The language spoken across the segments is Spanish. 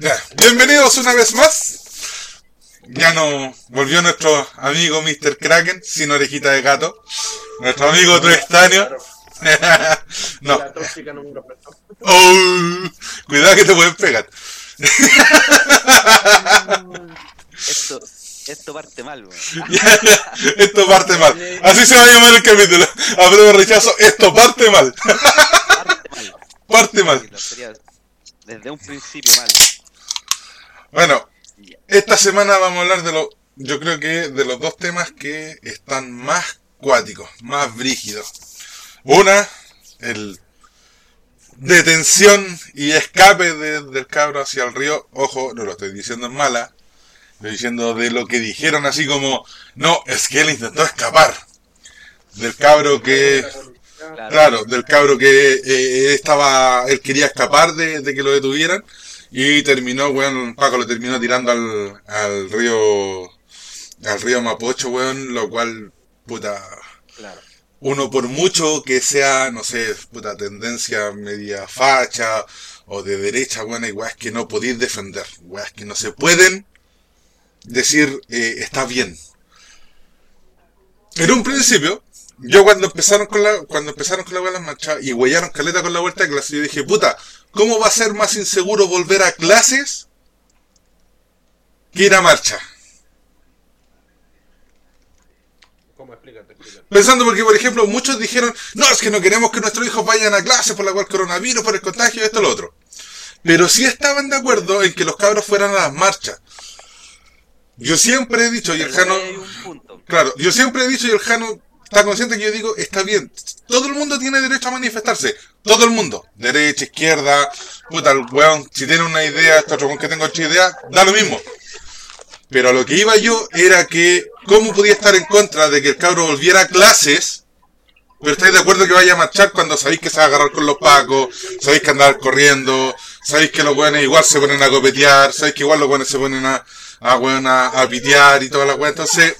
Ya, bienvenidos una vez más. Ya no volvió nuestro amigo Mr. Kraken sin orejita de gato. Nuestro amigo Tuestanio. no. Oh, cuidado que te pueden pegar. Esto, esto parte mal, esto parte mal. Así se va a llamar el capítulo. Apruebo rechazo, esto parte mal. Parte mal. Parte mal. Desde un principio mal. Bueno, esta semana vamos a hablar de lo, yo creo que de los dos temas que están más cuáticos, más brígidos. Una, el detención y escape de- del cabro hacia el río. Ojo, no lo estoy diciendo en mala. Estoy diciendo de lo que dijeron así como, no, es que él intentó escapar. Del cabro que, Claro. Del cabro que eh, estaba, él quería escapar de, de que lo detuvieran y terminó, weón, Paco lo terminó tirando al, al río, al río Mapocho, weón, lo cual, puta, Claro. uno por mucho que sea, no sé, puta, tendencia media facha o de derecha, weón, hay weas que no podéis defender, weas que no se pueden decir, eh, está bien. En un principio, yo cuando empezaron con la, cuando empezaron con la de las marchas y huellaron caleta con la vuelta de clase, yo dije, puta, ¿cómo va a ser más inseguro volver a clases que ir a marcha? ¿Cómo? Explícate, explícate. Pensando porque, por ejemplo, muchos dijeron, no, es que no queremos que nuestros hijos vayan a clase por la cual coronavirus, por el contagio, esto, lo otro. Pero sí estaban de acuerdo en que los cabros fueran a las marchas. Yo siempre he dicho, y el Jano, claro, yo siempre he dicho, y el Jano está consciente que yo digo, está bien, todo el mundo tiene derecho a manifestarse, todo el mundo, derecha, izquierda, puta, el weón, si tiene una idea, este otro weón que tengo otra idea, da lo mismo. Pero a lo que iba yo era que, ¿cómo podía estar en contra de que el cabro volviera a clases? Pero estáis de acuerdo que vaya a marchar cuando sabéis que se va a agarrar con los pacos, sabéis que andar corriendo, sabéis que los buenos igual se ponen a copetear, sabéis que igual los buenos se ponen a, a, weón, a, a pitear y toda la weá. Entonces,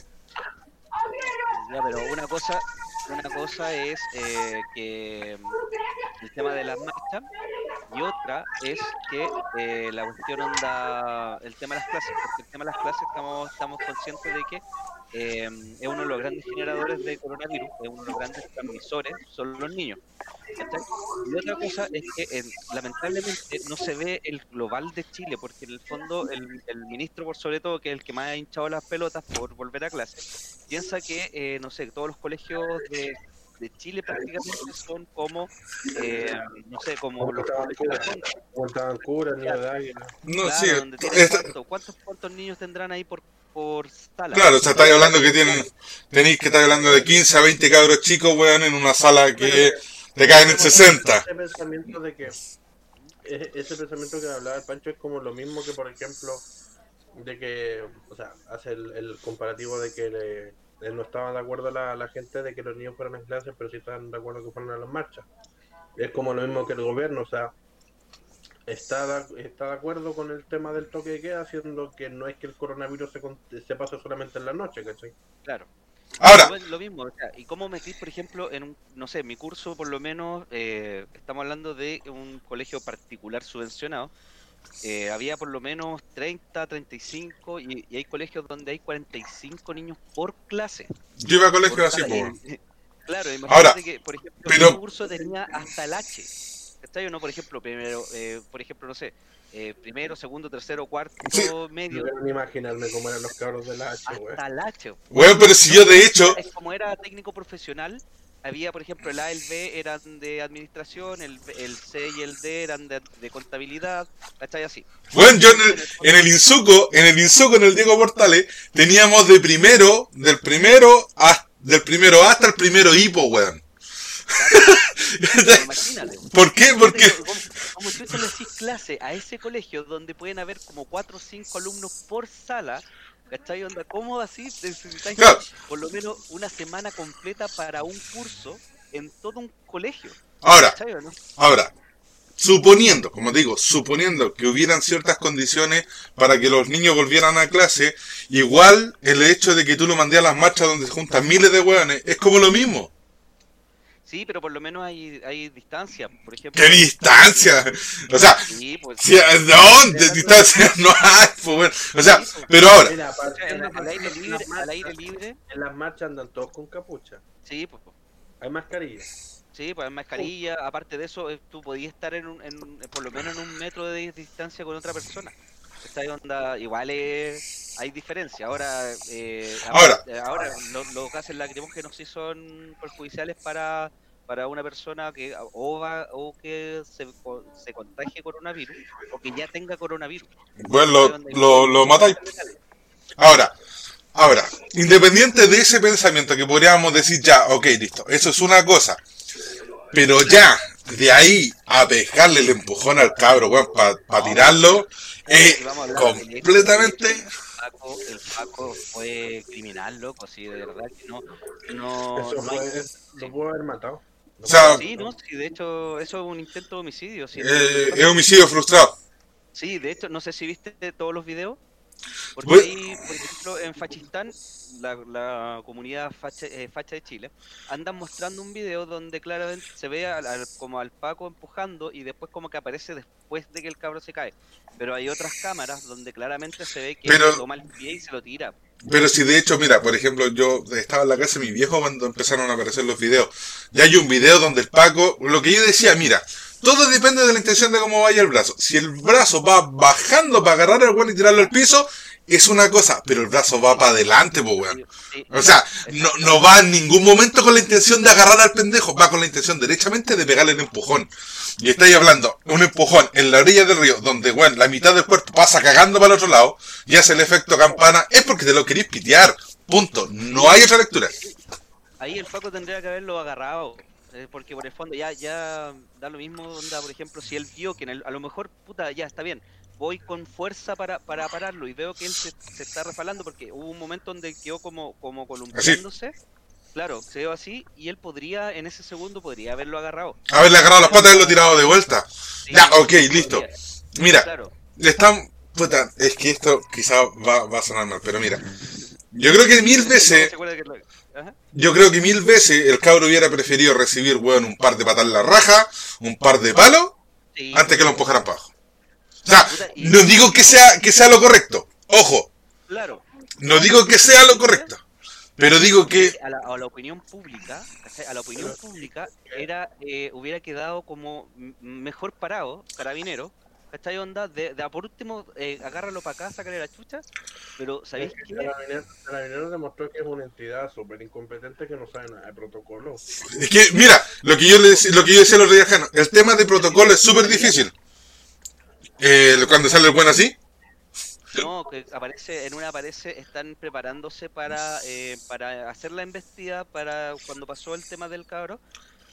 Pero una cosa, una cosa es eh, que mm, el tema de las marchas y otra es que eh, la cuestión onda el tema de las clases, porque el tema de las clases estamos, estamos conscientes de que eh, es uno de los grandes generadores de coronavirus, es uno de los grandes transmisores, son los niños. Y otra cosa es que eh, lamentablemente no se ve el global de Chile, porque en el fondo el, el ministro, por sobre todo, que es el que más ha hinchado las pelotas por volver a clase, piensa que, eh, no sé, todos los colegios de, de Chile prácticamente son como, eh, no sé, como los colegios de fondo, Vuelta cura, niño de águila. no, claro, sí, donde esta- ¿cuántos, cuántos niños tendrán ahí por, por sala? claro, o sea, estáis hablando que tienen, tenéis que estar hablando de 15 a 20 cabros chicos, weón, en una sala que te caen en 60. Ese pensamiento de que. e- Ese pensamiento que hablaba el Pancho es como lo mismo que, por ejemplo, de que. O sea, hace el, el comparativo de que le- él no estaba de acuerdo la, la gente de que los niños fueran en clases, pero sí estaban de acuerdo que fueran a las marchas. Es como lo mismo que el gobierno, o sea. Está de, está de acuerdo con el tema del toque de queda, haciendo que no es que el coronavirus se, se pase solamente en la noche, ¿cachai? Claro. Ahora, lo mismo, o sea, ¿y cómo metís, por ejemplo, en un, no sé, mi curso por lo menos, eh, estamos hablando de un colegio particular subvencionado, eh, había por lo menos 30, 35 y, y hay colegios donde hay 45 niños por clase. yo iba a por colegio así, sala. po. Claro, imagínate Ahora, que, por ejemplo, pero- mi curso tenía hasta el H. ¿Está o no? Por ejemplo, primero, eh, por ejemplo, no sé, eh, primero, segundo, tercero, cuarto, Sí. medio, No imaginarme cómo eran los cabros de la H, güey. hasta el H. Weón, pero si yo de hecho, Es como era técnico profesional, había, por ejemplo, el A y el B eran de administración, el, B- el C y el D eran de, de contabilidad, ¿cachai? Así. Weón, yo en el, en el Insuco, en el Insuco, en el Diego Portales, teníamos de primero, del primero, hasta, del primero A hasta el primero hipo, weón. Imagínate. ¿Por qué? Porque, Como, como- como tú te le decís clase a ese colegio donde pueden haber como 4 o 5 alumnos por sala, ¿cachai? Onda, ¿cómo así necesitáis Claro. por lo menos una semana completa para un curso en todo un colegio? ahora, ¿Cachai o no? ahora, suponiendo, como digo, suponiendo que hubieran ciertas condiciones para que los niños volvieran a clase, igual el hecho de que tú lo mandes a las marchas donde se juntan miles de weones, es como lo mismo. Sí, pero por lo menos hay, hay distancia, por ejemplo. ¿Qué distancia? O sea, Sí, pues. si, no, de distancia no hay, pues bueno. O sea, pues. pero ahora, Mira, En la- al aire en libre, las al aire marchas- libre, En las marchas andan todos con capucha. sí, pues. Hay mascarillas. Sí, pues en mascarilla, aparte de eso, eh, tú podías estar en, un, en un- por lo menos en un metro de distancia con otra persona. Esta onda, igual es, hay diferencia. Ahora, eh, Ahora. aparte- ahora lo- los gases lacrimógenos sí son perjudiciales para, para una persona que o, va, o que se, co- se contagie coronavirus o que ya tenga coronavirus. bueno, lo, lo, lo matáis. Ahora, ahora, independiente de ese pensamiento que podríamos decir ya, ok, listo, eso es una cosa. Pero ya, de ahí a pegarle el empujón al cabro, weón, para tirarlo, es completamente... El Paco, el Paco fue criminal, loco, sí, de verdad que no, no, Eso no hay- fue, lo pudo haber matado. O sea, Sí, no, sí, de hecho, eso es un intento de homicidio. Sí, eh, es homicidio frustrado. Sí, de hecho, no sé si viste todos los videos. Porque ahí, por ejemplo, en Fachistán, la, la comunidad facha, eh, facha de Chile, andan mostrando un video donde claramente se ve al- al- como al Paco empujando y después como que aparece después de que el cabro se cae. Pero hay otras cámaras donde claramente se ve que Pero- él toma el pie y se lo tira. Pero si de hecho, mira, por ejemplo, yo estaba en la casa de mi viejo cuando empezaron a aparecer los videos. Y hay un video donde el Paco, lo que yo decía, mira, todo depende de la intención de cómo vaya el brazo. Si el brazo va bajando para agarrar al weón y tirarlo al piso, es una cosa, pero el brazo va para adelante, pues weón. O sea, no, no va en ningún momento con la intención de agarrar al pendejo, va con la intención derechamente de pegarle el empujón. Y estáis hablando, un empujón en la orilla del río, donde, weón, la mitad del cuerpo pasa cagando para el otro lado, y hace el efecto campana, es porque te lo queréis pitear. Punto. No hay otra lectura. Ahí el Paco tendría que haberlo agarrado. Eh, porque por el fondo ya ya da lo mismo, onda, por ejemplo, si él vio que en el- a lo mejor, puta, ya está bien, voy con fuerza para, para pararlo y veo que él se, se está resbalando porque hubo un momento donde quedó como, como columpiándose. Claro, se quedó así y él podría, en ese segundo, podría haberlo agarrado. Haberle agarrado las patas y haberlo tirado de vuelta. Sí, Ya, ok, listo. Mira, Claro, le están. Puta, es que esto quizá va, va a sonar mal, pero mira. Yo creo que mil veces. ¿Se acuerda que lo- Ajá. Yo creo que mil veces el cabro hubiera preferido recibir, weón, un par de patas en la raja, un par de palos, Sí, antes que lo empujaran para abajo. O sea, no digo que sea, que sea lo correcto. Ojo, Claro. no digo que sea lo correcto. Pero digo que. a la, a la opinión pública, a la opinión pública era eh, hubiera quedado como mejor parado, carabinero, ¿cachai? Onda, de, de a por último, eh, agárralo para acá, sácale la chucha, pero ¿sabéis qué? Carabineros demostró que es una entidad súper incompetente que no sabe nada de protocolo. Es que, mira, lo que yo le lo que yo decía el otro día, Jano, el tema de protocolo es súper difícil. Eh, cuando sale el buen así, No, que aparece, en una aparece, están preparándose para, eh, para hacer la embestida para cuando pasó el tema del cabro,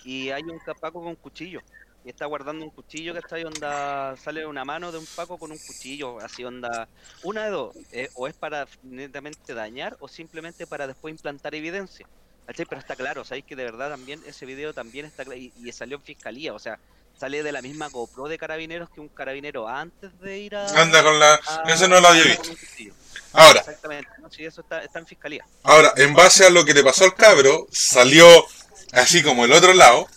y hay un capaco con cuchillo. Y está guardando un cuchillo que está ahí onda, sale una mano de un Paco con un cuchillo, así onda, una de dos, eh, o es para netamente dañar o simplemente para después implantar evidencia. ¿Cachai? Pero está claro, sabéis que de verdad también ese video también está cla- y, y salió en fiscalía, o sea, sale de la misma GoPro de carabineros que un carabinero antes de ir a... anda con la. a- Eso no lo había visto. Ahora, Exactamente, no, sí, eso está, está en fiscalía. ahora, en base a lo que le pasó al cabro, salió así como el otro lado.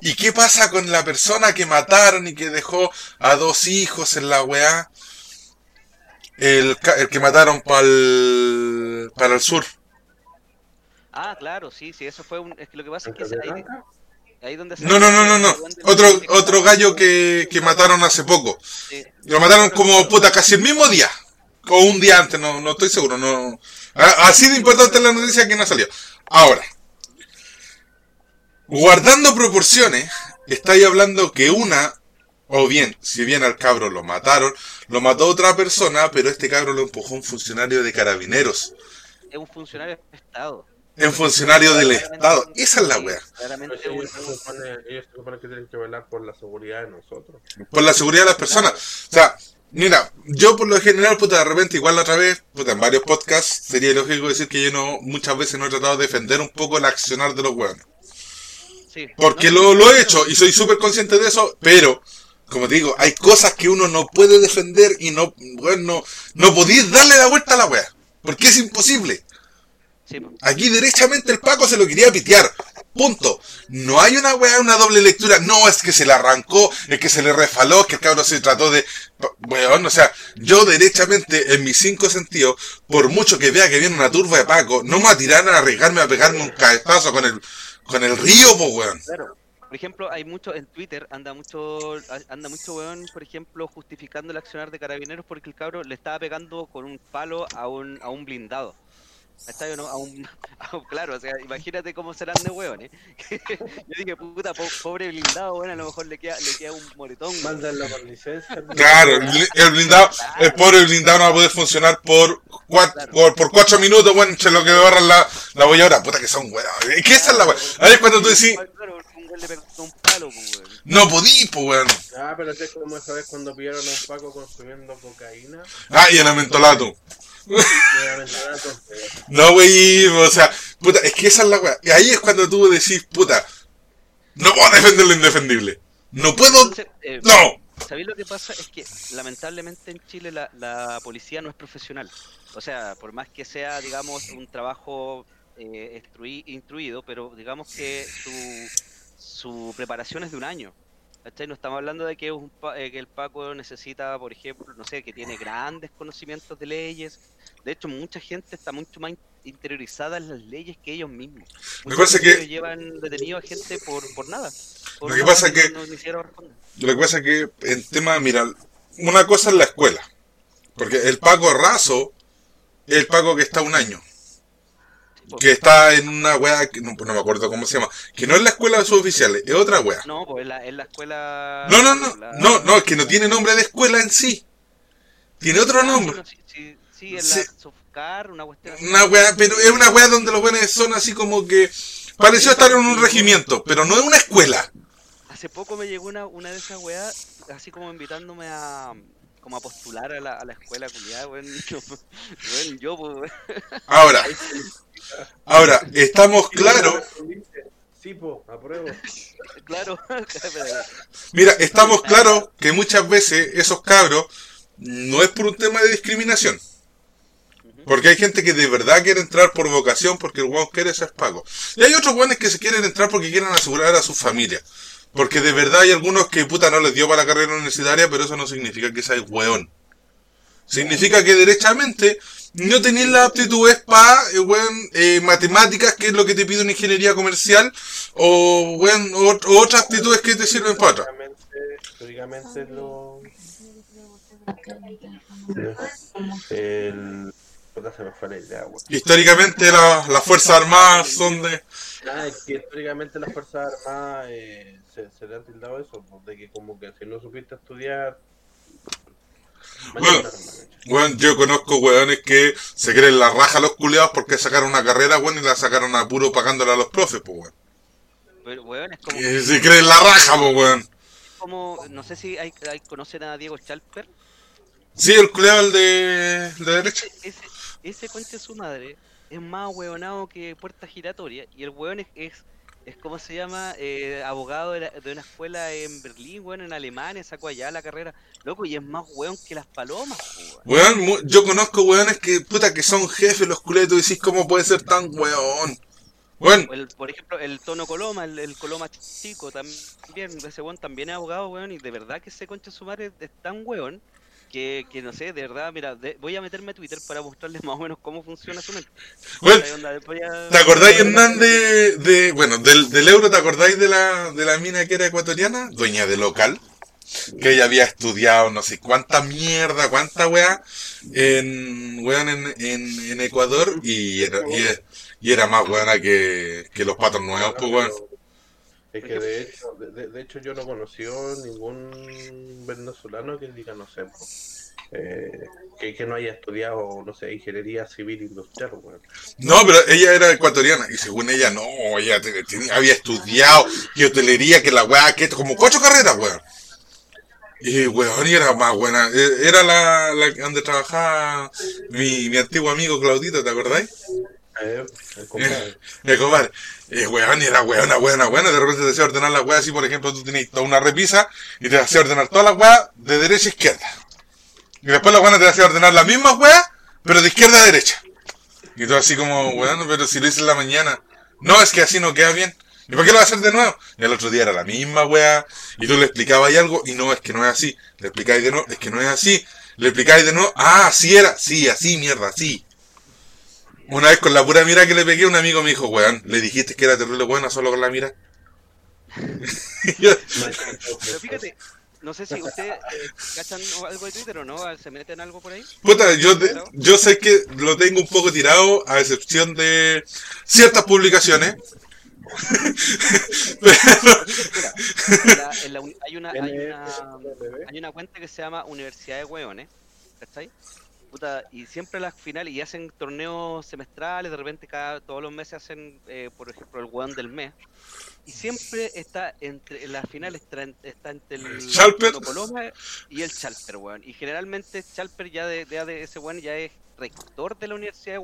¿Y qué pasa con la persona que mataron y que dejó a dos hijos en la weá? El, ca- el que mataron para el, para el sur. Ah, claro, sí, sí, eso fue un... Es que lo que pasa es que ¿En ahí, ahí donde... No, no, no, no, no. Otro, otro gallo que, que mataron hace poco. Sí, Lo mataron como puta casi el mismo día. O un día antes, no, no estoy seguro. No. Ha sido importante la noticia que no salió. Ahora. Guardando proporciones, estáis hablando que una, o bien, si bien al cabro lo mataron, lo mató otra persona, pero este cabro lo empujó un funcionario de carabineros. es un funcionario del Estado. Un funcionario del Estado. Esa es la wea. Claramente ellos, se supone, ellos se supone que tienen que velar por la seguridad de nosotros. por la seguridad de las personas. O sea, mira, yo por lo general, puta, de repente, igual la otra vez, puta, en varios podcasts, sería lógico decir que yo no, muchas veces no he tratado de defender un poco el accionar de los hueones. Sí, Porque ¿no? lo, lo he hecho y soy súper consciente de eso, pero, como te digo, hay cosas que uno no puede defender y no, bueno, no, no podéis darle la vuelta a la wea. Porque es imposible. Sí. Aquí derechamente el Paco se lo quería pitear. Punto. No hay una weá, una doble lectura. No, es que se le arrancó, es que se le refaló, que el cabrón se trató de... Weón, o sea, yo derechamente, en mis cinco sentidos, por mucho que vea que viene una turba de Paco, no me va a tirar a arriesgarme a pegarme un cabezazo con el, con el río, po weón. Por ejemplo, hay mucho en Twitter, anda mucho, anda mucho weón, por ejemplo, justificando el accionar de carabineros porque el cabro le estaba pegando con un palo a un, a un blindado. ¿Está no? A un, claro, o sea, imagínate cómo serán de hueón, ¿eh? Yo dije, puta, pobre blindado, bueno, a lo mejor le queda, le queda un moretón. Mándenlo por licencia. Claro, el, blindado, el pobre blindado no va a poder funcionar por cuatro, por, cuatro minutos, bueno, che, lo que agarran la, la ahora, puta que son hueón. ¿Qué es la hueón? A ver, cuando tú decís... No podí, pues, weón. Ah, pero es como esa vez cuando pillaron a un Paco consumiendo cocaína. Ah, y el amentolato. No, wey, o sea, puta, es que esa es la weá. Y ahí es cuando tú decís, puta, no puedo defender lo indefendible. No puedo. Eh, no. ¿Sabéis lo que pasa? Es que lamentablemente en Chile la, la, policía no es profesional. O sea, por más que sea, digamos, un trabajo eh, instruido, pero digamos que su, su preparación es de un año. No estamos hablando de que, un, eh, que el Paco necesita, por ejemplo, no sé, que tiene grandes conocimientos de leyes. De hecho, mucha gente está mucho más interiorizada en las leyes que ellos mismos. Me parece que llevan detenido a gente por, por nada. lo que pasa que lo que pasa que en tema, mira, una cosa es la escuela, porque el Paco raso es el Paco que está un año que está en una weá, que no, me acuerdo cómo se llama, que no es la escuela de suboficiales, es otra weá. No, pues es la, es la escuela... No, no, no, no, no, es que no tiene nombre de escuela en sí. Tiene otro ah, nombre. sí, sí, es la Sofcar, una cuestión Una weá, pero es una weá donde los buenos son así como que... Pareció estar en un regimiento, pero no es una escuela. Hace poco me llegó una, una de esas weas, así como invitándome a como a postular a la, a la escuela culiada, bueno, yo, pues, Ahora, ahora, estamos claros. Sí, po, apruebo. Claro. Mira, estamos claros que muchas veces esos cabros no es por un tema de discriminación. Porque hay gente que de verdad quiere entrar por vocación porque el guau quiere ser pago. Y hay otros guanes que se quieren entrar porque quieren asegurar a su familia. Porque de verdad hay algunos que puta no les dio para la carrera universitaria, pero eso no significa que seas hueón. Significa que derechamente no tenéis las aptitudes para eh, eh, matemáticas, que es lo que te pide una ingeniería comercial, o, bueno, o, otras aptitudes que te sirven para otra. Históricamente lo... El... Históricamente las Fuerzas Armadas son de... Ah, es que históricamente las Fuerzas Armadas eh, se, se, le han tildado eso, pues, de que como que si no supiste estudiar... Bueno, bueno, yo conozco weones que se creen la raja a los culeados porque sacaron una carrera, bueno, y la sacaron a puro pagándola a los profes, pues, weón. Pero, weón, es como... Y se creen la raja, pues, weón. Como, no sé si hay, hay, conocen a Diego Chalper. Sí, el culeado, de, de derecha. Ese, ese, ese su madre es más hueonado que puerta giratoria y el es, es, es como se llama, eh, abogado de, una escuela en Berlín, weón, en Alemania, sacó allá la carrera, loco, y es más hueón que las palomas, weón. yo conozco hueones que, puta, que son jefes los culetos y decís, ¿cómo puede ser tan hueón? Bueno. por ejemplo, el tono Coloma, el, Coloma chico, también, ese weón también es abogado, weón, y de verdad que ese concha su madre es tan weón que, que no sé, de verdad, mira, voy a meterme a Twitter para mostrarles más o menos cómo funciona su mente. Bueno, ¿te acordáis, Hernán, de, de bueno, del, del, euro, ¿te acordáis de la, de la mina que era ecuatoriana? Dueña de local. Que ella había estudiado no sé cuánta mierda, cuánta weá en, weón, en, en, en Ecuador y era, y, era más buena que, que los patos nuevos, pues weón. Es que de hecho, de, hecho yo no conocí ningún venezolano que diga, no sé, eh, que, que, no haya estudiado, no sé, ingeniería civil industrial. No, pero ella era ecuatoriana y según ella no, ella había estudiado y hotelería, que la weá, que como cuatro carreras, weón. Y weón, y era más buena. E, era la, la donde trabajaba mi, mi antiguo amigo Claudito, ¿te acordáis? Eh, el compadre. compadre. Eh, weón, y era weón, weón, weón, de repente te hacía ordenar la weá así, por ejemplo, tú tenías toda una repisa y te hacía ordenar toda la weá de derecha a izquierda. Y después la weá te hacía ordenar la misma weá, pero de izquierda a derecha. Y tú así como, weón, pero si lo hice en la mañana. No, es que así no queda bien. ¿Y por qué lo va a hacer de nuevo? Y el otro día era la misma weá. Y tú le explicabas algo y no, es que no es así. Le explicáis de nuevo, es que no es así. Le explicáis de nuevo, ah, así era. Sí, así, mierda, así. Una vez con la pura mira que le pegué, un amigo me dijo, weón, le dijiste que era terrible buena solo con la mira. Pero fíjate, no sé si ustedes eh, cachan algo de Twitter o no, se meten algo por ahí. Puta, yo, te- yo sé que lo tengo un poco tirado, a excepción de ciertas publicaciones. Pero, Mira, en la- en la uni- hay, una, hay, una, NSWB. hay una cuenta que se llama Universidad de Hueones, ¿cachai? Puta, y siempre las finales, y hacen torneos semestrales, de repente cada todos los meses hacen, eh, por ejemplo, el hueón del mes. Y siempre está entre en las finales está, en- está entre el Chalper. Y el Chalper, weón. Y generalmente Chalper ya de, ya de ese weón ya es rector de la Universidad de.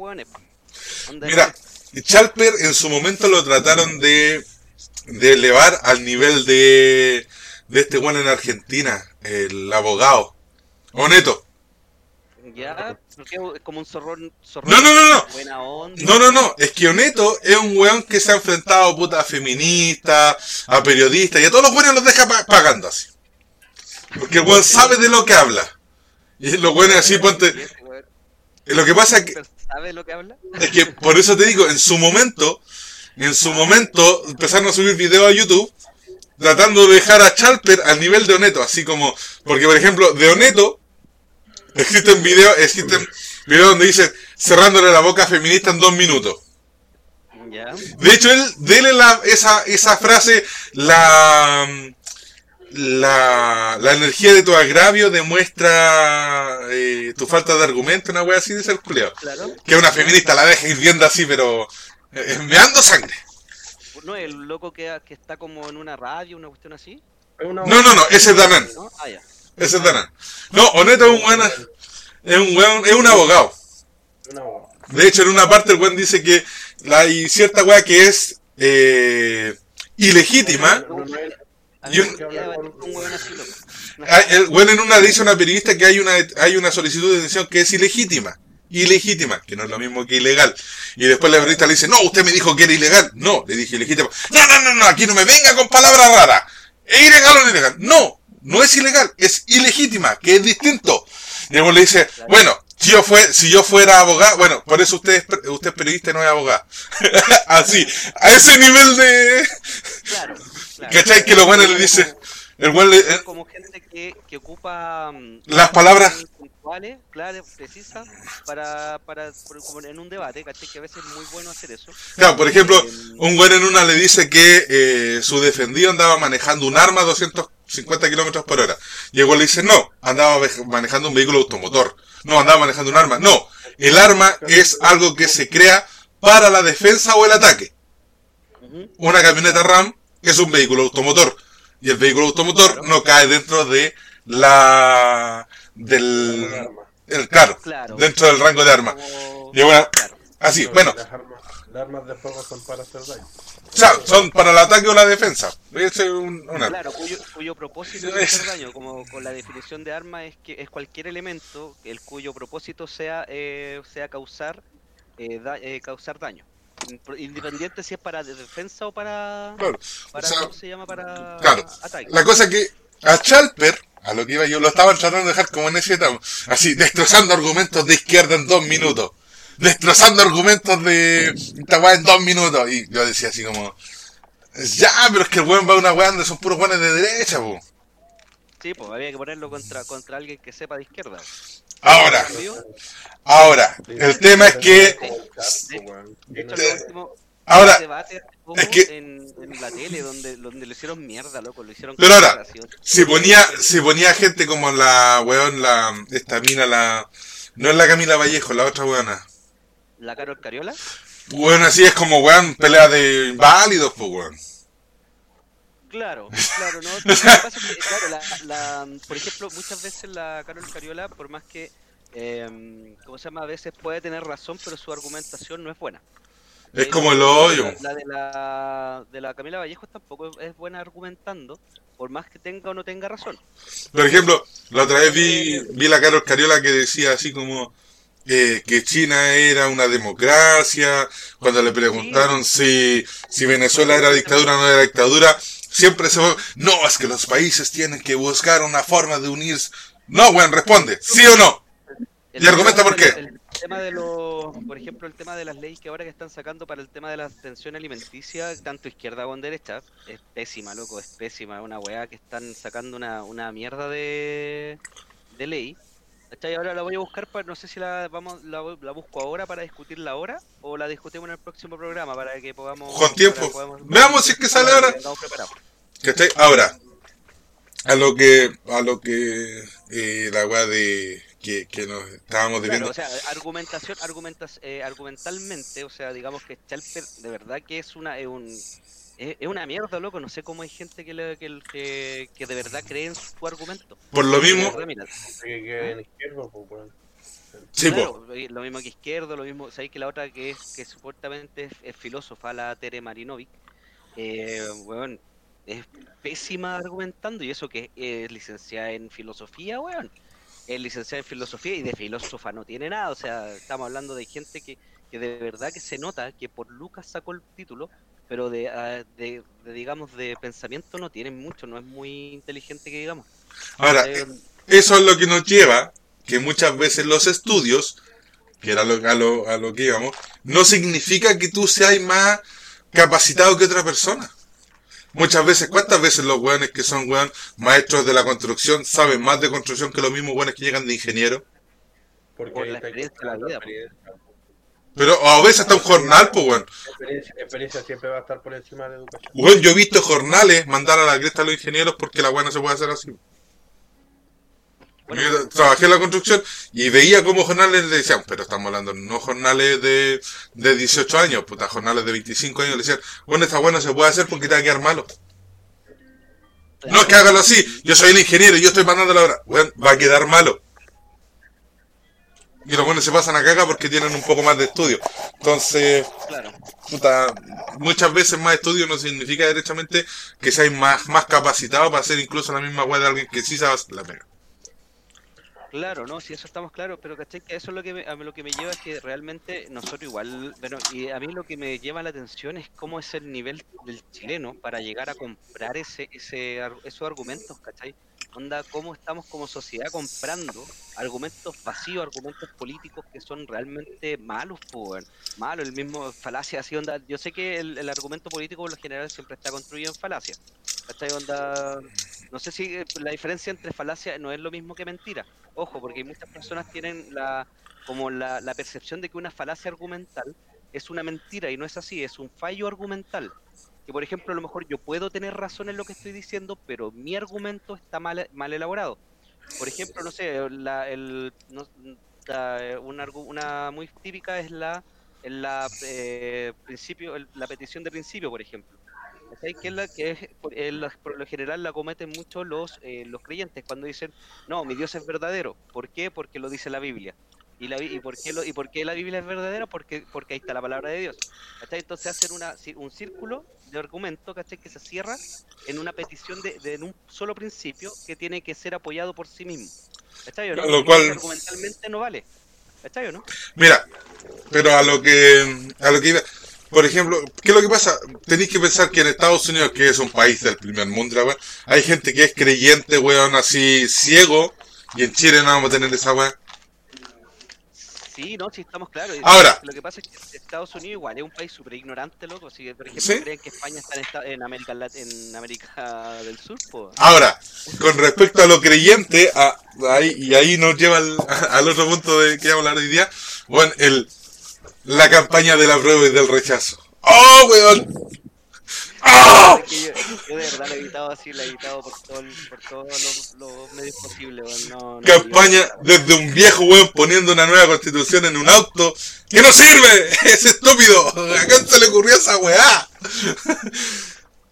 Onda, mira, Chalper en su momento lo trataron de, de elevar al nivel de, de este weón en Argentina, el abogado. Oneto. Ya, como un zorrón, zorrón No, no, no, no. buena onda. No, no, no, es que Oneto es un weón que se ha enfrentado puta, a feministas, a periodistas, y a todos los weones los deja pa- pagando así. Porque el weón sabe de lo que habla. Y los weones así, ponte. Lo que pasa es que, ¿Sabe lo que habla? es que, por eso te digo, en su momento, en su momento, empezaron a subir videos a YouTube tratando de dejar a Chalper al nivel de Oneto, así como, porque por ejemplo, de Oneto, existen videos, existen videos donde dice cerrándole la boca a feminista en dos minutos. De hecho, él, dele la, esa, esa frase, la, la, la energía de tu agravio demuestra eh, tu falta de argumento, una wea así de ser culiao. Claro. Que una feminista la deja hirviendo así, pero eh, meando sangre. No, el loco que, que está como en una radio, una cuestión así. No, no, no, ese es Danan. ¿no? Ah, ya. Ese es Danan. No, Oneto es un weón, es un weón, es un abogado. De hecho, en una parte el weón dice que la- hay cierta wea que es eh, ilegítima. Un El bueno en una dice a una periodista que hay una hay una solicitud de detención que es ilegítima. Ilegítima, que no es lo mismo que ilegal. Y después la periodista le dice, no, usted me dijo que era ilegal. No, le dije ilegítima. No, no, no, no, aquí no me venga con palabras raras. ¿Es ilegal o no ilegal? No, no es ilegal, es ilegítima, que es distinto. Y luego le dice, bueno, si yo, fue, si yo fuera abogado, bueno, por eso usted es, usted es periodista y no es abogado. Así, a ese nivel de... claro, claro. ¿Cachai? Que lo bueno le dice... El buen le, Son como gente que, que ocupa mm, Las palabras- puntuales, claras, precisas, para, para, como en un debate, ¿cachai? Que a veces es muy bueno hacer eso. Claro, por ejemplo, Eh, un güey en una le dice que eh, su defendido andaba manejando un arma a 250 kilómetros por hora. Y el güey le dice, no, andaba manejando un vehículo automotor. No, andaba manejando un arma. No, el arma es algo que se crea para la defensa o el ataque. Una camioneta RAM es un vehículo automotor. Y el vehículo automotor no cae dentro de la... del... arma. El, claro, dentro del rango de arma. Y bueno, así, No, bueno, Las armas, de fuego son para hacer daño. o sea, son para el ataque o la defensa. Ese es un, una- Claro, cuyo, cuyo propósito es hacer daño, como con la definición de arma es que es cualquier elemento el cuyo propósito sea eh, sea causar eh, da- eh, causar daño, independiente si es para de- defensa o para Claro, para o sea, ¿cómo se llama para claro. ataque. La cosa que a Chalper, a lo que iba yo, lo estaban tratando de dejar como en ese etapa, así, destrozando argumentos de izquierda en dos minutos. Destrozando argumentos de esta weá en dos minutos. Y yo decía así como, ya, pero es que el weón va a una weá donde son puros weones de derecha, po. Sí, pues había que ponerlo contra contra alguien que sepa de izquierda. Ahora, ahora, el tema es que, de De hecho, Eh, último ahora, debate es que- en, en la tele donde donde lo hicieron mierda, loco, lo hicieron Pero ahora, si ponía, si ponía gente como la weón, la, esta mina, la, no es la Camila Vallejo, la otra weona. La Carol Cariola Bueno, así es como, weón, pelea de inválidos, pues, weón. Claro, claro, no. Lo que pasa es que, claro, la, la- por ejemplo, muchas veces la Carol Cariola, por más que, eh, ¿cómo se llama? A veces puede tener razón, pero su argumentación no es buena. Es Eh, como el la- hoyo. La de la, de la Camila Vallejo tampoco es buena argumentando, por más que tenga o no tenga razón. Por ejemplo, la otra vez vi, vi la Carol Cariola que decía así como, eh, que China era una democracia, cuando le preguntaron si, si Venezuela era dictadura o no era dictadura, siempre se va, no, es que los países tienen que buscar una forma de unirse. No, weón, responde, ¿sí o no? El Y argumenta por qué. El tema de los, por ejemplo, el tema de las leyes que ahora que están sacando para el tema de la atención alimenticia, tanto izquierda como derecha, es pésima, loco, es pésima, una weá que están sacando una, una mierda de, de ley. ¿Cachai? Ahora la voy a buscar, para, no sé si la vamos la, la busco ahora para discutirla ahora o la discutimos en el próximo programa para que podamos... Con tiempo. podamos- Veamos si es que sale ahora. ¿Cachai? Ahora, a lo que, a lo que, eh, la weá de, que, que nos estábamos Claro, debiendo. o sea, argumentación, argumentas, eh, argumentalmente, o sea, digamos que Schalper de verdad que es una, es un, es, es una mierda, loco. No sé cómo hay gente que, le- que, que, que de verdad cree en su argumento. Por lo De mismo, weón. sí, claro, eh, lo mismo que izquierdo, lo mismo, sabéis que la otra que es que supuestamente es, es filósofa, la Tere Marinovic, eh, weón, es pésima argumentando y eso que es licenciada en filosofía, weón. Es licenciada en filosofía y de filósofa no tiene nada, o sea, estamos hablando de gente que, que de verdad que se nota que por Lucas sacó el título, pero de, ah, de, de, digamos de pensamiento no tiene mucho, no es muy inteligente que digamos. Ahora, Eh, eso es lo que nos lleva que muchas veces los estudios, que era lo, a, lo, a lo que íbamos, no significa que tú seas más capacitado que otra persona. Muchas veces, ¿cuántas veces los weones que son weón maestros de la construcción saben más de construcción que los mismos weones que llegan de ingeniero? Porque Por la está experiencia de la vida. Pero a veces hasta un jornal, pues weón. Experiencia, experiencia siempre va a estar por encima de la educación. Weón, yo he visto jornales mandar a la cresta a los ingenieros porque la weá no se puede hacer así. Bueno, Yo trabajé en la construcción y veía como jornales le decían, pero estamos hablando no jornales de, de 18 años, puta, jornales de 25 años, le decían, bueno, esta weá no se puede hacer porque te va a quedar malo. No es que hágalo así, yo soy el ingeniero y yo estoy mandando la obra. Weón, va a quedar malo. Y los buenos se pasan a caca porque tienen un poco más de estudio. Entonces, claro. puta, muchas veces más estudio no significa derechamente que seáis más, más capacitado para hacer incluso la misma weá de alguien que sí sabe hacer la pega. Claro, no, si eso estamos claros, pero caché que eso es lo que me, a mí lo que me lleva es que realmente nosotros igual, bueno, y a mí lo que me llama la atención es cómo es el nivel del chileno para llegar a comprar ese, ese, esos argumentos, ¿cachai? Onda, cómo estamos como sociedad comprando argumentos vacíos, argumentos políticos que son realmente malos, pues, malos, el mismo falacia así, onda, yo sé que el, el argumento político por lo general siempre está construido en falacia, ¿cachai? Onda, no sé si eh, la diferencia entre falacia no es lo mismo que mentira. Ojo, porque muchas personas tienen la como la, la percepción de que una falacia argumental es una mentira y no es así, es un fallo argumental. Que por ejemplo, a lo mejor yo puedo tener razón en lo que estoy diciendo, pero mi argumento está mal, mal elaborado. Por ejemplo, no sé, la, el, no- la- una, una muy típica es la, la eh, principio, el- la petición de principio, por ejemplo. Que es la que es, por, la- por lo general la cometen mucho los, eh, los creyentes cuando dicen, no, mi Dios es verdadero. ¿Por qué? Porque lo dice la Biblia. ¿Y, la, y, por, qué lo, ¿Y por qué la Biblia es verdadera? Porque, porque ahí está la palabra de Dios. ¿Cachai? Entonces hacen una, un círculo de argumento ¿cachai? que se cierra en una petición de, de en un solo principio que tiene que ser apoyado por sí mismo. ¿Cachai o no? Lo cual- argumentalmente no vale. ¿Cachai o no? Mira, pero a lo que a lo que iba, por ejemplo, ¿qué es lo que pasa? Tenéis que pensar que en Estados Unidos, que es un país del primer mundo, hay gente que es creyente, weón, así ciego, y en Chile no vamos a tener esa weá. Sí, no, sí, estamos claros. Ahora. Lo que pasa es que Estados Unidos igual es un país súper ignorante, loco. Si, por ejemplo, ¿Sí? creen que España está en, en América en América del Sur, pues. Ahora, con respecto a lo creyente, a- ahí, y ahí nos lleva al, al otro punto de que vamos a hablar hoy día, bueno, el, la campaña de la prueba y del rechazo. ¡Oh, weón! ¡Oh! Es que yo, yo de verdad lo he evitado así, lo he evitado por, todos los, medios posibles, weón. No, no, Campaña desde un viejo weón poniendo una nueva constitución en un auto que no sirve, es estúpido. ¿A quién se le ocurrió esa weá?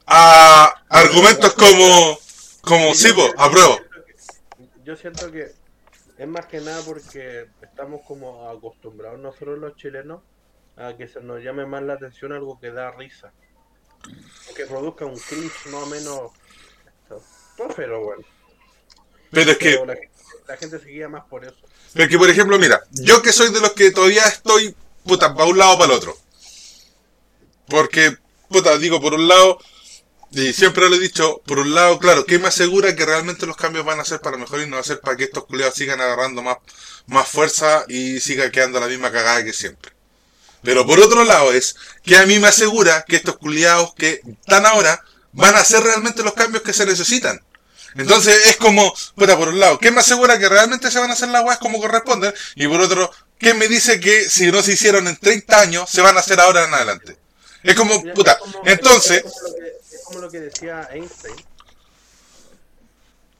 A argumentos como, como sí, po, apruebo. Yo siento que es más que nada porque estamos como acostumbrados nosotros los chilenos a que se nos llame más la atención algo que da risa. Que produzca un cringe más o menos. pero bueno. Pero es que, la, la gente seguía más por eso. pero es que, por ejemplo, mira, yo que soy de los que todavía estoy, puta, para un lado o para el otro. Porque, puta, digo, por un lado, y siempre lo he dicho, por un lado, claro, ¿qué me asegura que realmente los cambios van a ser para mejor y no va a ser para que estos culiados sigan agarrando más, más fuerza y siga quedando la misma cagada que siempre? Pero por otro lado es que a mí me asegura que estos culiados que están ahora van a hacer realmente los cambios que se necesitan. Entonces es como, puta, por un lado, ¿qué me asegura que realmente se van a hacer las weas como corresponden? Y por otro, ¿qué me dice que si no se hicieron en 30 años, se van a hacer ahora en adelante? Es como, puta, entonces, Es como, lo que, es como lo que decía Einstein.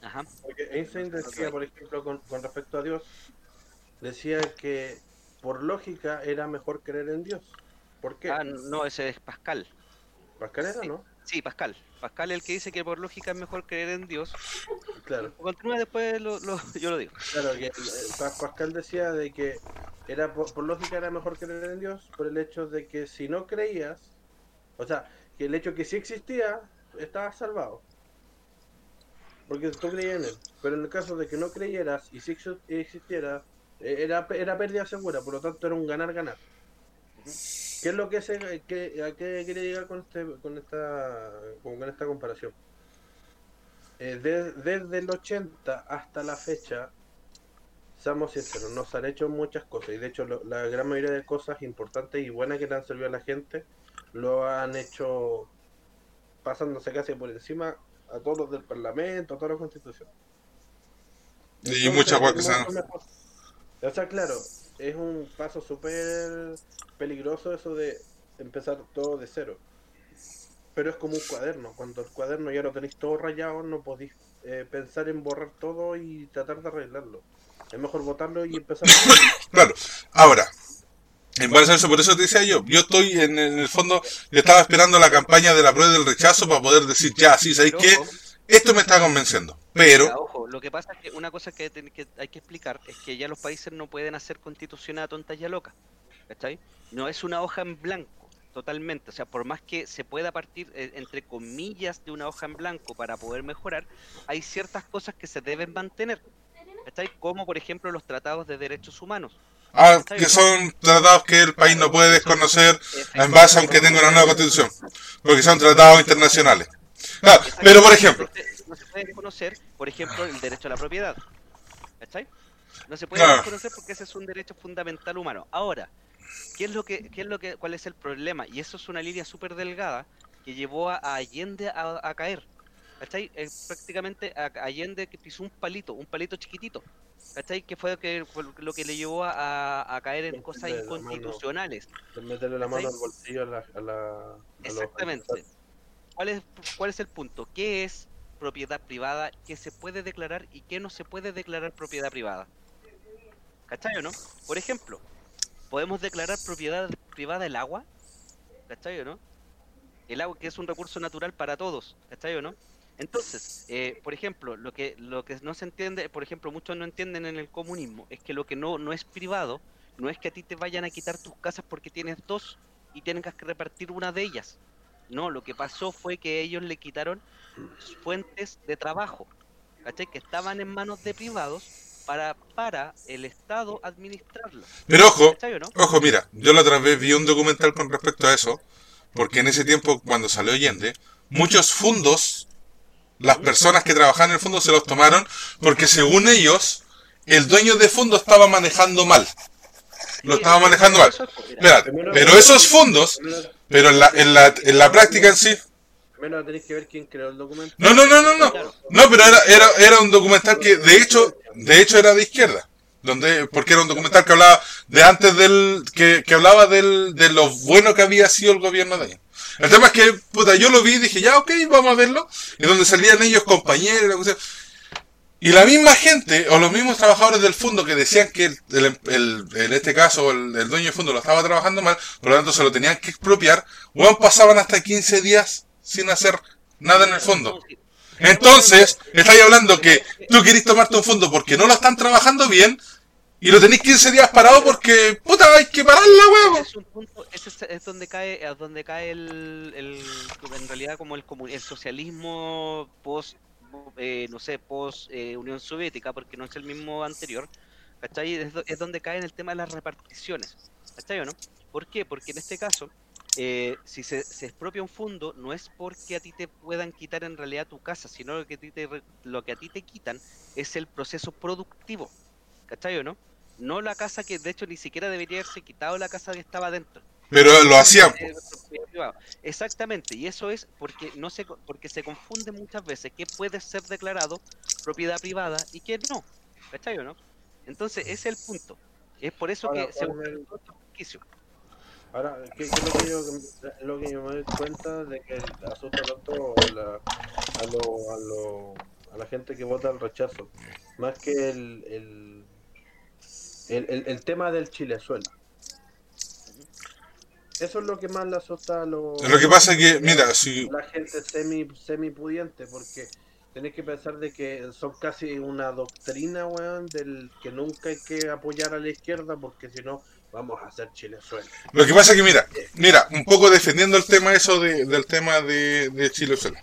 Ajá. Porque Einstein decía, por ejemplo, con, con respecto a Dios, decía que por lógica era mejor creer en Dios. ¿Por qué? Ah, no, ese es Pascal. Pascal era, ¿no? Sí, Pascal. Pascal es el que dice que por lógica es mejor creer en Dios. Claro. Continúa después, lo, lo- yo lo digo. Claro, que eh, Pa- Pascal decía de que era por, por lógica era mejor creer en Dios por el hecho de que si no creías, o sea, que el hecho que sí existía, estabas salvado. Porque tú creías en él. Pero en el caso de que no creyeras y si exi- existiera, era, era pérdida segura, por lo tanto era un ganar-ganar. ¿Qué es lo que se, que, a qué quería llegar con este, con esta, con, con esta comparación? Eh, de- desde el 80 hasta la fecha, seamos sinceros, nos han hecho muchas cosas y de hecho lo- la gran mayoría de cosas importantes y buenas que le han servido a la gente lo han hecho pasándose casi por encima a todos los del Parlamento, a toda la Constitución. y muchas que se han... O sea, claro, es un paso súper peligroso eso de empezar todo de cero. Pero es como un cuaderno. Cuando el cuaderno ya lo tenéis todo rayado, no podéis eh, pensar en borrar todo y tratar de arreglarlo. Es mejor botarlo y empezar. Claro, ahora, en base a eso, por eso te decía yo, yo estoy en, en el fondo, yo estaba esperando la campaña de la prueba y del rechazo para poder decir, ya, sí, ¿sabéis qué? Esto me está convenciendo. Pero, ojo, lo que pasa es que una cosa que, hay que explicar es que ya los países no pueden hacer constituciones a tontas y a locas. ¿Cachai? No es una hoja en blanco, totalmente. O sea, por más que se pueda partir, eh, entre comillas, de una hoja en blanco para poder mejorar, hay ciertas cosas que se deben mantener. ¿Cachai? Como por ejemplo los tratados de derechos humanos. ah, que son tratados que el país no puede desconocer en base aunque tenga una nueva constitución, porque son tratados internacionales. Claro, pero por ejemplo, No se puede reconocer, por ejemplo, el derecho a la propiedad. ¿Cachai? No se puede Claro. reconocer porque ese es un derecho fundamental humano. Ahora, ¿qué es lo que, qué es lo que, cuál es el problema? Y eso es una línea súper delgada que llevó a, a Allende a, a caer. ¿Cachai? Eh, prácticamente a, a Allende que pisó un palito, un palito chiquitito. ¿Cachai? Que fue lo que, fue lo que le llevó a, a- caer en cosas Meterle la mano. inconstitucionales. de meterle la mano al bolsillo a la. A la a los- Exactamente. ¿Cuál es, ¿Cuál es el punto? ¿Qué es propiedad privada? ¿Qué se puede declarar y qué no se puede declarar propiedad privada? ¿Cachai o no? Por ejemplo, ¿podemos declarar propiedad privada el agua? ¿Cachai o no? El agua que es un recurso natural para todos, ¿cachai o no? Entonces, eh, por ejemplo, lo que, lo que no se entiende, por ejemplo, muchos no entienden en el comunismo, es que lo que no, no es privado, no es que a ti te vayan a quitar tus casas porque tienes dos y tengas que repartir una de ellas. No, lo que pasó fue que ellos le quitaron fuentes de trabajo, ¿cachai? Que estaban en manos de privados para, para el Estado administrarlo. pero ojo. Ojo, mira, yo la otra vez vi un documental con respecto a eso, porque en ese tiempo, cuando salió Allende, muchos fondos, las personas que trabajaban en el fondo se los tomaron porque según ellos, el dueño de fondo estaba manejando mal. Lo estaba manejando mal. mira, pero esos fondos, pero en la, en la, en la práctica en sí, Primero tenéis que ver quién creó el documento. no, no, no, no, no, no, pero era, era, era un documental que de hecho, de hecho era de izquierda. Donde, porque era un documental que hablaba de antes del, que, que hablaba del, de lo bueno que había sido el gobierno de ahí. El tema es que, puta, yo lo vi y dije, ya, ok, vamos a verlo. Y donde salían ellos compañeros y la cuestión. Y la misma gente, o los mismos trabajadores del fondo que decían que el, el- el- en este caso el, dueño del fondo lo estaba trabajando mal, por lo tanto se lo tenían que expropiar, weón, pasaban hasta 15 días sin hacer nada en el fondo. Entonces, estáis hablando que tú querés tomarte un fondo porque no lo están trabajando bien y lo tenéis 15 días parado porque, puta, hay que pararla, huevo. es donde cae, el socialismo post eh, no sé, post eh, Unión Soviética, porque no es el mismo anterior, ¿cachai? Es, es donde cae en el tema de las reparticiones, ¿cachai o no? ¿Por qué? Porque en este caso, eh, si se, se expropia un fondo, no es porque a ti te puedan quitar en realidad tu casa, sino lo que, a ti te, lo que a ti te quitan es el proceso productivo, ¿cachai o no? No la casa que de hecho ni siquiera debería haberse quitado la casa que estaba dentro. Pero lo hacían. Exactamente, y eso es porque no se co- porque se confunde muchas veces que puede ser declarado propiedad privada y que no, ¿cachai o no? Entonces ese es el punto. Es por eso Ahora, que se ¿cuál busca el-. Ahora, ¿qué, qué es lo que yo, lo que yo me doy cuenta de que asusta tanto a la, a, lo, a, lo, a la gente que vota el rechazo? Más que el, el, el, el, el tema del Chilezuela. Eso es lo que más le asusta a los... Lo que pasa es que, mira, si. la gente semi, semi pudiente, porque tenés que pensar de que son casi una doctrina, weón, del que nunca hay que apoyar a la izquierda, porque si no, vamos a hacer Chilezuela. Lo que pasa es que, mira, mira, un poco defendiendo el tema eso de- del tema de, de Chile Sola.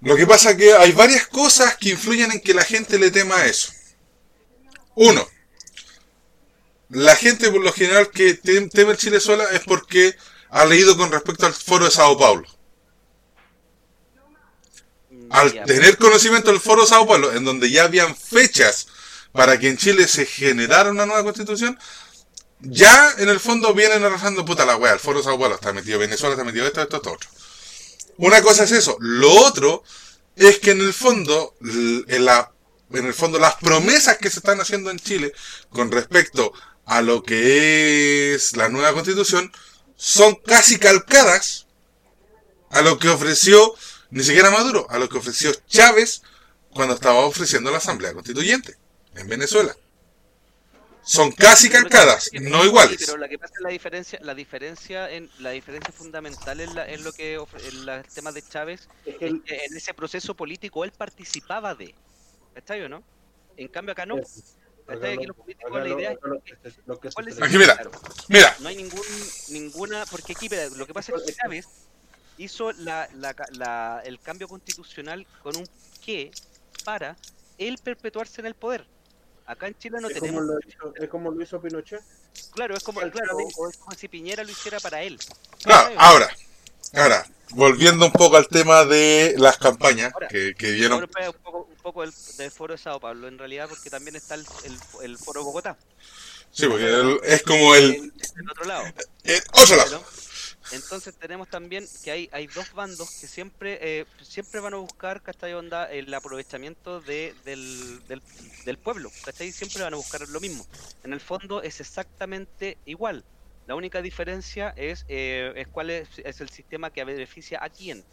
Lo que pasa es que hay varias cosas que influyen en que la gente le tema a eso. Uno, la gente por lo general que tem- teme el Chile sola es porque ha leído con respecto al foro de Sao Paulo. Al tener conocimiento del foro de Sao Paulo, en donde ya habían fechas para que en Chile se generara una nueva constitución, ya en el fondo vienen arrasando puta la wea, el foro de Sao Paulo está metido Venezuela, está metido esto, esto, esto, otro. Una cosa es eso. Lo otro es que en el fondo, en, la, en el fondo, las promesas que se están haciendo en Chile con respecto a lo que es la nueva constitución son casi calcadas a lo que ofreció ni siquiera Maduro, a lo que ofreció Chávez cuando estaba ofreciendo la Asamblea Constituyente en Venezuela. Son casi calcadas, no sí, iguales. pero la que pasa es la diferencia, la diferencia en la diferencia fundamental en, la, en lo que ofre- en la- el tema de Chávez Es que en ese proceso político él participaba de, ¿cachai o no? En cambio acá no. Aquí los políticos la idea es que que se ¿cuál es el- Aquí mira. Mira, no hay ningún ninguna porque aquí lo que pasa es que Chávez hizo la, la la- el cambio constitucional con un qué para él perpetuarse en el poder. Acá en Chile no es, tenemos como hizo, es como lo hizo Pinochet. Claro, es como, claro, es como si Piñera lo hiciera para él. claro, ¿Cachai? ahora, ahora, volviendo un poco al tema de las campañas Ahora, que, que Ahora, vieron. Poco, del, del foro de Sao Paulo, en realidad, porque también está el, el, el foro Bogotá, Sí, porque el- es como el, en otro lado. el otro lado. Entonces tenemos también que hay, hay dos bandos que siempre eh, siempre van a buscar, ¿cachai? Onda, el aprovechamiento de, del, del, del pueblo, ¿cachai? Siempre van a buscar lo mismo. En el fondo es exactamente igual. La única diferencia es, eh, es cuál es, es el sistema que beneficia a quién,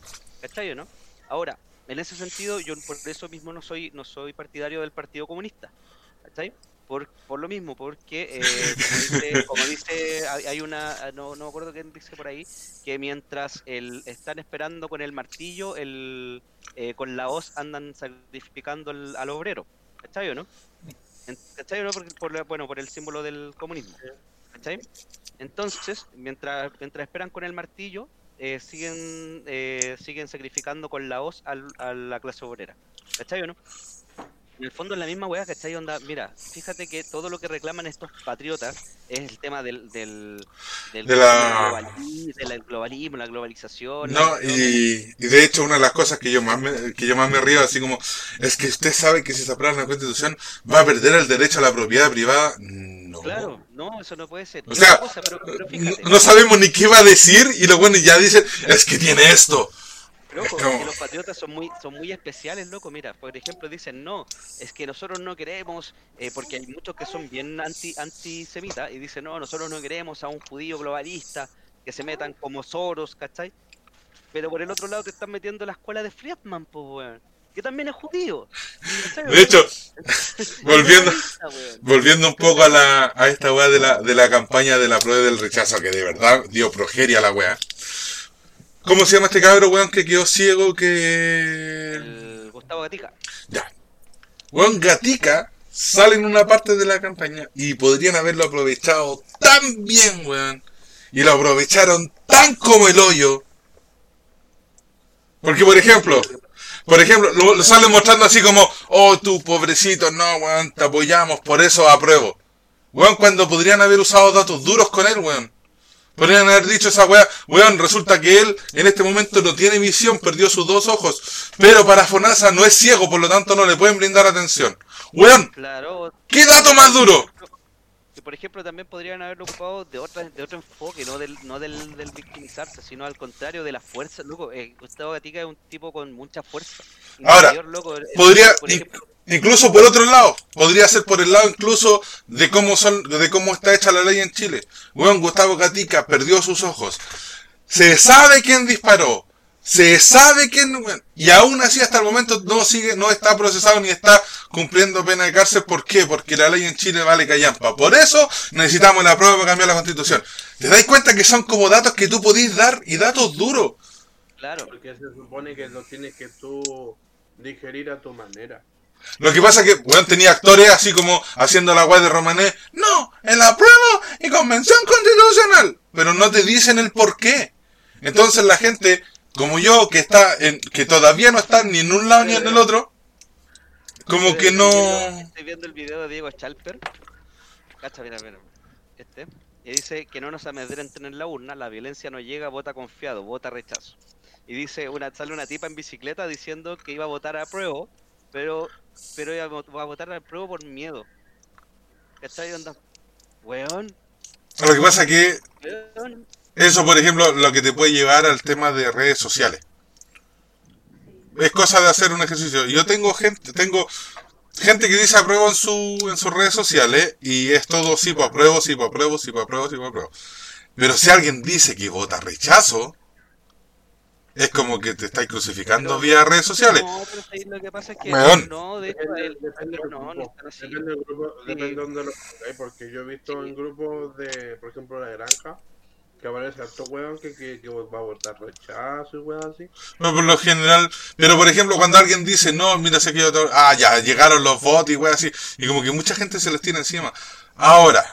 ¿cachai no? Ahora, en ese sentido, yo por eso mismo no soy no soy partidario del Partido Comunista, ¿cachai? Por, por lo mismo, porque eh, como dice, como dice, hay una, no, no me acuerdo quién dice por ahí, que mientras el, están esperando con el martillo, el, eh, con la hoz andan sacrificando al, al obrero, ¿cachai o no? ¿Cachai o no? Por, por bueno, por el símbolo del comunismo, ¿cachai? Entonces, mientras, mientras esperan con el martillo, eh, siguen, eh, siguen sacrificando con la hoz al- a la clase obrera, ¿cachai o no? En el fondo es la misma weá, ¿cachai? Onda, mira, fíjate que todo lo que reclaman estos patriotas es el tema del, del, del, De la- globalismo, del globalismo, la globalización. No, la y, y de hecho una de las cosas que yo más me, que yo más me río, así como, es que usted sabe que si se aprueba la constitución va a perder el derecho a la propiedad privada. No. Claro, no, eso no puede ser. O sea, cosa, pero, pero No, no sabemos ni qué va a decir y los buenos ya dicen, es que tiene esto. Como- que los patriotas son muy, son muy especiales, loco. Mira, por ejemplo, dicen, no, es que nosotros no queremos, eh, porque hay muchos que son bien anti antisemitas y dicen, no, nosotros no queremos a un judío globalista que se metan como Soros, ¿cachai? Pero por el otro lado te están metiendo la escuela de Friedman, pues, weón. Que también es judío. De hecho, volviendo, volviendo un poco a la a esta weá de la, de la campaña de la prueba del rechazo, que de verdad dio progeria a la weá. ¿Cómo se llama este cabro, weón, que quedó ciego que... El Gustavo Gatica. Ya. Weón, Gatica sale en una parte de la campaña y podrían haberlo aprovechado tan bien, weón. Y lo aprovecharon tan como el hoyo. Porque, por ejemplo, Por ejemplo, lo, lo salen mostrando así como, oh, tú pobrecito, no, weón, te apoyamos, por eso apruebo. Weón, cuando podrían haber usado datos duros con él, weón. Podrían haber dicho esa weá, weón, resulta que él en este momento no tiene visión, perdió sus dos ojos, pero para Fonasa no es ciego, por lo tanto no le pueden brindar atención. Weón, Claro. ¿qué dato más duro? Que por ejemplo también podrían haberlo ocupado de otra, de otro enfoque, no del, no del, del victimizarse, sino al contrario de la fuerza, loco. Eh, Gustavo Gatica es un tipo con mucha fuerza. Ahora, loco. El- podría- por ejemplo, Incluso por otro lado, podría ser por el lado incluso de cómo son, de cómo está hecha la ley en Chile. Weón, Gustavo Gatica perdió sus ojos. Se sabe quién disparó. Se sabe quién, y aún así hasta el momento no sigue, no está procesado ni está cumpliendo pena de cárcel. ¿Por qué? Porque la ley en Chile vale callampa. Por eso necesitamos la prueba para cambiar la constitución. ¿Te dais cuenta que son como datos que tú podís dar y datos duros? claro, Porque se supone que lo tienes que tú digerir a tu manera. Lo que pasa es que, weón, tenía actores así como haciendo la guay de Romané. No, en la prueba y convención constitucional. Pero no te dicen el por qué. Entonces la gente, como yo, que está en, que todavía no está ni en un lado ni en el otro, como que no... Estoy viendo el video de Diego Schalper. Cacha, mira, mira. Este. Y dice que no nos amedrenten en la urna, la violencia no llega, vota confiado, vota rechazo. Y dice, una, sale una tipa en bicicleta diciendo que iba a votar a prueba, pero, pero iba a votar a prueba por miedo. ¿Cachai? Onda, weón, Lo que pasa es que weón. eso, por ejemplo, lo que te puede llevar al tema de redes sociales. Es cosa de hacer un ejercicio. Yo tengo gente, tengo gente que dice apruebo en su en sus redes sociales y es todo sí pues apruebo, sí pues apruebo, sí pues apruebo, sí pues apruebo. Pero si alguien dice que vota rechazo, es como que te estáis crucificando Pero- vía redes sociales. No, pero ahí lo que pasa es que no, de hecho, Depende, el- depende del no, no grupo. así. Depende del grupo, Sí. depende de dónde lo pongáis, porque yo he visto Sí. en grupos de, por ejemplo, la granja, que aparece harto weón que, que, que va a votar rechazo y weón así. No, por lo general, pero por ejemplo, cuando alguien dice, no, mira, sé que yo, ah, ya, llegaron los votos y wey así, y como que mucha gente se les tiene encima. Ahora,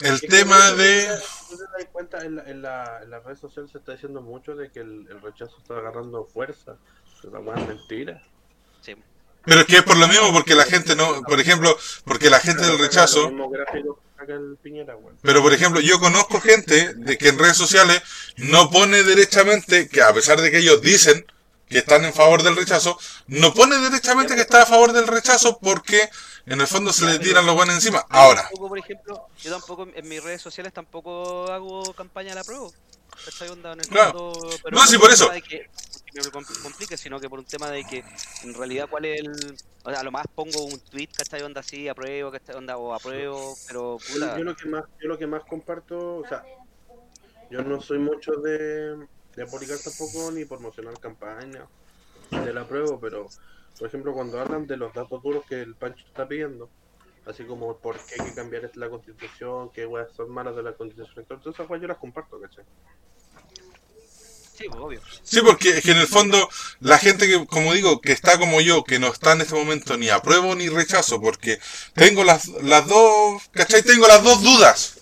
el Es tema de... Tú te das cuenta, en, la, en, la, en las redes sociales se está diciendo mucho de que el, el rechazo está agarrando fuerza. Pero la weón es mentira. Sí. Pero es que es por lo mismo, porque la gente no, por ejemplo, porque la gente del rechazo, pero por ejemplo, yo conozco gente de que en redes sociales no pone derechamente, que a pesar de que ellos dicen que están en favor del rechazo, no pone derechamente que está a favor del rechazo porque en el fondo se le tiran los buenos encima. Ahora, Tampoco, por ejemplo, yo tampoco en mis redes sociales tampoco hago campaña a la prueba. Onda, en el Claro. fondo, pero No, sí, un por tema eso. de que- que me compl- complique, sino que por un tema de que en realidad cuál es el... O sea, a lo más pongo un tweet, ¿cachai? Onda así, apruebo, ¿cachai? Onda o apruebo, pero puta, yo lo que más, yo lo que más comparto, o sea, yo no soy mucho de, de publicar tampoco ni promocionar campaña de la prueba, pero por ejemplo cuando hablan de los datos duros que el Pancho está pidiendo, así como por qué hay que cambiar la constitución, qué weas son malas de la constitución, entonces esas weas yo las comparto, ¿cachai? sí, pues, obvio. Sí, porque es que en el fondo la gente que, como digo, que está como yo, que no está en este momento ni apruebo ni rechazo, porque tengo las, las dos, ¿cachai? Tengo las dos dudas.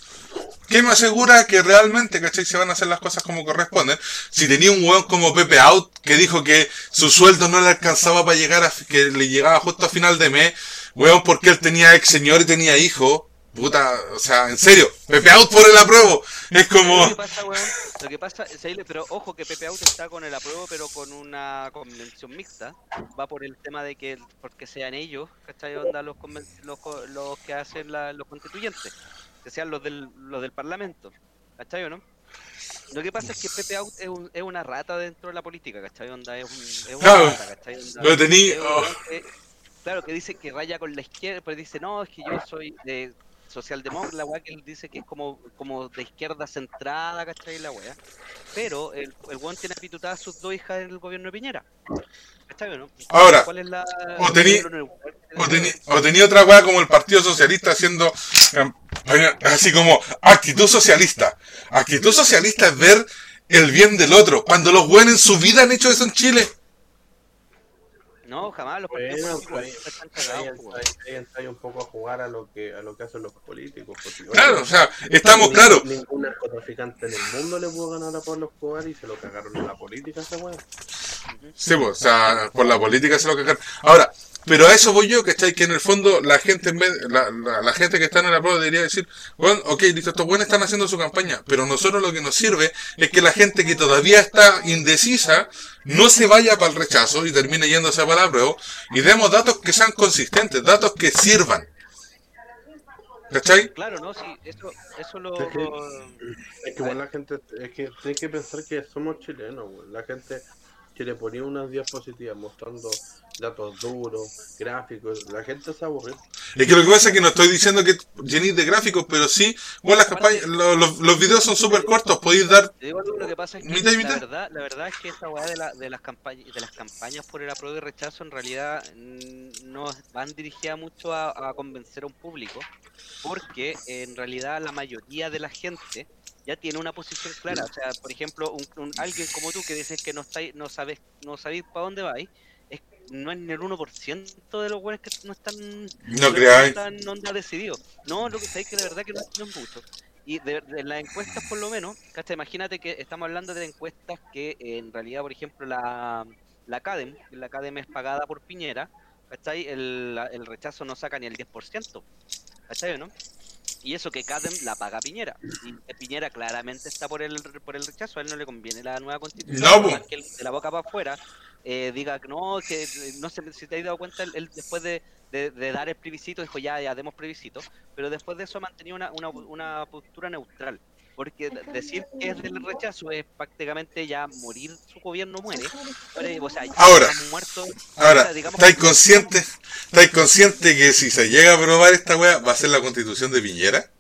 ¿Qué me asegura que realmente, ¿cachai? Se van a hacer las cosas como corresponden. Si tenía un weón como Pepe Out, que dijo que su sueldo no le alcanzaba para llegar a, que le llegaba justo a final de mes, weón, porque él tenía ex señor y tenía hijo. Puta, o sea, en serio, Pepe Out por el apruebo. Es como... Lo que pasa, weón, lo que pasa, pero ojo que Pepe Auto está con el apruebo, pero con una convención mixta. Va por el tema de que, porque sean ellos, ¿cachai? Onda los, los, los que hacen la- los constituyentes, que sean los del, los del parlamento, ¿cachai o no? Lo que pasa es que Pepe Out es, un- es una rata dentro de la política, ¿cachai? Onda es, un, es una Claro, rata, ¿cachai? Onda, lo tení- es un oh. claro, que dice que raya con la izquierda, pero dice, no, es que yo soy de socialdemócrata, la weá que él dice que es como, como de izquierda centrada, ¿cachai? La weá. Pero el, el weón tiene apitutadas sus dos hijas en el gobierno de Piñera. ¿Cachai o no? Ahora, ¿Cuál es la. o tení- tenía otra weá como el Partido Socialista haciendo campaña, así como actitud socialista. Actitud socialista es ver el bien del otro. Cuando los buenos en su vida han hecho eso en Chile. No, jamás los partidos Bueno, políticos ahí- están Ahí entra- entra un poco a jugar a lo que a lo que hacen los políticos. porque, Claro, o sea, estamos ningún- claros. Ningún narcotraficante en el mundo le pudo ganar a Pablo Escobar y se lo cagaron en la política esa weá. Sí, pues, o sea, por la política se lo cagaron. Ahora, pero a eso voy yo, ¿cachai? Que en el fondo la gente en vez, la, la, la gente que está en el prueba debería decir, bueno, ok, listo, estos buenos están haciendo su campaña, pero nosotros lo que nos sirve es que la gente que todavía está indecisa no se vaya para el rechazo y termine yéndose para la prueba y demos datos que sean consistentes, datos que sirvan. ¿Cachai? Claro, no, sí, eso, eso lo... Es que- Es que igual la gente, es que tienes que pensar que somos chilenos. La gente que le ponía unas diapositivas mostrando datos duros, gráficos, la gente se aburrió. Es que lo que pasa es que no estoy diciendo que llenéis de gráficos, pero sí, bueno, las campañas, lo- los, los videos son súper cortos, podéis dar Te digo algo, lo que pasa es que Mitad y la verdad, la verdad es que esta weá de, la, de las campañas de las campañas por el apruebo y rechazo en realidad mm, no van dirigidas mucho a, a convencer a un público, porque en realidad la mayoría de la gente ya tiene una posición clara. O sea, por ejemplo, un, un- alguien como tú que dices que no estáis, no sabes, no sabéis para dónde vais, es, no es ni el 1% de los buenos que no están No creáis. están onda decididos. No, lo que sabéis que la verdad que no, no es mucho. Y de, de las encuestas, por lo menos, ¿cachai? Imagínate que estamos hablando de encuestas que eh, en realidad, por ejemplo, la, la CADEM, la CADEM es pagada por Piñera, ¿cachai? El, el rechazo no saca ni el 10%, ¿cachai no? Y eso que CADEM la paga Piñera. Y Piñera claramente está por el, por el rechazo, a él no le conviene la nueva constitución. No, que él de la boca para afuera eh, diga que no, que eh, no sé si te has dado cuenta, él, él después de, de- de dar el plebiscito dijo ya, ya demos plebiscito, pero después de eso ha mantenido una, una, una postura neutral. Porque de- decir que es del rechazo es prácticamente ya morir su gobierno muere. Pero, O sea, ya Ahora, muertos. Ahora, ¿estáis conscientes? ¿Estáis conscientes que si se llega a aprobar esta wea va a ser la constitución de Piñera?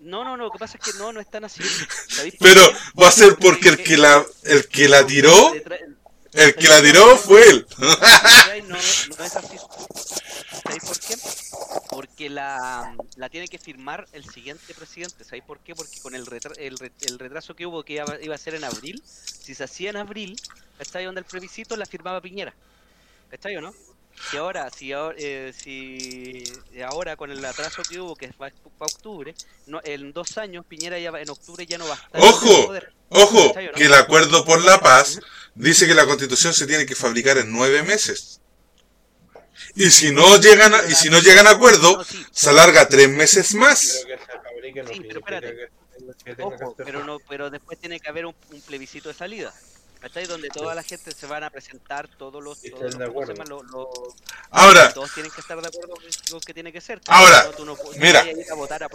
No, no, no, lo que pasa es que no, no están así. ¿Sabéis por Pero va a ser porque el que la, el que la tiró, el que la tiró fue él. No es así. ¿Sabéis por qué? Porque la, la tiene que firmar el siguiente presidente. ¿Sabéis por qué? Porque con el, retra- el, re- el retraso que hubo, que iba, iba a ser en abril, si se hacía en abril, ¿cachai? Donde el plebiscito la firmaba Piñera. ¿Cachai o no? Si ahora, si ahora, eh, si ahora con el atraso que hubo, que es para octubre, no, en dos años Piñera ya va- en octubre ya no va a estar Ojo, poder. ojo, que el acuerdo por la paz dice que la constitución se tiene que fabricar en nueve meses. Y si no llegan a, y si no llegan a acuerdo, No, sí, se alarga tres meses más. Sí, pero espérate. Ojo, no, pero después tiene que haber un, un plebiscito de salida. ¿Cachai? Donde toda la gente se van a presentar todos los, todos los- ¿cómo Ahora, todos tienen que estar de acuerdo con lo que tiene que ser. Ahora, No, tú no puedes- mira. a ir a votar a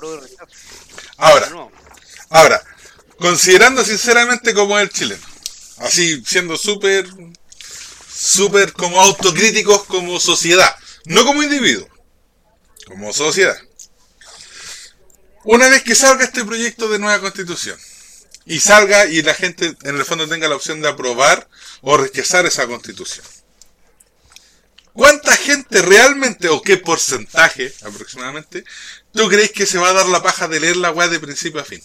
ahora, No, Ahora, considerando sinceramente como es el chileno, así siendo súper, súper como autocríticos como sociedad, no como individuo, como sociedad. Una vez que salga este proyecto de nueva constitución y salga y la gente en el fondo tenga la opción de aprobar o rechazar esa constitución. ¿Cuánta gente realmente o qué porcentaje aproximadamente tú crees que se va a dar la paja de leer la weá de principio a fin?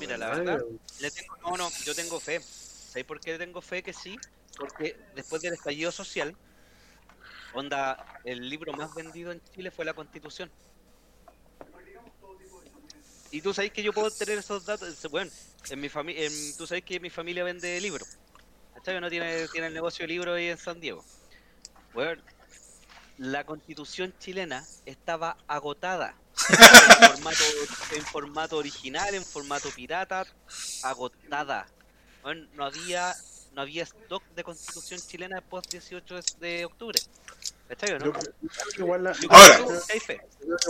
Mira, la verdad, le tengo, no, no, yo tengo fe. ¿Sabéis por qué tengo fe que sí? Porque después del estallido social, onda, el libro más vendido en Chile fue la Constitución. Y tú sabes que yo puedo tener esos datos. Bueno, en mi familia, tú sabes que mi familia vende libros. ¿Cachai? No tiene, tiene el negocio de libros ahí en San Diego. Bueno, la constitución chilena estaba agotada. En, formato, en formato original, en formato pirata, agotada. Bueno, no había no había stock de constitución chilena después del 18 de- octubre. ¿Cachai o no? Yo creo que igual la- Yo Ahora.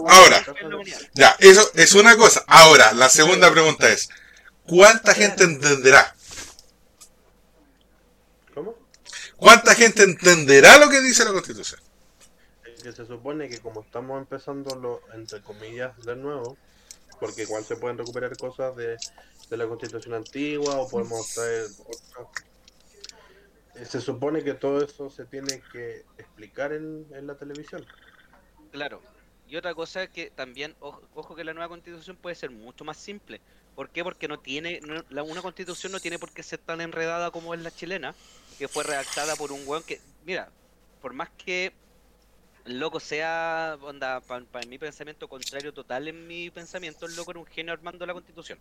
Ahora. Ya, eso es una cosa. Ahora, la segunda pregunta es, ¿cuánta gente entenderá? de- ¿Cómo? ¿Cuánta gente entenderá lo que dice la Constitución? Que se supone que como estamos empezando lo, entre comillas, de nuevo, porque igual se pueden recuperar cosas de, de la constitución antigua o podemos traer otras. Eh, Se supone que todo eso se tiene que explicar en, en la televisión. Claro. Y otra cosa es que también, ojo, ojo que la nueva constitución puede ser mucho más simple. ¿Por qué? Porque no tiene, no- la, una constitución no tiene por qué ser tan enredada como es la chilena, que fue redactada por un weón que, mira, por más que el loco sea, onda, para mi pensamiento contrario total en mi pensamiento, el loco era un genio armando la constitución.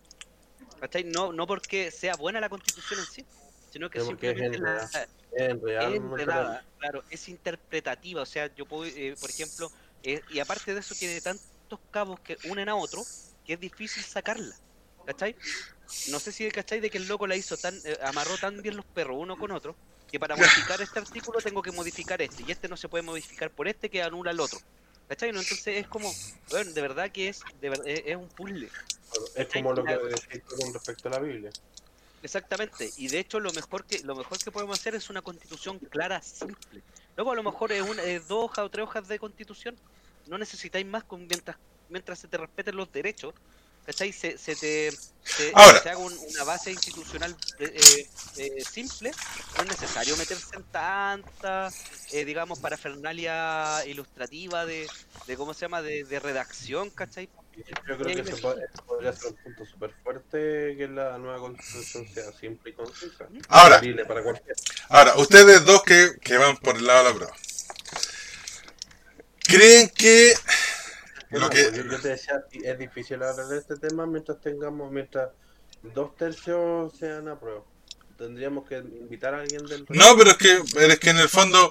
¿Cachai? No, no porque sea buena la constitución en sí, sino que es simplemente la- enredada. Es real, es enredada, claro, es interpretativa, o sea, yo puedo, eh, por ejemplo, eh, y aparte de eso tiene tantos cabos que unen a otro que es difícil sacarla, ¿cachai? No sé si cachai de que el loco la hizo tan, eh, amarró tan bien los perros uno con otro, que para modificar este artículo tengo que modificar este, y este no se puede modificar por este que anula el otro. ¿Cachai? No, entonces es como, bueno, de verdad que es, de ver- es, es un puzzle. Es como lo que decís con respecto a la Biblia. Exactamente, y de hecho lo mejor que lo mejor que podemos hacer es una constitución clara, simple. Luego a lo mejor es, una, es dos hojas o tres hojas de constitución, no necesitáis más con, mientras mientras se te respeten los derechos, ¿cachai? Se, se te se, Ahora. se haga un- una base institucional eh, eh, eh, simple, no es necesario meterse en tanta, eh, digamos, parafernalia ilustrativa de, de cómo se llama, de, de redacción, ¿cachai? Yo creo que ese podría ser un punto súper fuerte que la nueva constitución sea simple y concisa. Ahora. Para. Ahora, ustedes dos que, que van por el lado de la prueba. ¿Creen que lo que... pues yo, yo te decía, es difícil hablar de este tema mientras tengamos, mientras dos tercios sean a prueba. Tendríamos que invitar a alguien del No, pero es que, es que en el fondo,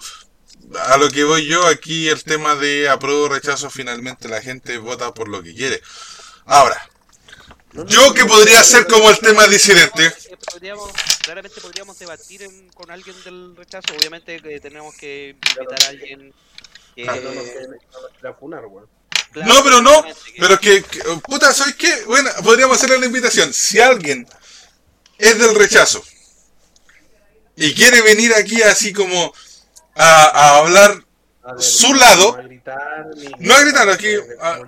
a lo que voy yo, aquí el tema de apruebo o rechazo, finalmente la gente vota por lo que quiere. Ahora, No, no, yo que podría ser como el tema disidente, podríamos, claramente podríamos debatir en- con alguien del rechazo. Obviamente que tenemos que invitar a alguien que. Que no no claro, No, pero no, pero que, que- puta, ¿sabes qué? Bueno, podríamos hacerle la invitación. Si alguien es del rechazo y quiere venir aquí así como a, a hablar, A ver, Su lado- No a gritar, ni- No a gritar, aquí,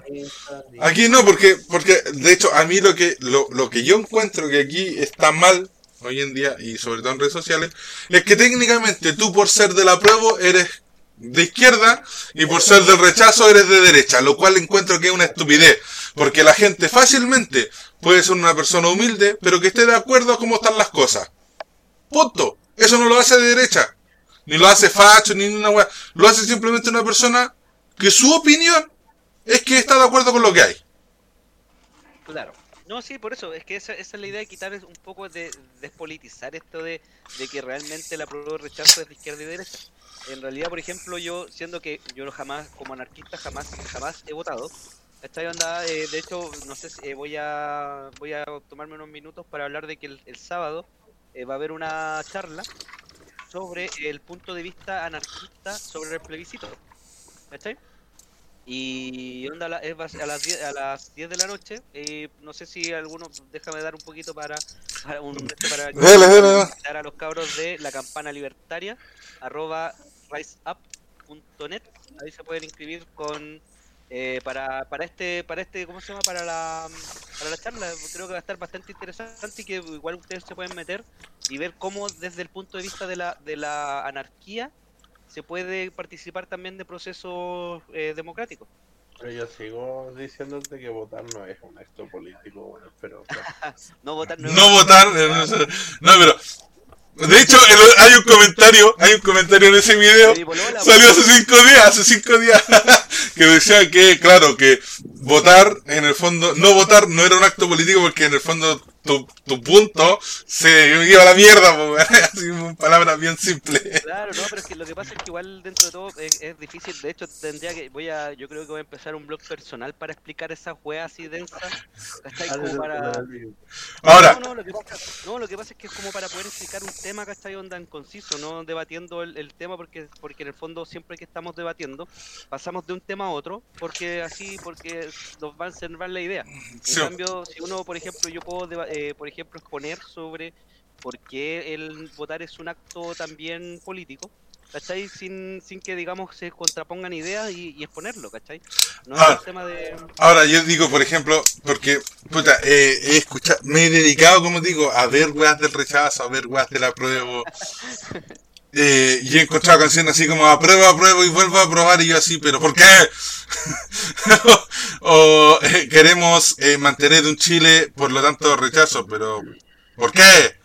ni- Aquí no, porque, porque de hecho a mí lo que, lo, lo que yo encuentro que aquí está mal hoy en día y sobre todo en redes sociales es que técnicamente tú por ser del apruebo eres de izquierda y por ser del rechazo eres de derecha, lo cual encuentro que es una estupidez, porque la gente fácilmente puede ser una persona humilde, pero que esté de acuerdo a cómo están las cosas. Punto. Eso no lo hace de derecha, ni lo hace facho, ni una weá. Lo hace simplemente una persona que su opinión es que está de acuerdo con lo que hay. Claro. No, sí, por eso, es que esa, esa es la idea de quitar un poco de despolitizar esto de, de que realmente la prueba de rechazo es de izquierda y derecha. En realidad, por ejemplo, yo, siendo que yo jamás, como anarquista, jamás, jamás he votado, esta onda, eh, de hecho, no sé si eh, voy a voy a tomarme unos minutos para hablar de que el, el sábado eh, va a haber una charla sobre el punto de vista anarquista sobre el plebiscito. ¿Cachai? Y onda, la- es a las 10, a las 10 de la noche. eh, no sé si alguno, déjame dar un poquito para, para, un, para dale. invitar a los cabros de la campana libertaria, arroba riseup.net. Ahí se pueden inscribir con eh, para, para este, para este, ¿cómo se llama? Para la, para la charla. Creo que va a estar bastante interesante y que igual ustedes se pueden meter y ver cómo desde el punto de vista de la, de la anarquía se puede participar también de procesos eh, democráticos. Pero yo sigo diciéndote que votar no es un acto político, bueno, pero No votar no es- No votar, eh, no, sé. no, pero. De hecho, el- hay un comentario, hay un comentario en ese video. Salió hace cinco días, hace cinco días, que decía que, claro, que votar, en el fondo, no votar no era un acto político porque en el fondo tu, tu punto se iba a la mierda, po, así en palabras bien simples. Claro, no, pero es que lo que pasa es que igual dentro de todo es, es difícil. De hecho, tendría que, voy a, yo creo que voy a empezar un blog personal para explicar esas weas así densas. ¿Cachai? Como para... Ahora, No, no, lo que pasa, no, lo que pasa es que es como para poder explicar un tema, ¿cachai? Onda en conciso, no debatiendo el, el tema, porque, porque en el fondo siempre que estamos debatiendo, pasamos de un tema a otro, porque así, porque nos van a servir la idea. En Sí. cambio, si uno, por ejemplo, yo puedo, eh, por ejemplo, exponer sobre por qué el votar es un acto también político, ¿cachai? Sin, sin que, digamos, se contrapongan ideas y, y exponerlo, ¿cachai? No Ah. es un tema de... ahora yo digo, por ejemplo, porque, puta, eh, he escuchado, me he dedicado, como digo, a ver weas del rechazo, a ver weas del apruebo. Eh, y he encontrado canciones así como apruebo, apruebo y vuelvo a aprobar y yo así, pero ¿por qué? o eh, queremos eh, mantener un Chile, por lo tanto rechazo, pero ¿por qué?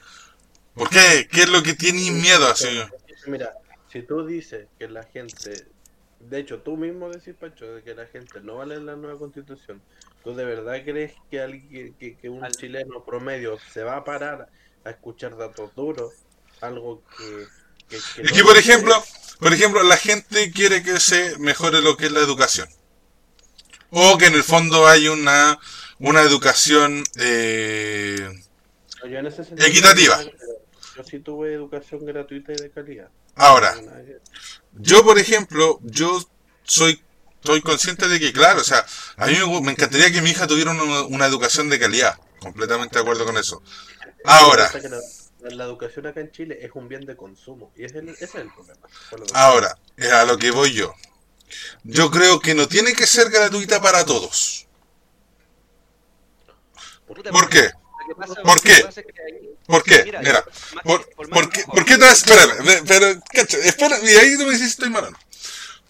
¿Por qué? ¿Qué es lo que tiene miedo así? Mira, si tú dices que la gente De hecho, tú mismo decís, Pancho, de que la gente no vale la nueva constitución. ¿Tú de verdad crees que alguien, que, que un chileno promedio se va a parar a escuchar datos duros? Algo que... que, no por ejemplo, por ejemplo, la gente quiere que se mejore lo que es la educación. O que en el fondo hay una, una educación eh, No, yo en ese sentido- Equitativa. Yo sí tuve educación gratuita y de calidad. Ahora, yo, por ejemplo, yo soy, soy consciente de que, claro, o sea, a mí me, encantaría que mi hija tuviera una, una educación de calidad. Completamente de acuerdo con eso. Ahora, La, la educación acá en Chile es un bien de consumo. Y ese, ese es el problema. ahora, es a lo que voy yo. Yo creo que no tiene que ser gratuita para todos. ¿Por qué? ¿Por qué? ¿Por qué? Mira, ¿por, qué, por qué vas- Espérame, pero, espera, y ahí tú me dices si estoy no.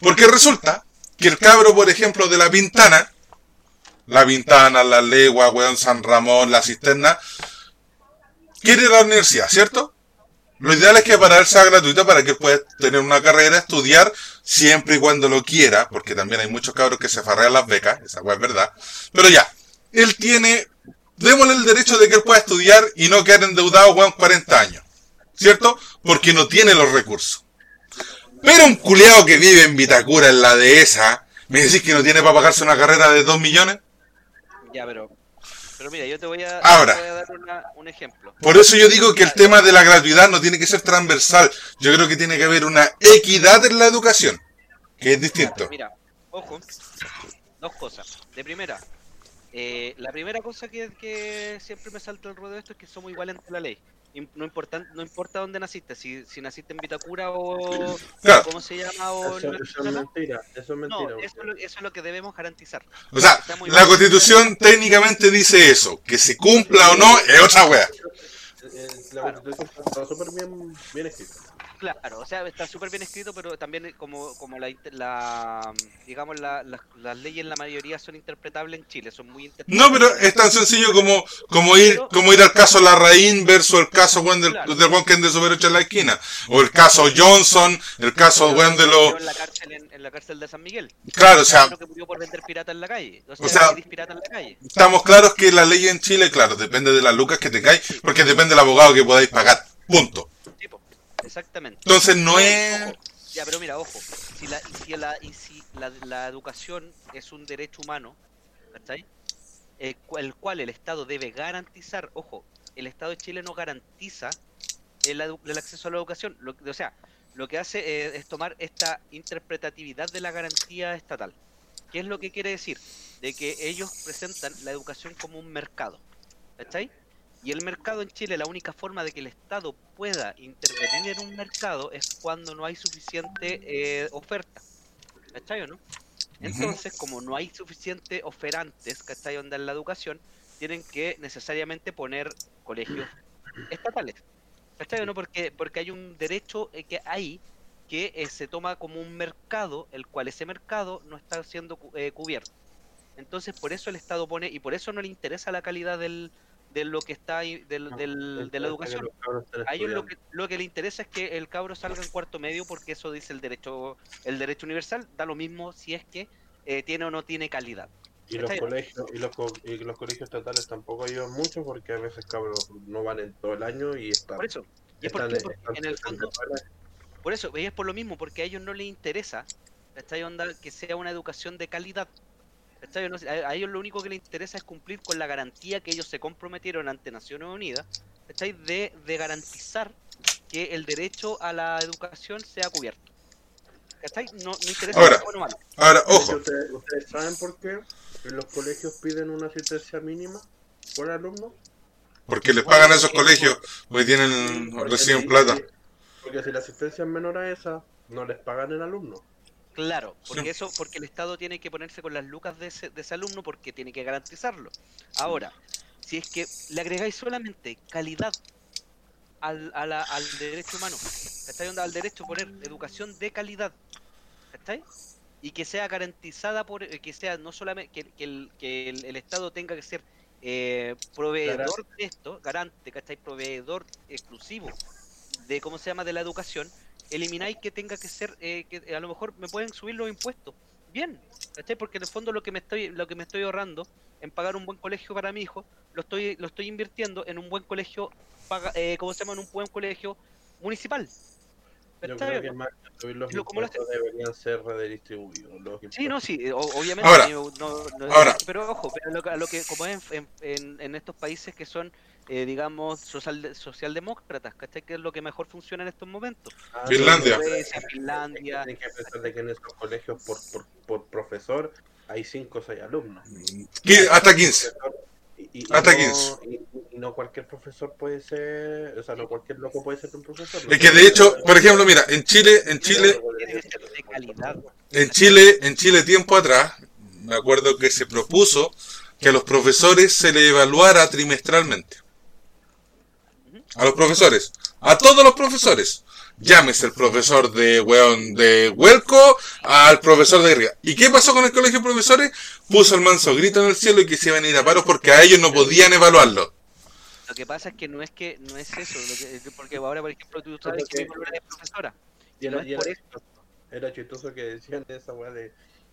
Porque resulta que el cabro, por ejemplo, de la Pintana, la Pintana, la Legua, weón, San Ramón, la Cisterna, quiere ir a la universidad, ¿cierto? Lo ideal es que para él sea gratuita para que él pueda tener una carrera, estudiar siempre y cuando lo quiera, porque también hay muchos cabros que se farrean las becas, esa es verdad. Pero ya, él tiene, démosle el derecho de que él pueda estudiar y no quedar endeudado, weón, 40 años, ¿cierto? Porque no tiene los recursos. Pero un culeado que vive en Vitacura, en la dehesa, ¿me decís que no tiene para pagarse una carrera de 2 millones? Ya, pero. Pero mira, yo te voy a, Ahora. te voy a dar una- un ejemplo. Por eso yo digo que el tema de la gratuidad no tiene que ser transversal. Yo creo que tiene que haber una equidad en la educación, que es distinto. Mira, ojo, dos cosas. De primera, eh, la primera cosa que, que siempre me salta el ruedo de esto es que somos iguales ante la ley. No importa, no importa dónde naciste, si, si naciste en Vitacura o Claro. cómo se llama o Eso, es mentira. Eso es mentira. No, eso, es lo- eso es lo que debemos garantizar. O sea, la constitución técnicamente dice eso. Que se cumpla o no es otra wea. Eh, La constitución está súper bien, bien escrita. Claro, o sea, está súper bien escrito, pero también como, como la, la digamos, la- las- las leyes en la mayoría son interpretables en Chile, son muy interpretables. No, pero es tan sencillo como, como ir, como ir al caso Larraín versus el caso weón, del, Claro. del weón que de Super 8 en la esquina. O el caso Johnson, el caso weón de los. en la cárcel en, en la cárcel de San Miguel. Claro, o sea, que murió por vender pirata en la calle. O sea, O sea, eres pirata en la calle. estamos claros que la ley en Chile, claro, depende de las lucas que te cae, porque depende del abogado que podáis pagar. Punto. Exactamente. Entonces no es. Ya, pero mira, ojo. Si la, si, la, si la, la educación es un derecho humano, ¿cachai? El, cu- el cual el Estado debe garantizar, ojo, el Estado de Chile no garantiza el, el acceso a la educación. Lo, o sea, lo que hace eh, es tomar esta interpretatividad de la garantía estatal. ¿Qué es lo que quiere decir? De que ellos presentan la educación como un mercado. ¿Cachai? Y el mercado en Chile, la única forma de que el Estado pueda intervenir en un mercado es cuando no hay suficiente eh, oferta. ¿Cachai o no? Entonces, como no hay suficiente oferantes, ¿cachai? Onda en la educación, tienen que necesariamente poner colegios estatales. ¿Cachai o no? Porque, porque hay un derecho eh, que hay que eh, se toma como un mercado, el cual ese mercado no está siendo eh, cubierto. Entonces, por eso el Estado pone, y por eso no le interesa la calidad del, de lo que está ahí, del, del- de la educación. A ellos lo que, lo que le interesa es que el cabro salga en cuarto medio porque eso dice el derecho el derecho universal. Da lo mismo si es que eh, tiene o no tiene calidad. Y los colegios y los, co- y los colegios estatales tampoco ayudan mucho porque a veces cabros no van en todo el año y están. Por eso. Y es están- porque, en el fondo, por eso, es por lo mismo, porque a ellos no les interesa, ¿cachai? Onda, que sea una educación de calidad. A, ellos lo único que les interesa es cumplir con la garantía que ellos se comprometieron ante Naciones Unidas. De, de garantizar que el derecho a la educación sea cubierto. No, no interesa Ahora, bueno malo. Ahora, ojo, ¿Ustedes, ustedes saben por qué en los colegios piden una asistencia mínima por alumno? porque les pagan a esos colegios, porque tienen, reciben plata. Porque si la asistencia es menor a esa, no les pagan el alumno. Claro, porque eso, porque el Estado tiene que ponerse con las lucas de ese, de ese alumno porque tiene que garantizarlo. Ahora, si es que le agregáis solamente calidad al, a la- al derecho humano, ¿cachai? Onda, Al derecho a poner educación de calidad, ¿cachai? Y que sea garantizada por, eh, que sea no solamente, que, que el, que el, el Estado tenga que ser eh, proveedor de esto, garante, ¿cachai? Proveedor exclusivo de, ¿cómo se llama?, de la educación, elimináis que tenga que ser, eh, que a lo mejor me pueden subir los impuestos. Bien, ¿cachai? Porque en el fondo lo que me estoy, lo que me estoy ahorrando en pagar un buen colegio para mi hijo, lo estoy, lo estoy invirtiendo en un buen colegio, paga, eh, ¿cómo se llama? En un buen colegio municipal. Yo creo que más que subir los Lo- como lo impuestos deberían ser redistribuidos. Los Sí, no, sí, eh, o- obviamente. Ahora, yo no- no- ahora. pero ojo, pero lo, que- a lo que como es en, en, en estos países que son, eh, digamos, social, socialdemócratas, ¿cachai? Que es lo que mejor funciona en estos momentos. Ah, Finlandia. no, Suecia, Finlandia. Tienen que pensar de que en esos colegios por, por, por profesor hay 5 o 6 alumnos. Hasta 15. Y, Hasta no, 15. Y, y no cualquier profesor puede ser, o sea, no cualquier loco puede ser un profesor. Es que de hecho, por ejemplo, mira, en Chile, en Chile, en Chile, en Chile tiempo atrás, me acuerdo que se propuso que a los profesores se le evaluara trimestralmente. A los profesores, a todos los profesores. Llámese el profesor de weón de Huelco al profesor de Guerrilla. ¿Y qué pasó con el colegio de profesores? Puso el manso grito en el cielo y que se iban a ir a paros porque a ellos no podían evaluarlo. Lo que pasa es que no es que no es eso, lo que- porque ahora, por ejemplo, tú sabes que mi polola es profesora. Y era, no es y era por eso. chistoso, era chistoso que decían esa weá de,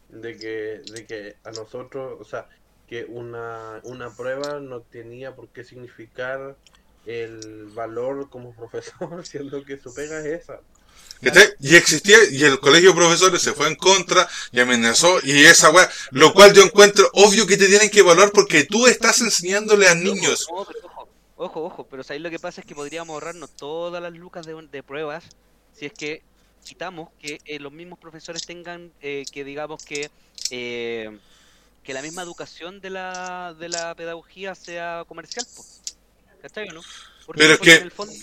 de, que, de que a nosotros, o sea, que una, una prueba no tenía por qué significar el valor como profesor, siendo que su pega es esa. Y existía, y el colegio de profesores se fue en contra y amenazó, y esa weá, lo cual yo encuentro obvio que te tienen que evaluar porque tú estás enseñándole a niños. Ojo, ojo, ojo, pero ahí lo que pasa es que podríamos ahorrarnos todas las lucas de, de pruebas si es que quitamos que eh, los mismos profesores tengan eh, que digamos que eh, que la misma educación de la, de la pedagogía sea comercial, po. ¿Cachai o no? Porque, Pero es porque que- en el fondo,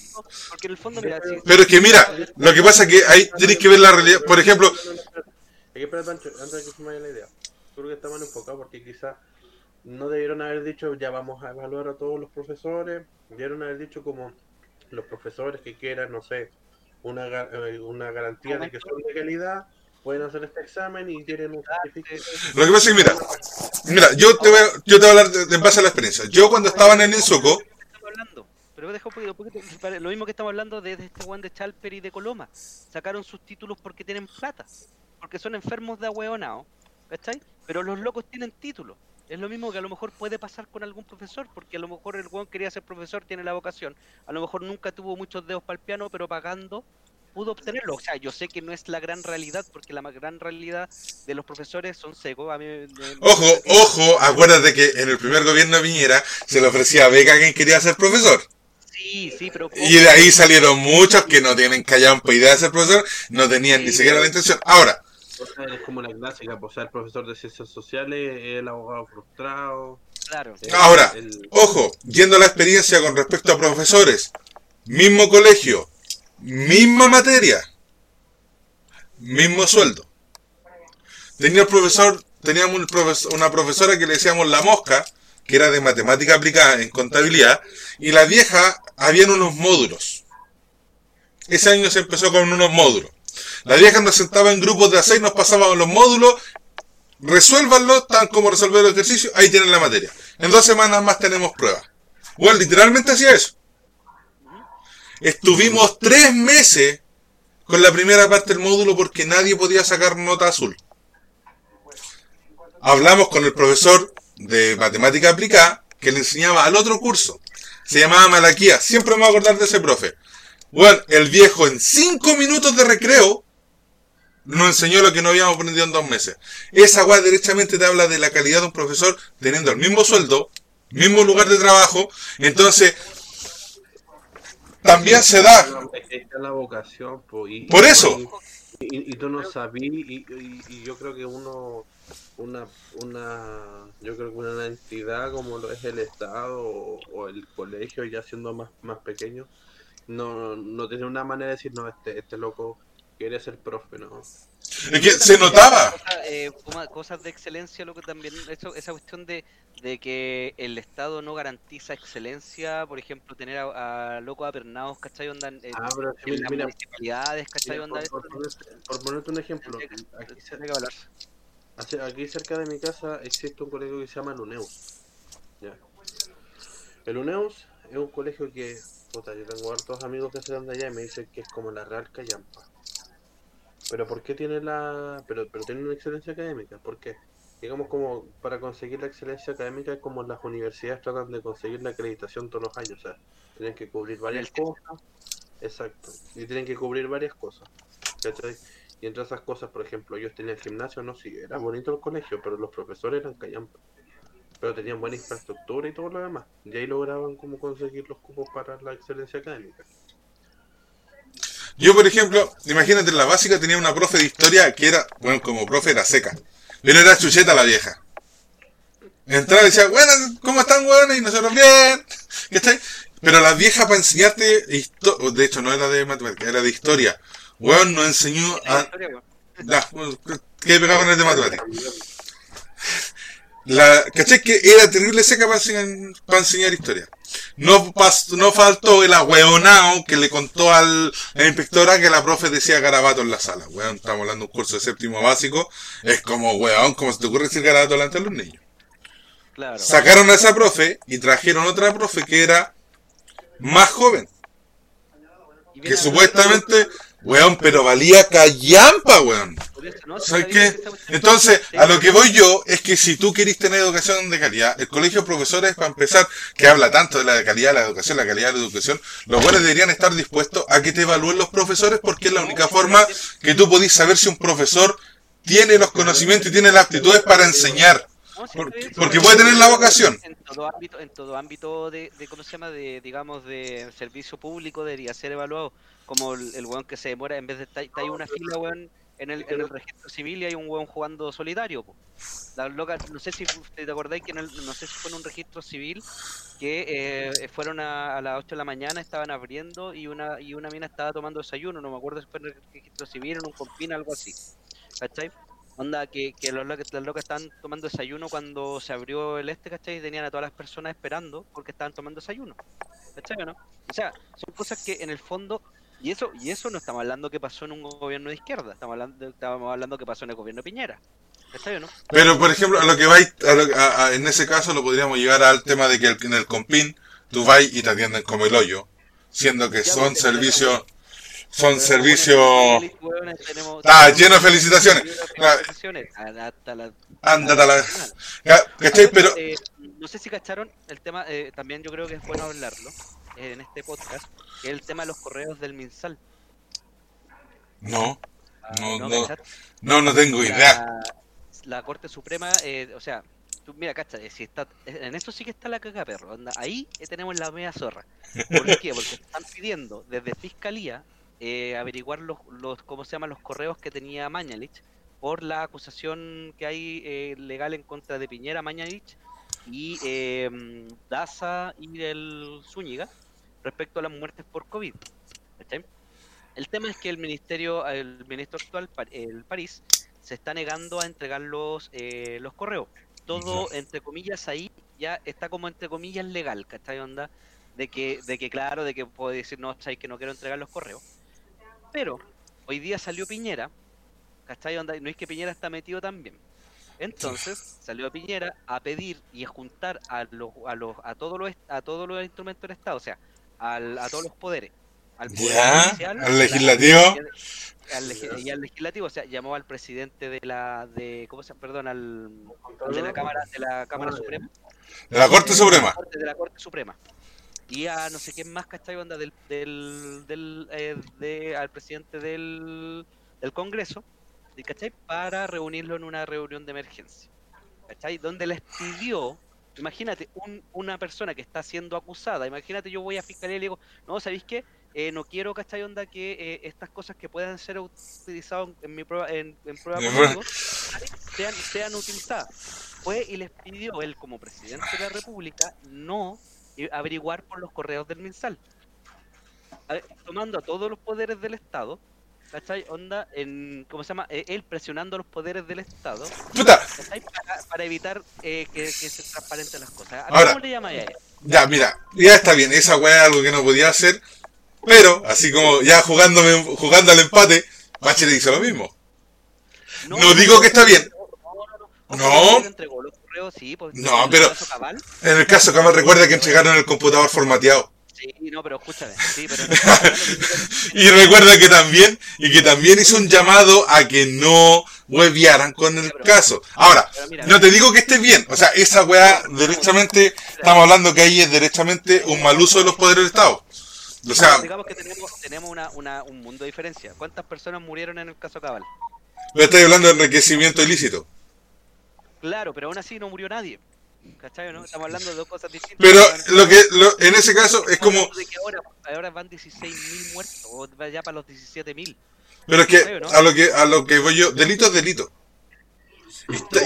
porque en el fondo, mira, si- Pero es que mira, lo que pasa es que ahí tienes que ver la realidad. Por ejemplo, Es que espera, Pancho, antes de que se me vaya la idea. Creo que está mal enfocado porque quizás no debieron haber dicho ya vamos a evaluar a todos los profesores. Debieron haber dicho como los profesores que quieran, no sé, una, eh, una garantía de que son de calidad, pueden hacer este examen y tienen un certificado. lo que pasa es que mira, mira, yo te voy a, yo te voy a hablar de, de- en base a la experiencia. Yo cuando estaba en el hablando. Pero deja un poquito, lo mismo que estamos hablando de, de este Juan de Chalper y de Coloma. Sacaron sus títulos porque tienen plata. Porque son enfermos de ahueonao. ¿Cachai? Pero los locos tienen títulos. Es lo mismo que a lo mejor puede pasar con algún profesor, porque a lo mejor el weón quería ser profesor, tiene la vocación. A lo mejor nunca tuvo muchos dedos para el piano, pero pagando pudo obtenerlo. O sea, yo sé que no es la gran realidad, porque la ma- gran realidad de los profesores son secos. A mí ojo, ojo, acuérdate que en el primer gobierno de Piñera se le ofrecía beca a quien quería ser profesor. Sí, sí, pero... Y de ahí salieron muchos que no tienen callampa idea de ser profesor, no tenían ni siquiera la intención. Ahora, es como la clásica, pues, o sea, el profesor de ciencias sociales, el abogado frustrado. Claro. el- Ahora, el- Ojo, yendo a la experiencia con respecto a profesores, mismo colegio, misma materia, mismo sueldo. Tenía el profesor, teníamos un profes- una profesora que le decíamos la mosca, que era de matemática aplicada en contabilidad, y la vieja habían unos módulos. Ese año se empezó con unos módulos. La vieja nos sentaba en grupos de a seis, nos pasaban los módulos, resuélvanlo, tan como resolver el ejercicio, ahí tienen la materia. En dos semanas más tenemos pruebas. Bueno, literalmente hacía eso. Estuvimos tres meses con la primera parte del módulo porque nadie podía sacar nota azul. Hablamos con el profesor de matemática aplicada que le enseñaba al otro curso. Se llamaba Malaquía. Siempre me voy a acordar de ese profe. Bueno, el viejo en cinco minutos de recreo nos enseñó lo que no habíamos aprendido en dos meses. Esa weá derechamente te habla de la calidad de un profesor teniendo el mismo sueldo, mismo lugar de trabajo. Entonces, también se da. Está la vocación, po, y, Por eso. Y, y- y tú no sabías, y yo creo que uno, una, una, yo creo que una entidad como lo es el Estado o, o el colegio, ya siendo más, más pequeño, no, no tiene una manera de decir, no, este, este loco quiere ser profe, ¿no? Es que se notaba. Cosas, eh, cosas de excelencia, lo que también, eso, esa cuestión de, de que el Estado no garantiza excelencia, por ejemplo, tener a, a locos apernados, ¿cachai? Onda en, Ah, pero en mira, las mira, municipalidades, ¿cachai? mira, Onda por, por ponerte, por ponerte un ejemplo, aquí, cer- Aquí cerca de mi casa existe un colegio que se llama Luneus. Ya. El Luneus es un colegio que, puta, yo tengo hartos amigos que se dan de allá y me dicen que es como la Real Callampa. Pero ¿por qué tiene la. Pero, pero tiene una excelencia académica? ¿Por qué? Digamos, como para conseguir la excelencia académica, es como las universidades tratan de conseguir la acreditación todos los años. O sea, tienen que cubrir varias cosas. Exacto. Y tienen que cubrir varias cosas. ¿Cachai? Y entre esas cosas, por ejemplo, ellos tenían gimnasio, no, sí, era bonito el colegio, pero los profesores eran callampa. Pero tenían buena infraestructura y todo lo demás. Y ahí lograban como conseguir los cupos para la excelencia académica. Yo, por ejemplo, imagínate, en la básica tenía una profe de historia que era, bueno, como profe era seca. Pero era chucheta la vieja. Entraba y decía, bueno, ¿cómo están, weones? Y nosotros, bien. ¿Cachai? Pero la vieja para enseñarte, de hecho no era de matemáticas, era de historia. Weón nos enseñó La a... ¿qué pegado con el de matemáticas? La, ¿Cachai? Que era terrible seca para enseñar, para enseñar historia. No, pas- no faltó el ahueonao que le contó al, a la inspectora que la profe decía garabato en la sala. Weón, estamos hablando de un curso de séptimo básico. Es como, weón, ¿cómo se te ocurre decir garabato delante de los niños? Claro. Sacaron a esa profe y trajeron otra profe que era más joven. Que supuestamente, weón, pero valía callampa, weón. ¿Sabes qué? Entonces, a lo que voy yo es que si tú querés tener educación de calidad, el colegio de profesores, para empezar, que habla tanto de la calidad de la educación, la calidad de la educación, los buenos deberían estar dispuestos a que te evalúen los profesores porque es la única forma que tú podís saber si un profesor tiene los conocimientos y tiene las aptitudes para enseñar. Porque- puede tener la vocación. En todo ámbito, en todo ámbito de, de ¿cómo se llama? De, digamos, de servicio público debería ser evaluado. Como el, el weón que se demora, en vez de estar estar ahí una fila, weón, en el, en el registro civil y hay un weón jugando solitario, po. La loca, no sé si te acordáis que en el- no sé si fue en un registro civil que eh, fueron a, a las 8 de la mañana, estaban abriendo y una y una mina estaba tomando desayuno, no me acuerdo si fue en el registro civil, en un compina, algo así. ¿Cachai? Onda que, que los las locas estaban tomando desayuno cuando se abrió el este, ¿cachai? Y tenían a todas las personas esperando porque estaban tomando desayuno. ¿Cachai o no? O sea, son cosas que en el fondo, y eso, y eso no estamos hablando que pasó en un gobierno de izquierda, estamos hablando, estamos hablando que pasó en el gobierno de Piñera. ¿Cachai o no? Pero, por ejemplo, a lo que vais, a lo- a- a- en ese caso lo podríamos llegar al tema de que el- en el compín tú vas y te atienden como el hoyo, siendo que son servicios, son servicios... Ah, lleno de felicitaciones. de Ah. la- Ándate ¿Cachai? Pero... Eh, no sé si cacharon el tema, eh, también yo creo que es bueno hablarlo eh, en este podcast, que es el tema de los correos del MinSal. No, Ah, No, ¿no no. no, no tengo idea. La, la Corte Suprema, eh, o sea, tú, mira, cacha, eh, si está, en eso sí que está la caga perro. onda, ahí tenemos la media zorra. ¿Por qué? Porque están pidiendo desde Fiscalía eh, averiguar los, los, ¿cómo se llaman? Los correos que tenía Mañalich por la acusación que hay eh, legal en contra de Piñera, Mañalich y eh, Daza y el Zúñiga respecto a las muertes por COVID. El tema es que el ministerio, el ministro actual, el París, se está negando a entregar los, eh, los correos. Todo, entre comillas, ahí ya está como entre comillas legal, ¿cachai? Onda, de que, de que claro, de que puede decir, no, ¿cachai? Que no quiero entregar los correos. Pero, hoy día salió Piñera, ¿cachai? Onda, no es que Piñera está metido también. Entonces, salió Piñera a pedir y a juntar a los, a los, a todos los, a todos los instrumentos del Estado, o sea, al- a todos los poderes. Al poder Ya, judicial, al legislativo. y al, legi- y al legislativo, o sea, llamó al presidente de la, de, ¿cómo se llama? Perdón, al, de la Cámara, de la Cámara. Suprema. De la Corte Suprema. De la Corte Suprema. Y a no sé quién más, ¿cachai? Onda del, del, del eh, de, al presidente del, del Congreso, ¿sí, ¿cachai? Para reunirlo en una reunión de emergencia, ¿cachai? Donde les pidió, imagínate, un, una persona que está siendo acusada, imagínate yo voy a fiscalía y le digo, no, ¿sabéis qué? Eh, no quiero, ¿cachai? Onda que eh, estas cosas que puedan ser utilizadas en mi prueba, en, en prueba conmigo, sean, sean utilizadas. Fue y les pidió él como presidente de la República no eh, averiguar por los correos del MinSal. A ver, tomando a todos los poderes del Estado, ¿cachai? Onda, en, ¿cómo se llama? Eh, él presionando los poderes del Estado. Para, para evitar eh, que, que se transparenten las cosas. ¿A Ahora- ¿Cómo le llamáis a él? ya, mira, ya está bien, esa weá es algo que no podía hacer, pero, así como ya jugándome, jugando al empate, Bachelet hizo lo mismo. No digo que está bien. No, no, no. No. Sí, pues, No, en el pero- caso Cabal, En el caso, Cabal recuerda que entregaron el computador formateado. Sí, no, pero escúchame. Sí, pero Y recuerda que también, y que también hizo un llamado a que no hueviaran con el caso. Ahora, no te digo que esté bien, o sea, esa weá, derechamente, estamos hablando que ahí es derechamente un mal uso de los poderes del Estado. O sea, digamos que tenemos, tenemos una, una, un mundo de diferencia. ¿Cuántas personas murieron en el caso Cabal? me estoy hablando del enriquecimiento ilícito. Claro, pero aún así no murió nadie. ¿Cachai? ¿no? Estamos hablando de dos cosas distintas. Pero lo que, lo- en ese caso es como, de que ahora, ahora van 16.000 muertos, o va ya para los 17.000. pero es que a lo que, a lo que voy yo, delito es delito.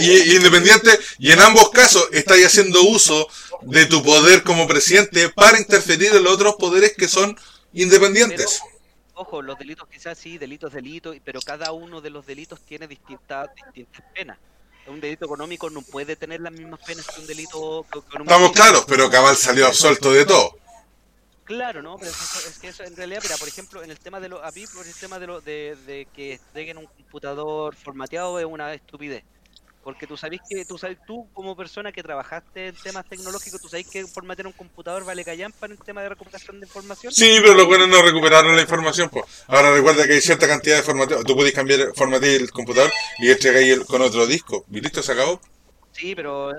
Y, y independiente, y en ambos casos estáis haciendo uso de tu poder como presidente para interferir en los otros poderes que son independientes. Ojo, los delitos quizás sí, delitos, delitos, pero cada uno de los delitos tiene distintas, distintas penas. Un delito económico no puede tener las mismas penas que un delito... un Estamos claros, pero Cabal salió absuelto de todo. Claro, ¿no? Pero eso- es que eso en realidad, mira, por ejemplo, en el tema de los, a mí, por el tema de, lo, de, de que entreguen un computador formateado es una estupidez. Porque tú sabes que, tú sabes, tú como persona que trabajaste en temas tecnológicos, tú sabes que formatear un computador vale callampa en el tema de recuperación de información. Sí, pero los buenos no recuperaron la información. Pues. Ahora recuerda que hay cierta cantidad de formateo. Tú puedes cambiar, formatear el computador y entregáis el- con otro disco. Y listo, se acabó. Sí, pero,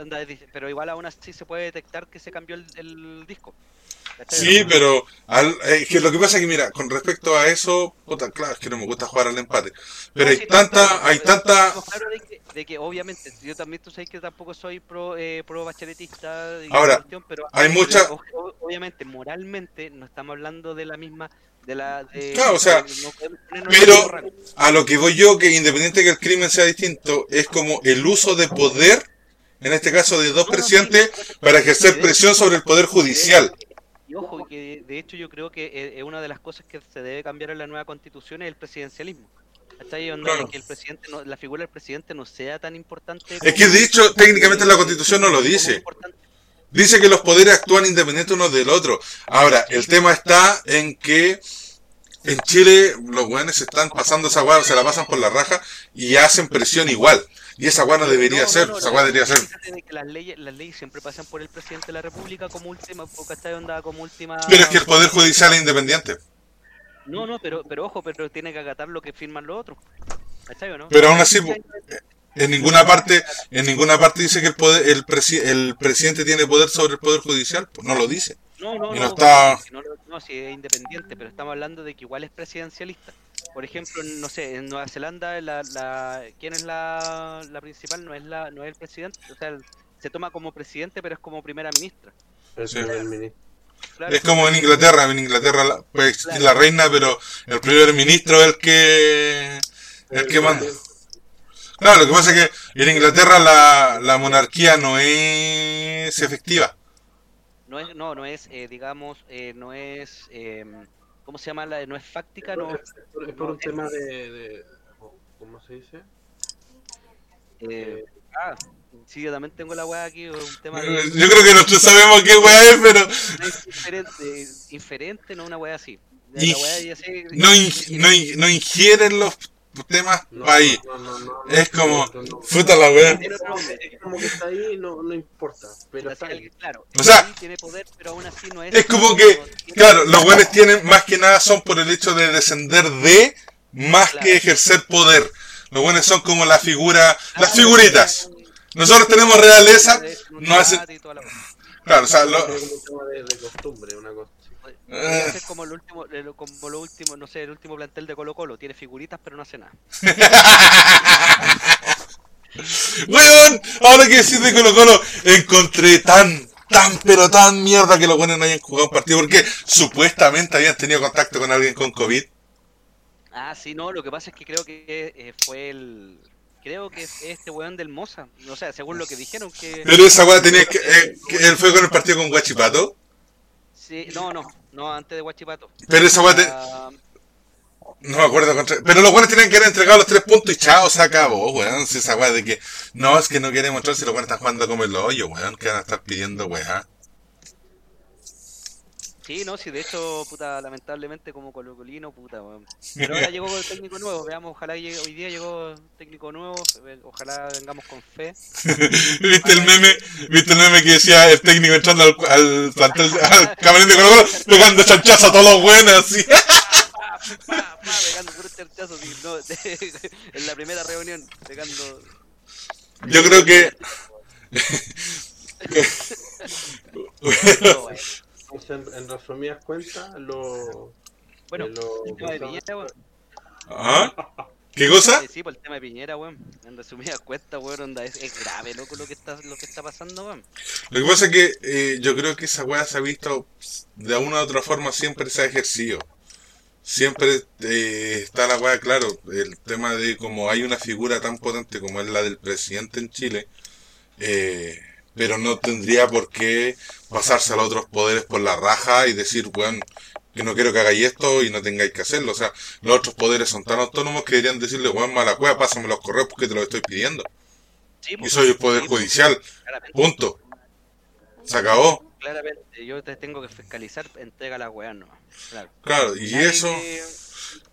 pero igual aún así se puede detectar que se cambió el, el disco. ¿Cachai? Sí, pero al, eh, que lo que pasa es que, mira, con respecto a eso, puta, claro, es que no me gusta jugar al empate. Pero hay tanta, hay tanta... de que, de que obviamente, yo también, tú sabes que tampoco soy pro, eh, pro bacheletista. Ahora, cuestión, pero hay pero, mucha- Obviamente, moralmente, no estamos hablando de la misma. De la, de, Claro, o sea, de- no pero-. A lo que voy yo, que independiente que el crimen sea distinto, es como el uso de poder, en este caso de dos presidentes, para ejercer presión sobre el poder judicial. Y ojo, que de hecho yo creo que eh, es una de las cosas que se debe cambiar en la nueva constitución es el presidencialismo. Claro. que el presidente no- la figura del presidente no sea tan importante. Es que de hecho, técnicamente la constitución no lo dice. Dice que los poderes actúan independientes unos del otro. Ahora, el tema está en que en Chile los buenos se están pasando esa weá, se la pasan por la raja y hacen presión igual. Y esa no debería No, ser, no, esa debería ser. de que las leyes, las leyes siempre pasan por el presidente de la república como última. Onda como última... Pero es que el poder judicial es independiente. No, no, pero, pero ojo, pero tiene que acatar lo que firman los otros. ¿Cachai o no? Pero aún así, en ninguna parte, en ninguna parte dice que el poder, el, presi- el presidente tiene poder sobre el poder judicial, pues no lo dice. No, no, y no, no está- no, no, si es independiente, pero estamos hablando de que igual es presidencialista. Por ejemplo, en, no sé, en Nueva Zelanda, la, la, ¿quién es la, la principal? No es la, no es el presidente, o sea, el- se toma como presidente, pero es como primera ministra. El Sí. primer ministro. Claro, Es como en Inglaterra, en Inglaterra la- puede existir la reina, pero el primer ministro es el que, el que manda. Claro, lo que pasa es que en Inglaterra la, la monarquía no es efectiva. no es, no, no es, eh, digamos, eh, no es, eh, ¿cómo se llama? La, no es fáctica, no, Es por, es por un tema de, de- ¿Cómo se dice? eh, ah, sí, yo también tengo la weá aquí, un tema de... Yo creo que nosotros sabemos qué weá es, pero no es inferente, inferente, no una weá así. La Y- weá ya sé- no, in- no, in- no ingieren los temas No, ahí. no, no, no, no, Es como, puta la nombre. Es como que está ahí y no, no importa. Pero está ahí. claro. O sea, sí tiene poder, pero aún así no es. Es como que, claro, los buenos tienen más que nada son por el hecho de descender de más Claro. que ejercer poder. Los buenos son como la figura, las figuritas. Nosotros tenemos realeza, no hacen, claro, o sea, lo- costumbre, una. Podría Eh. ser como el último, como lo último, no sé, el último plantel de Colo Colo, tiene figuritas pero no hace nada. Weón, ahora que decís de Colo Colo, encontré tan, tan, pero tan mierda que los buenos no hayan jugado un partido porque supuestamente habían tenido contacto con alguien con COVID. Ah, sí, no, lo que pasa es que creo que eh, fue el. Creo que es este weón del Moza. O sea, según lo que dijeron que. Pero esa weá tenía que, eh, que él fue con el partido con Guachipato. Sí, no, no, no, antes de Guachipato. Pero esa weá te- Ah, No me acuerdo contra... Pero los buenos tienen que haber entregado los tres puntos y chao, se acabó, weón. Si esa weá de que no, es que no quieren mostrar si los buenos están jugando como el hoyo, weón. Que van a estar pidiendo weá. Sí, no, sí, de hecho, puta, lamentablemente como colocolino, puta, weón. Pero ahora llegó el técnico nuevo, veamos, ojalá llegue, hoy día llegó técnico nuevo, eh, ojalá vengamos con fe. ¿Viste el meme? ¿Viste el meme que decía el técnico entrando al, al plantel, al camarín de Colo Colo, pegando chanchazo a todos los buenos así? Pa, pa, pa, pegando puros charchazos, sí, no, en la primera reunión, pegando... Yo creo que... no, en, en resumidas cuentas, lo. Bueno, eh, lo- el tema de Piñera, weón. ¿Ah? ¿Qué cosa? Eh, Sí, por el tema de Piñera, weón. En resumidas cuentas, weón, onda, es, es grave, loco, lo que está, lo que está pasando, weón. Lo que pasa es que eh, yo creo que esa weá se ha visto de una u otra forma, siempre se ha ejercido. Siempre eh, está la weá, claro, el tema de como hay una figura tan potente como es la del presidente en Chile, eh, pero no tendría por qué pasarse a los otros poderes por la raja y decir, weón, que no quiero que hagáis esto y no tengáis que hacerlo. O sea, los otros poderes son tan autónomos que deberían decirle, weón, mala cueva, pásame los correos porque te los estoy pidiendo. Sí, Y pues, soy el poder sí, judicial, claramente. punto. Se acabó. Claramente, yo te tengo que fiscalizar, entrega la weá no. Claro. Claro, y Nadie eso, que-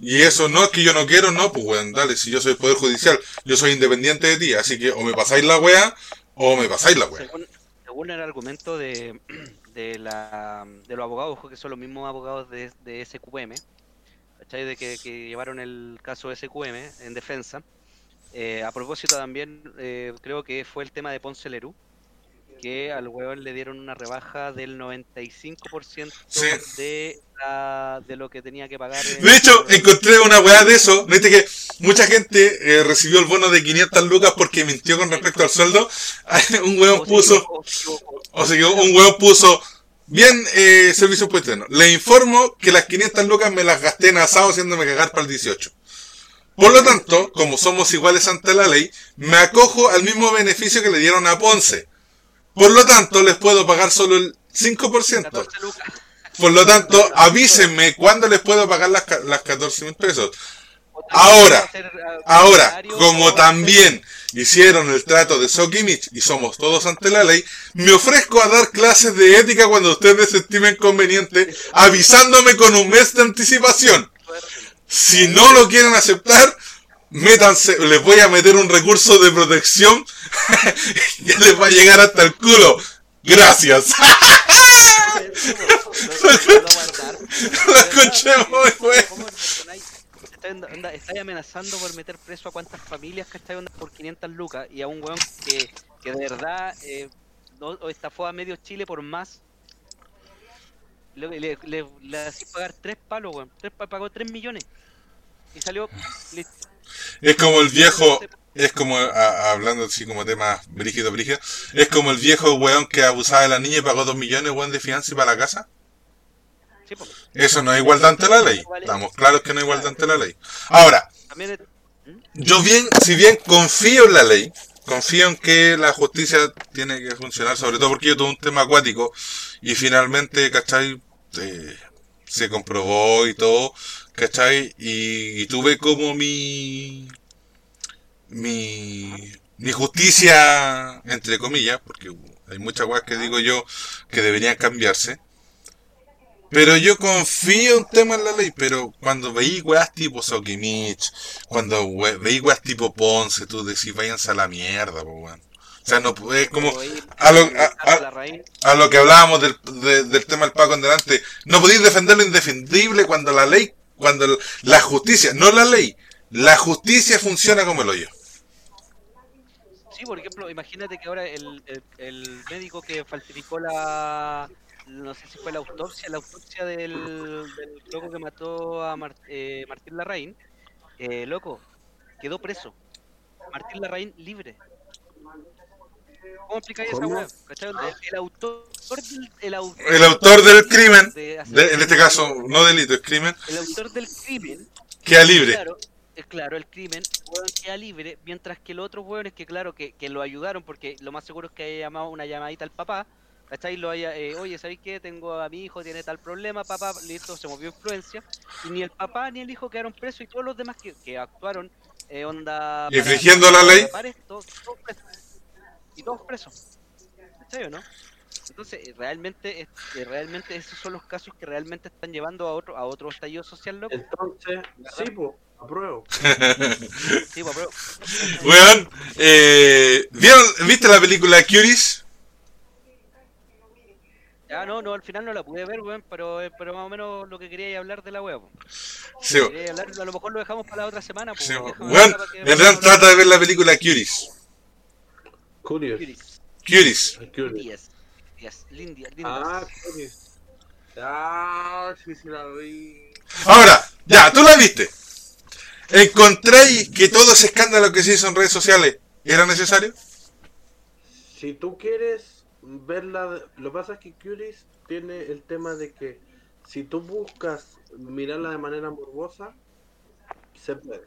y eso no es que yo no quiero, no, pues weón, dale, si yo soy poder judicial, yo soy independiente de ti, así que o me pasáis la weá, o me pasáis la weá. según, según el argumento de, de, la, de los abogados, que son los mismos abogados de, de SQM, ¿cachai? De que, llevaron el caso SQM en defensa. Eh, a propósito también, eh, creo que fue el tema de Ponce Lerú, que al huevón le dieron una rebaja del 95% Sí. de, la- de lo que tenía que pagar. en- De hecho, encontré una weá de eso, viste que mucha gente eh, recibió el bono de 500 lucas porque mintió con respecto al sueldo, un se puso, o sea, un weón puso, bien, eh, servicio puesto, le informo que las 500 lucas me las gasté en asado haciéndome cagar para el 18. Por lo tanto, como somos iguales ante la ley, me acojo al mismo beneficio que le dieron a Ponce. Por lo tanto, les puedo pagar solo el 5%. 14 lucas. Por lo tanto, avísenme cuándo les puedo pagar las, las 14 mil pesos. Ahora, ah, Ahora, como también hicieron el trato de Sokimich y somos todos ante la ley, me ofrezco a dar clases de ética cuando ustedes estimen conveniente, avisándome con un mes de anticipación. Si no lo quieren aceptar, métanse, les voy a meter un recurso de protección que les va a llegar hasta el culo. Gracias. Estáis amenazando por meter preso a cuántas familias que estáis por 500 lucas y a un weón que, que de verdad eh, no, estafó a medio Chile por más. Le, le, le, le pagar tres palos, weón. Tres pa- pagó 3 millones. Y salió. listo. Es como el viejo, es como, a- hablando así como temas brígido, brígido, es como el viejo weón que abusaba de la niña y pagó dos millones weón de fianza y para la casa. Sí. Eso no es igualdad ante la ley. Estamos claros que no es igualdad ante la ley. Ahora, es- yo bien, si bien confío en la ley, confío en que la justicia tiene que funcionar, sobre todo porque yo tuve un tema acuático y finalmente, ¿cachai? Eh, se comprobó y todo, ¿cachai? Y, y tuve como mi, mi, mi justicia, entre comillas, porque hay muchas cosas que digo yo que deberían cambiarse. Pero yo confío un tema en la ley, pero cuando veí weas tipo Sokimich, cuando we- veí weas tipo Ponce, tú decís váyanse a la mierda, po, weón. O sea, no es como a lo, a- a- la raíz, a lo que hablábamos del, de- del tema del Paco en delante, no podéis defender lo indefendible cuando la ley, cuando la justicia, no la ley, la justicia funciona como el hoyo. Sí, por ejemplo, imagínate que ahora el, el, médico que falsificó la. No sé si fue la autopsia, la autopsia del, del loco que mató a eh, Martín Larraín. Eh, loco, quedó preso. Martín Larraín libre. ¿Cómo explicáis esa. ¿Cachai? El, el autor del. El autor, El autor del crimen, de hacer- de- en este caso no delito, es crimen, El autor del crimen queda libre. Claro, eh, claro, el crimen, weón, queda libre, mientras que los otros weones que, claro, que, que lo ayudaron, porque lo más seguro es que haya llamado una llamadita al papá, ¿cachai? Lo haya, eh, oye, ¿sabéis qué? Tengo a mi hijo, tiene tal problema, papá, listo, se movió influencia, y ni el papá ni el hijo quedaron presos, y todos los demás que, que actuaron, eh, onda... ¿Y infringiendo la ley? para esto, todos presos. Y todos presos. ¿Cachai o no? Entonces, realmente, eh, realmente esos son los casos que realmente están llevando a otro, a otro estallido social, loco. Entonces, sí, pues, apruebo. Sí, pues, pero- Weón, eh, ¿vieron, ¿viste la película Curious? Ah, no, no, al final no la pude ver, weón, pero, eh, pero más o menos lo que quería hablar de la wea, po. Sí, hablar, a lo mejor lo dejamos para la otra semana, pues. sí, weón, trata de ver la película Curious. Curious. Curious. Curious. Curious. Yes. Lindy. Ah, Curious. Ah, sí, sí la vi. Ahora, ya, tú la viste. ¿Encontráis que todo ese escándalo que se hizo en redes sociales era necesario? Si tú quieres verla, lo que pasa es que Curious tiene el tema de que si tú buscas mirarla de manera morbosa, se puede.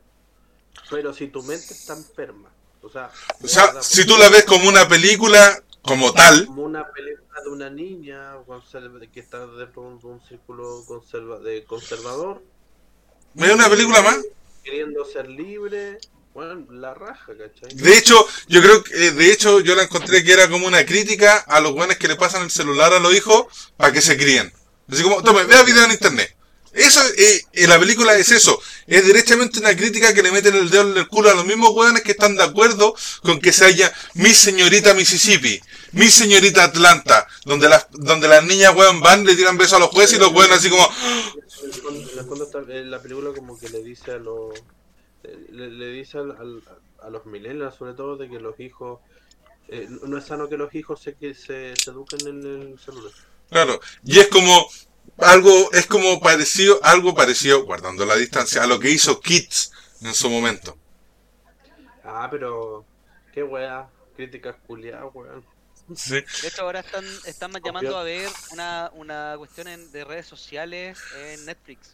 Pero si tu mente está enferma, o sea, O sea, de si tú la ves como una película como tal, como una película de una niña que está dentro de un, círculo conserva, de conservador, ¿es una película más? queriendo ser libre, bueno, la raja, ¿cachai? De hecho, yo creo que, eh, de hecho, yo la encontré que era como una crítica a los buenos que le pasan el celular a los hijos para que se críen. Así como, tome, vea video en internet. Eso, eh, eh, la película es eso. Es directamente una crítica que le meten el dedo en el culo a los mismos hueones que están de acuerdo con que se haya mi señorita Mississippi, mi señorita Atlanta, donde las, donde las niñas hueón van, le tiran besos a los jueces y los hueones así como, En el fondo- está- la película como que le dice a los le, le dice al- al- a los millennials sobre todo de que los hijos eh, no es sano que los hijos se, que se, se eduquen en el celular Claro, y es como algo, es como parecido, algo parecido, guardando la distancia, a lo que hizo Kids en su momento. ah pero qué wea críticas culiadas weón Sí. De hecho, ahora están, están llamando a ver una, una cuestión en- de redes sociales en Netflix.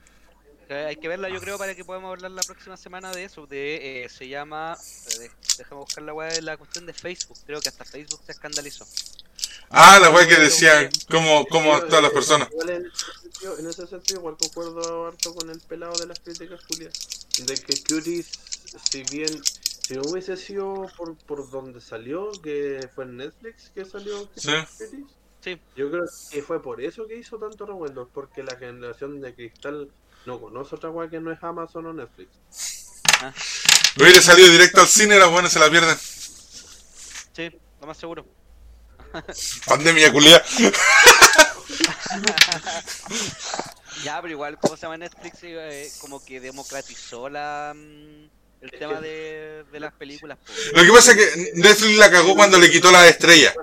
Hay que verla, yo creo, para que podamos hablar la próxima semana de eso. De, eh, se llama. eh, de- déjame buscar la weá de la cuestión de Facebook. Creo que hasta Facebook se escandalizó. Ah, la weá que decían, como, como todas las personas. Igual en, ese sentido, en ese sentido igual concuerdo harto con el pelado de las críticas culiadas de que Cuties si bien si no hubiese sido por, por donde salió que fue en Netflix que salió Sí. Cuties Sí. Yo creo que fue por eso que hizo tanto revuelo, porque la generación de cristal no conoce otra weá que no es Amazon o Netflix. Hubiera salido directo al cine, las buenas se la pierden. Sí, lo más seguro. Pandemia culia. Ya, pero igual, ¿cómo se llama Netflix? Eh, como que democratizó la, mm, el tema de, de las películas. Lo que pasa es que Netflix la cagó cuando le quitó la estrella.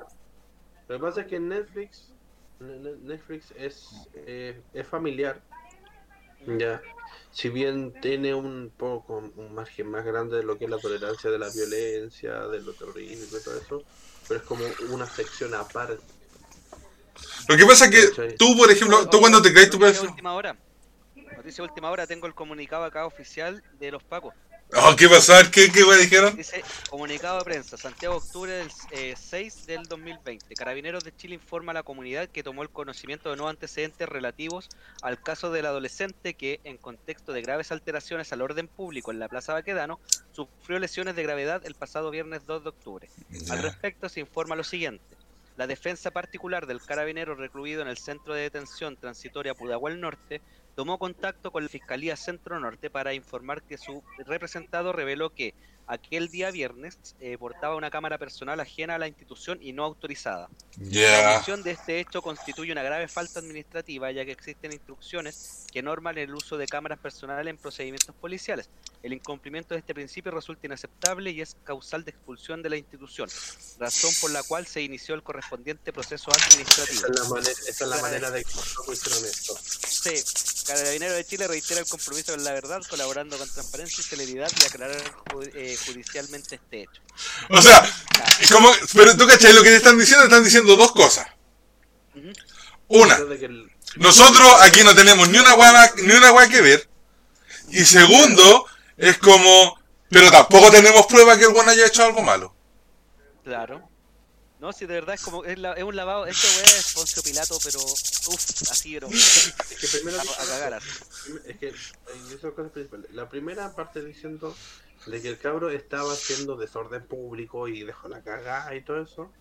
Lo que pasa es que Netflix, Ne- Ne- Netflix es, eh, es familiar. Ya. Si bien tiene un poco un margen más grande de lo que es la tolerancia de la violencia, de lo terrorismo y todo eso, pero es como una sección aparte. Lo que pasa es que tú, por ejemplo, tú cuando te crees tu Noticia persona. última hora. Noticia última hora, tengo el comunicado acá oficial de los Pacos. Oh, ¿qué pasó? ¿Qué, qué dijeron? Dice, comunicado de prensa, Santiago, octubre del eh, 6 del 2020. Carabineros de Chile informa a la comunidad que tomó el conocimiento de nuevos antecedentes relativos al caso del adolescente que, en contexto de graves alteraciones al orden público en la Plaza Baquedano, sufrió lesiones de gravedad el pasado viernes 2 de octubre. Al respecto se informa lo siguiente. La defensa particular del carabinero recluido en el centro de detención transitoria Pudahuel Norte tomó contacto con la Fiscalía Centro Norte para informar que su representado reveló que aquel día viernes eh, portaba una cámara personal ajena a la institución y no autorizada. La Ya. omisión de este hecho constituye una grave falta administrativa, ya que existen instrucciones que norman el uso de cámaras personales en procedimientos policiales. El incumplimiento de este principio resulta inaceptable y es causal de expulsión de la institución, razón por la cual se inició el correspondiente proceso administrativo. Esa es la manera, esa es la manera de hicieron esto. Sí, Carabinero de Chile reitera el compromiso con la verdad, colaborando con transparencia y celeridad y aclarar ju- eh, judicialmente este hecho. O sea, como, pero tú cachai lo que te están diciendo, están diciendo dos cosas. Una, nosotros aquí no tenemos ni una guay, ni una guay que ver. Y segundo, es como, pero tampoco tenemos prueba que el buen haya hecho algo malo. Claro. No, si de verdad es como, es, la- es un lavado, este weá es Poncio Pilato, pero, uff, así, pero, es que primero a, a cagar así. Es que principales. La primera parte diciendo de que el cabro estaba haciendo desorden público y dejó la cagada y todo eso.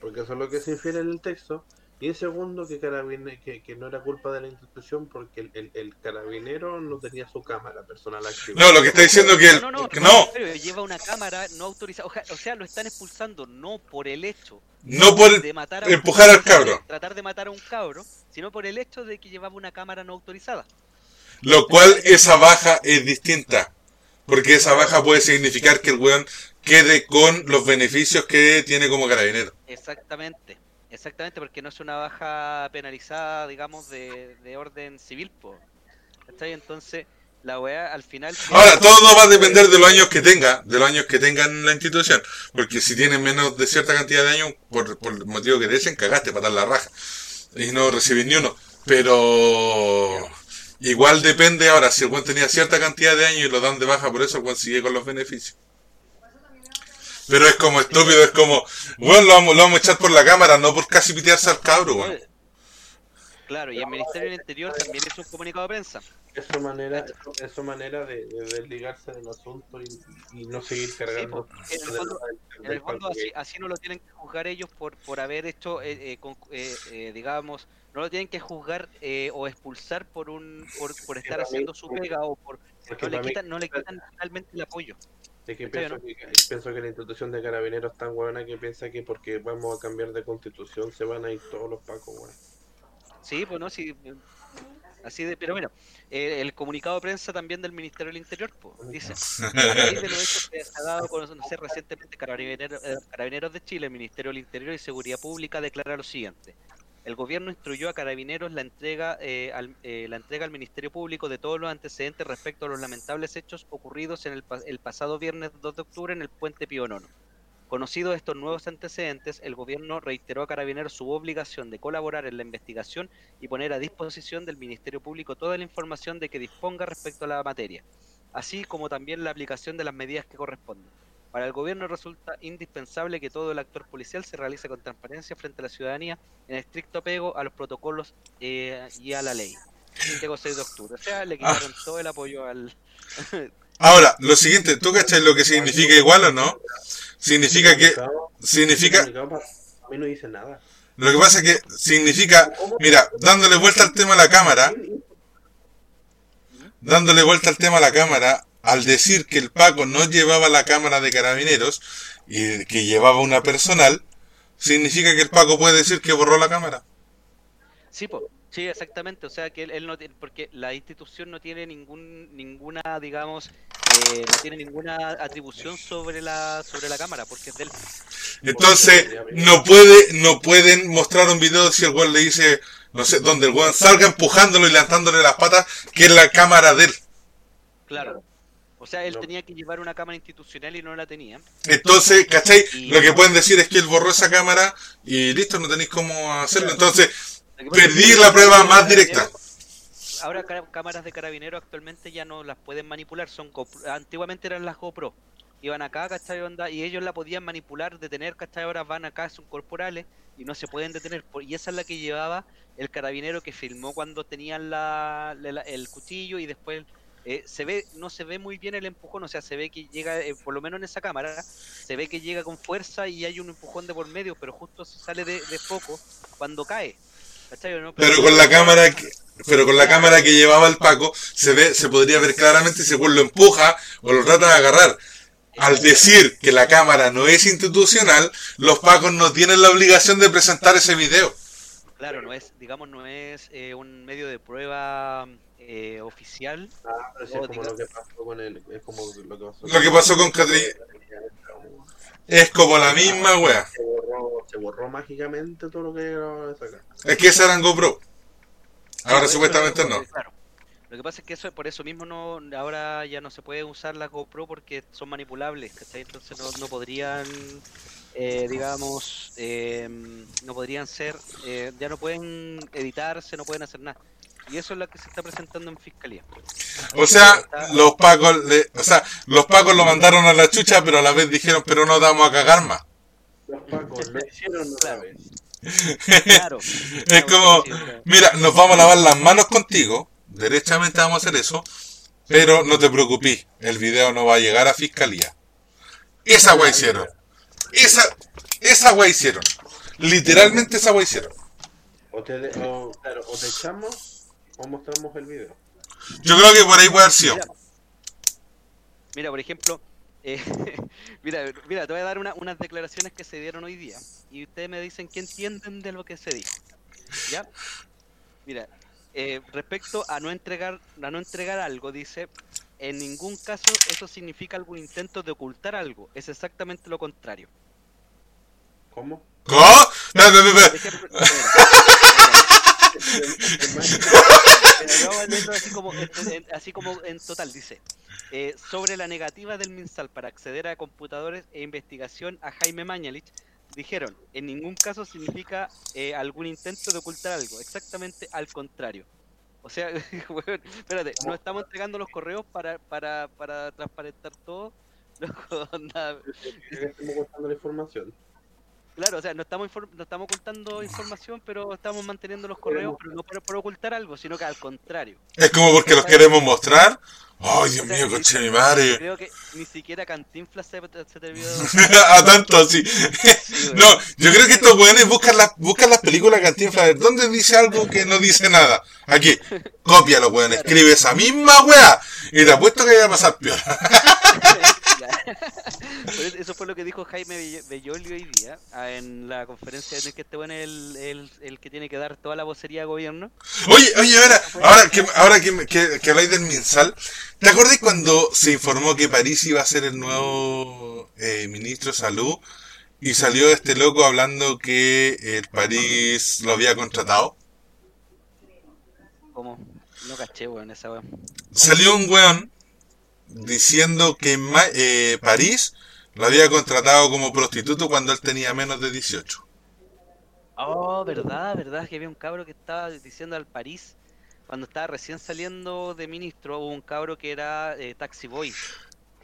porque eso es lo que se infiere en el texto. Y segundo, que, carabine, que, que no era culpa de la institución porque el, el, el carabinero no tenía su cámara personal activa. No, lo que está diciendo que el, No, no, no, no, pero lleva una cámara no autorizada. O sea, o sea, lo están expulsando no por el hecho no por de matar a un- empujar al cabro, tratar de matar a un cabro, sino por el hecho de que llevaba una cámara no autorizada. lo cual esa baja es distinta, porque esa baja puede significar que el weón quede con los beneficios que tiene como carabinero. Exactamente, exactamente, porque no es una baja penalizada, digamos, de, de orden civil, po. ¿Cachai? Entonces, la weá al final. Ahora, todo va a depender de los años que tenga, de los años que tenga en la institución. Porque si tienen menos de cierta cantidad de años, por, por el motivo que te echen, cagaste para dar la raja. Y no recibís ni uno. Pero igual depende ahora, si el buen tenía cierta cantidad de años y lo dan de baja, por eso el buen sigue con los beneficios. Pero es como estúpido, es como, bueno, lo vamos, lo vamos a echar por la cámara, no por casi pitearse al cabro, weón. Claro, y el Ministerio del Interior también hizo un comunicado de prensa. Es su manera, es su manera de, de desligarse del asunto y, y no seguir cargando. en el fondo- En el fondo, así, así no lo tienen que juzgar ellos por, por haber hecho, eh, eh, con- eh, eh, digamos, no lo tienen que juzgar eh, o expulsar por un por, por estar haciendo su pega o por no le quitan no le quitan finalmente el apoyo. Es que ¿Cachai, pienso, que, pienso que la institución de carabineros es tan buena que piensa que porque vamos a cambiar de constitución se van a ir todos los pacos, weón. Sí, pues no, sí. Así de, pero bueno, eh, el comunicado de prensa también del Ministerio del Interior pues, dice: A raíz de los hechos que se ha dado a conocer recientemente Carabineros, eh, Carabineros de Chile, el Ministerio del Interior y Seguridad Pública declara lo siguiente. El gobierno instruyó a Carabineros la entrega, eh, al, eh, la entrega al Ministerio Público de todos los antecedentes respecto a los lamentables hechos ocurridos en el, el pasado viernes 2 de octubre en el puente Pío Nono. Conocidos estos nuevos antecedentes, el gobierno reiteró a Carabineros su obligación de colaborar en la investigación y poner a disposición del Ministerio Público toda la información de que disponga respecto a la materia, así como también la aplicación de las medidas que corresponden. Para el gobierno resulta indispensable que todo el actor policial se realice con transparencia frente a la ciudadanía en estricto apego a los protocolos eh, y a la ley. Llegó 6 de octubre. O sea, le quitaron todo el apoyo al... Ahora, lo siguiente, ¿tú cachai lo que significa igual o no? Significa que, significa, A mí no dice nada. lo que pasa es que significa, mira, dándole vuelta al tema a la cámara, dándole vuelta al tema a la cámara, al decir que el Paco no llevaba la cámara de carabineros y que llevaba una personal, significa que el Paco puede decir que borró la cámara. Sí, po. sí, exactamente. O sea, que él, él no tiene, porque la institución no tiene ningún, ninguna, digamos, eh, no tiene ninguna atribución sobre la, sobre la cámara, porque es de él. Entonces, no puede, no pueden mostrar un video si el weón le dice, no sé, donde el weón salga empujándolo y levantándole las patas, que es la cámara de él. Claro. O sea, él No. tenía que llevar una cámara institucional y no la tenía. Entonces, ¿cachai? Lo que pueden decir es que él borró esa cámara y listo, no tenéis cómo hacerlo. Entonces, perdí la prueba más carabineros- directa. Ahora cámaras de carabinero actualmente ya no las pueden manipular, son GoPro- antiguamente eran las GoPro. Iban acá, ¿cachai? Onda? Y ellos la podían manipular, detener, ¿cachai? Ahora van acá, son corporales y no se pueden detener. Y esa es la que llevaba el carabinero que filmó cuando tenían la, la- la- el cuchillo y después eh, se ve, no se ve muy bien el empujón, o sea, se ve que llega, eh, por lo menos en esa cámara, se ve que llega con fuerza y hay un empujón de por medio, pero justo se sale de, de foco cuando cae. Pero con la cámara que, pero con la cámara que llevaba el Paco, se ve, se podría ver claramente si lo empuja o lo trata de agarrar. Al decir que la cámara no es institucional, los Pacos no tienen la obligación de presentar ese video. Claro, no es, digamos, no es eh, un medio de prueba eh, oficial. Ah, pero sí es como lo que pasó con el, es como lo que pasó Lo que pasó con Es como la misma wea. Se borró, se borró mágicamente todo lo que era esa cara. Es que esa eran GoPro. Ahora eso, supuestamente no. Claro. Lo que pasa es que eso por eso mismo no ahora ya no se puede usar las GoPro porque son manipulables, ¿cachai? Entonces no, no podrían, eh, digamos, eh, no podrían ser, eh, ya no pueden editarse, no pueden hacer nada. Y eso es lo que se está presentando en fiscalía. O sea, los Pacos, le- o sea, los Pacos lo mandaron a la chucha, pero a la vez dijeron, pero no damos a cagar más. Los pacos lo hicieron otra Claro. vez. Claro. Es como, mira, nos vamos a lavar las manos contigo, derechamente vamos a hacer eso, pero no te preocupes, el video no va a llegar a fiscalía. Esa wea hicieron. Esa, esa wea hicieron. Literalmente esa wea hicieron. O te, de- o, claro, o te echamos o mostramos el video. Yo creo que por ahí puede haber sido. Mira, mira, por ejemplo, eh, mira, mira, te voy a dar una- unas declaraciones que se dieron hoy día y ustedes me dicen qué entienden de lo que se dijo. ¿Ya? Mira, eh, respecto a no entregar a no entregar algo, dice, en ningún caso eso significa algún intento de ocultar algo, es exactamente lo contrario. ¿Cómo? ¿Cómo? Mira, vamos a leerlo así como, así como en total, dice. eh, sobre la negativa del MinSal para acceder a computadores e investigación a Jaime Mañalich, dijeron, en ningún caso significa eh, algún intento de ocultar algo, exactamente al contrario. O sea, weón, espérate, no estamos entregando los correos para, para, para transparentar todo. Loco, onda, Ya estamos contando la información. Claro, o sea, no estamos, no estamos ocultando información, pero estamos manteniendo los correos, pero no por, por ocultar algo, sino que al contrario. Es como porque los queremos mostrar. Ay, Dios mío, coche mi madre. Creo que ni siquiera Cantinflas se, se atrevió A tanto así. Sí, No, yo creo que estos weones buscan las, buscan las películas Cantinflas. ¿Dónde dice algo que no dice nada? Aquí. Cópialo, weón. Escribe esa misma wea. Y te apuesto que va a pasar peor. Eso- fue lo que dijo Jaime Bell- Belloli hoy día ah, en la conferencia en el que este bueno es el, el, el que tiene que dar toda la vocería de gobierno. Oye, oye, ahora, ahora que, ahora que, que, que habláis del Minsal, ¿te acordás cuando se informó que París iba a ser el nuevo eh, ministro de salud? Y salió este loco hablando que el París lo había contratado. ¿Cómo? No caché, weón, esa weón. Salió un weón diciendo que eh, París lo había contratado como prostituto cuando él tenía menos de 18. Oh, verdad, verdad, que había un cabro que estaba diciendo al París, cuando estaba recién saliendo de ministro, hubo un cabro que era eh, taxi boy,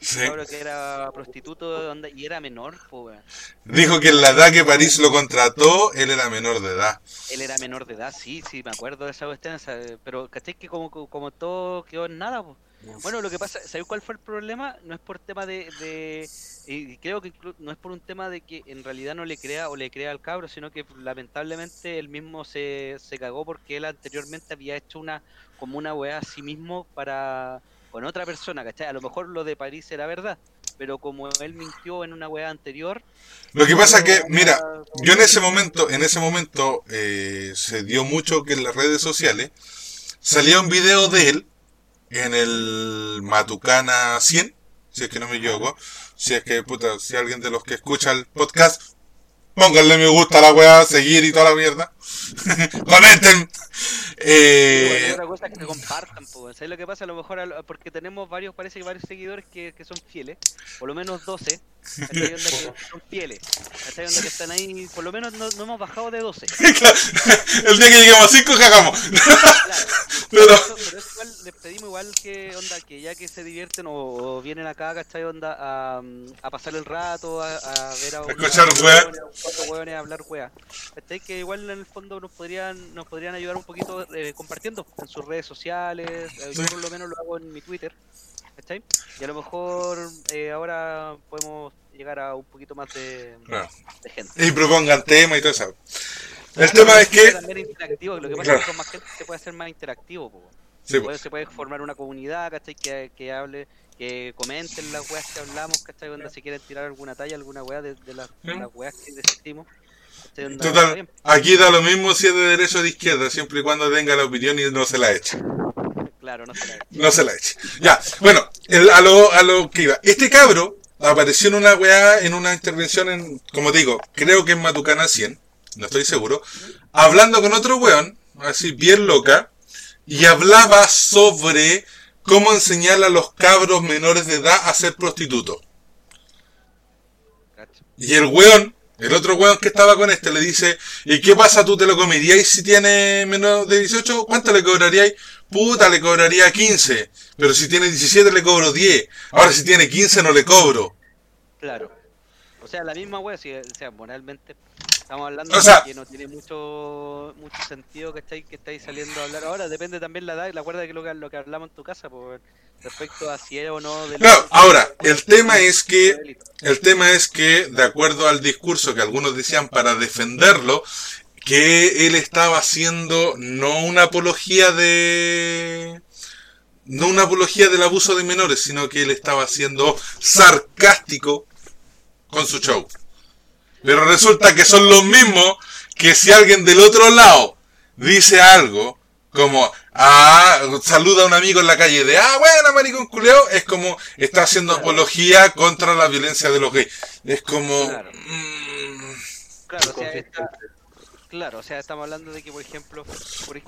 Sí. un cabro que era prostituto y era menor, pues. Dijo que en la edad que París lo contrató, él era menor de edad. Él era menor de edad, sí, sí, me acuerdo de esa cuestión, pero caché que como, como todo quedó en nada, pues. Bueno, lo que pasa, ¿sabes cuál fue el problema? No es por tema de, de y creo que inclu- no es por un tema de que en realidad no le crea o le crea al cabro, sino que lamentablemente él mismo se, se cagó porque él anteriormente había hecho una como una weá a sí mismo para con otra persona, ¿cachai? A lo mejor lo de París era verdad, pero como él mintió en una weá anterior, Lo que pasa que, mira, yo en ese momento, en ese momento eh, se dio mucho que en las redes sociales salía un video de él en el Matucana 100, si es que no me equivoco. Si es que, puta, si alguien de los que escucha el podcast, pónganle me gusta a la weá, seguir y toda la mierda. Comenten. Eh, Y otra cosa es que compartan, pues. ¿Sabes lo que pasa? A lo mejor, a porque tenemos varios, parece que varios seguidores que, que son fieles, por lo menos 12, ¿cachai? Onda que son fieles, que están ahí, por lo menos no, no hemos bajado de 12. el día que lleguemos a 5 cagamos. Claro. Pero- Pero, eso- pero eso igual les pedimos igual que onda que ya que se divierten o, o vienen acá, ¿cachai? Onda a, a pasar el rato, a, a ver a, Escuchar weá. Cuatro hueones a hablar. ¿Cachai? Que igual en el fondo nos podrían, nos podrían ayudar un poquito eh, compartiendo en sus redes sociales. eh, Yo por lo menos lo hago en mi Twitter. ¿Cachai? Y a lo mejor eh, ahora podemos llegar a un poquito más de, Claro. de gente. Y propongan tema y todo eso. El tema es que, También interactivo, lo que pasa Claro. es que con más gente se puede hacer más interactivo. po. Sí, Puede- se puede formar una comunidad, ¿cachai? Que, que hable, que comenten las weas que hablamos, ¿cachai? Onda, si quieren tirar alguna talla, alguna wea de, de las, de las weas que decimos. total, aquí da lo mismo si es de derecha o de izquierda, siempre y cuando tenga la opinión y no se la eche. Claro, no se la No se la eche. Ya, bueno, el- a, lo, a lo que iba. Este cabro apareció en una weá, en una intervención en, como te digo, creo que en Matucana 100, no estoy seguro, hablando con otro weón, así bien loca, y hablaba sobre cómo enseñar a los cabros menores de edad a ser prostitutos. Y el weón, el otro weón que estaba con este, le dice, ¿y qué pasa? ¿Tú te lo comeríais si tiene menos de 18? ¿Cuánto le cobraríais? Puta, le cobraría 15. Pero si tiene 17 le cobro 10. Ahora si tiene 15 no le cobro. Claro. O sea, la misma wea, si, o sea, moralmente. Estamos hablando O sea- de que no tiene mucho mucho sentido que estáis que estáis saliendo a hablar ahora. Depende también la edad y la cuerda que lo que, lo que hablamos en tu casa, pues, respecto a si es o no delito. No, ahora, el tema es que El tema es que, de acuerdo al discurso que algunos decían para defenderlo, que él estaba haciendo no una apología de... No una apología del abuso de menores, sino que él estaba siendo sarcástico con su show. Pero resulta que son los mismos que si alguien del otro lado dice algo, como, ah, saluda a un amigo en la calle de, ah, bueno, maricón culeo, es como, está haciendo apología contra la violencia de los gays. Es como, Claro. mm, Claro, o sea, está- claro, o sea, estamos hablando de que, por ejemplo,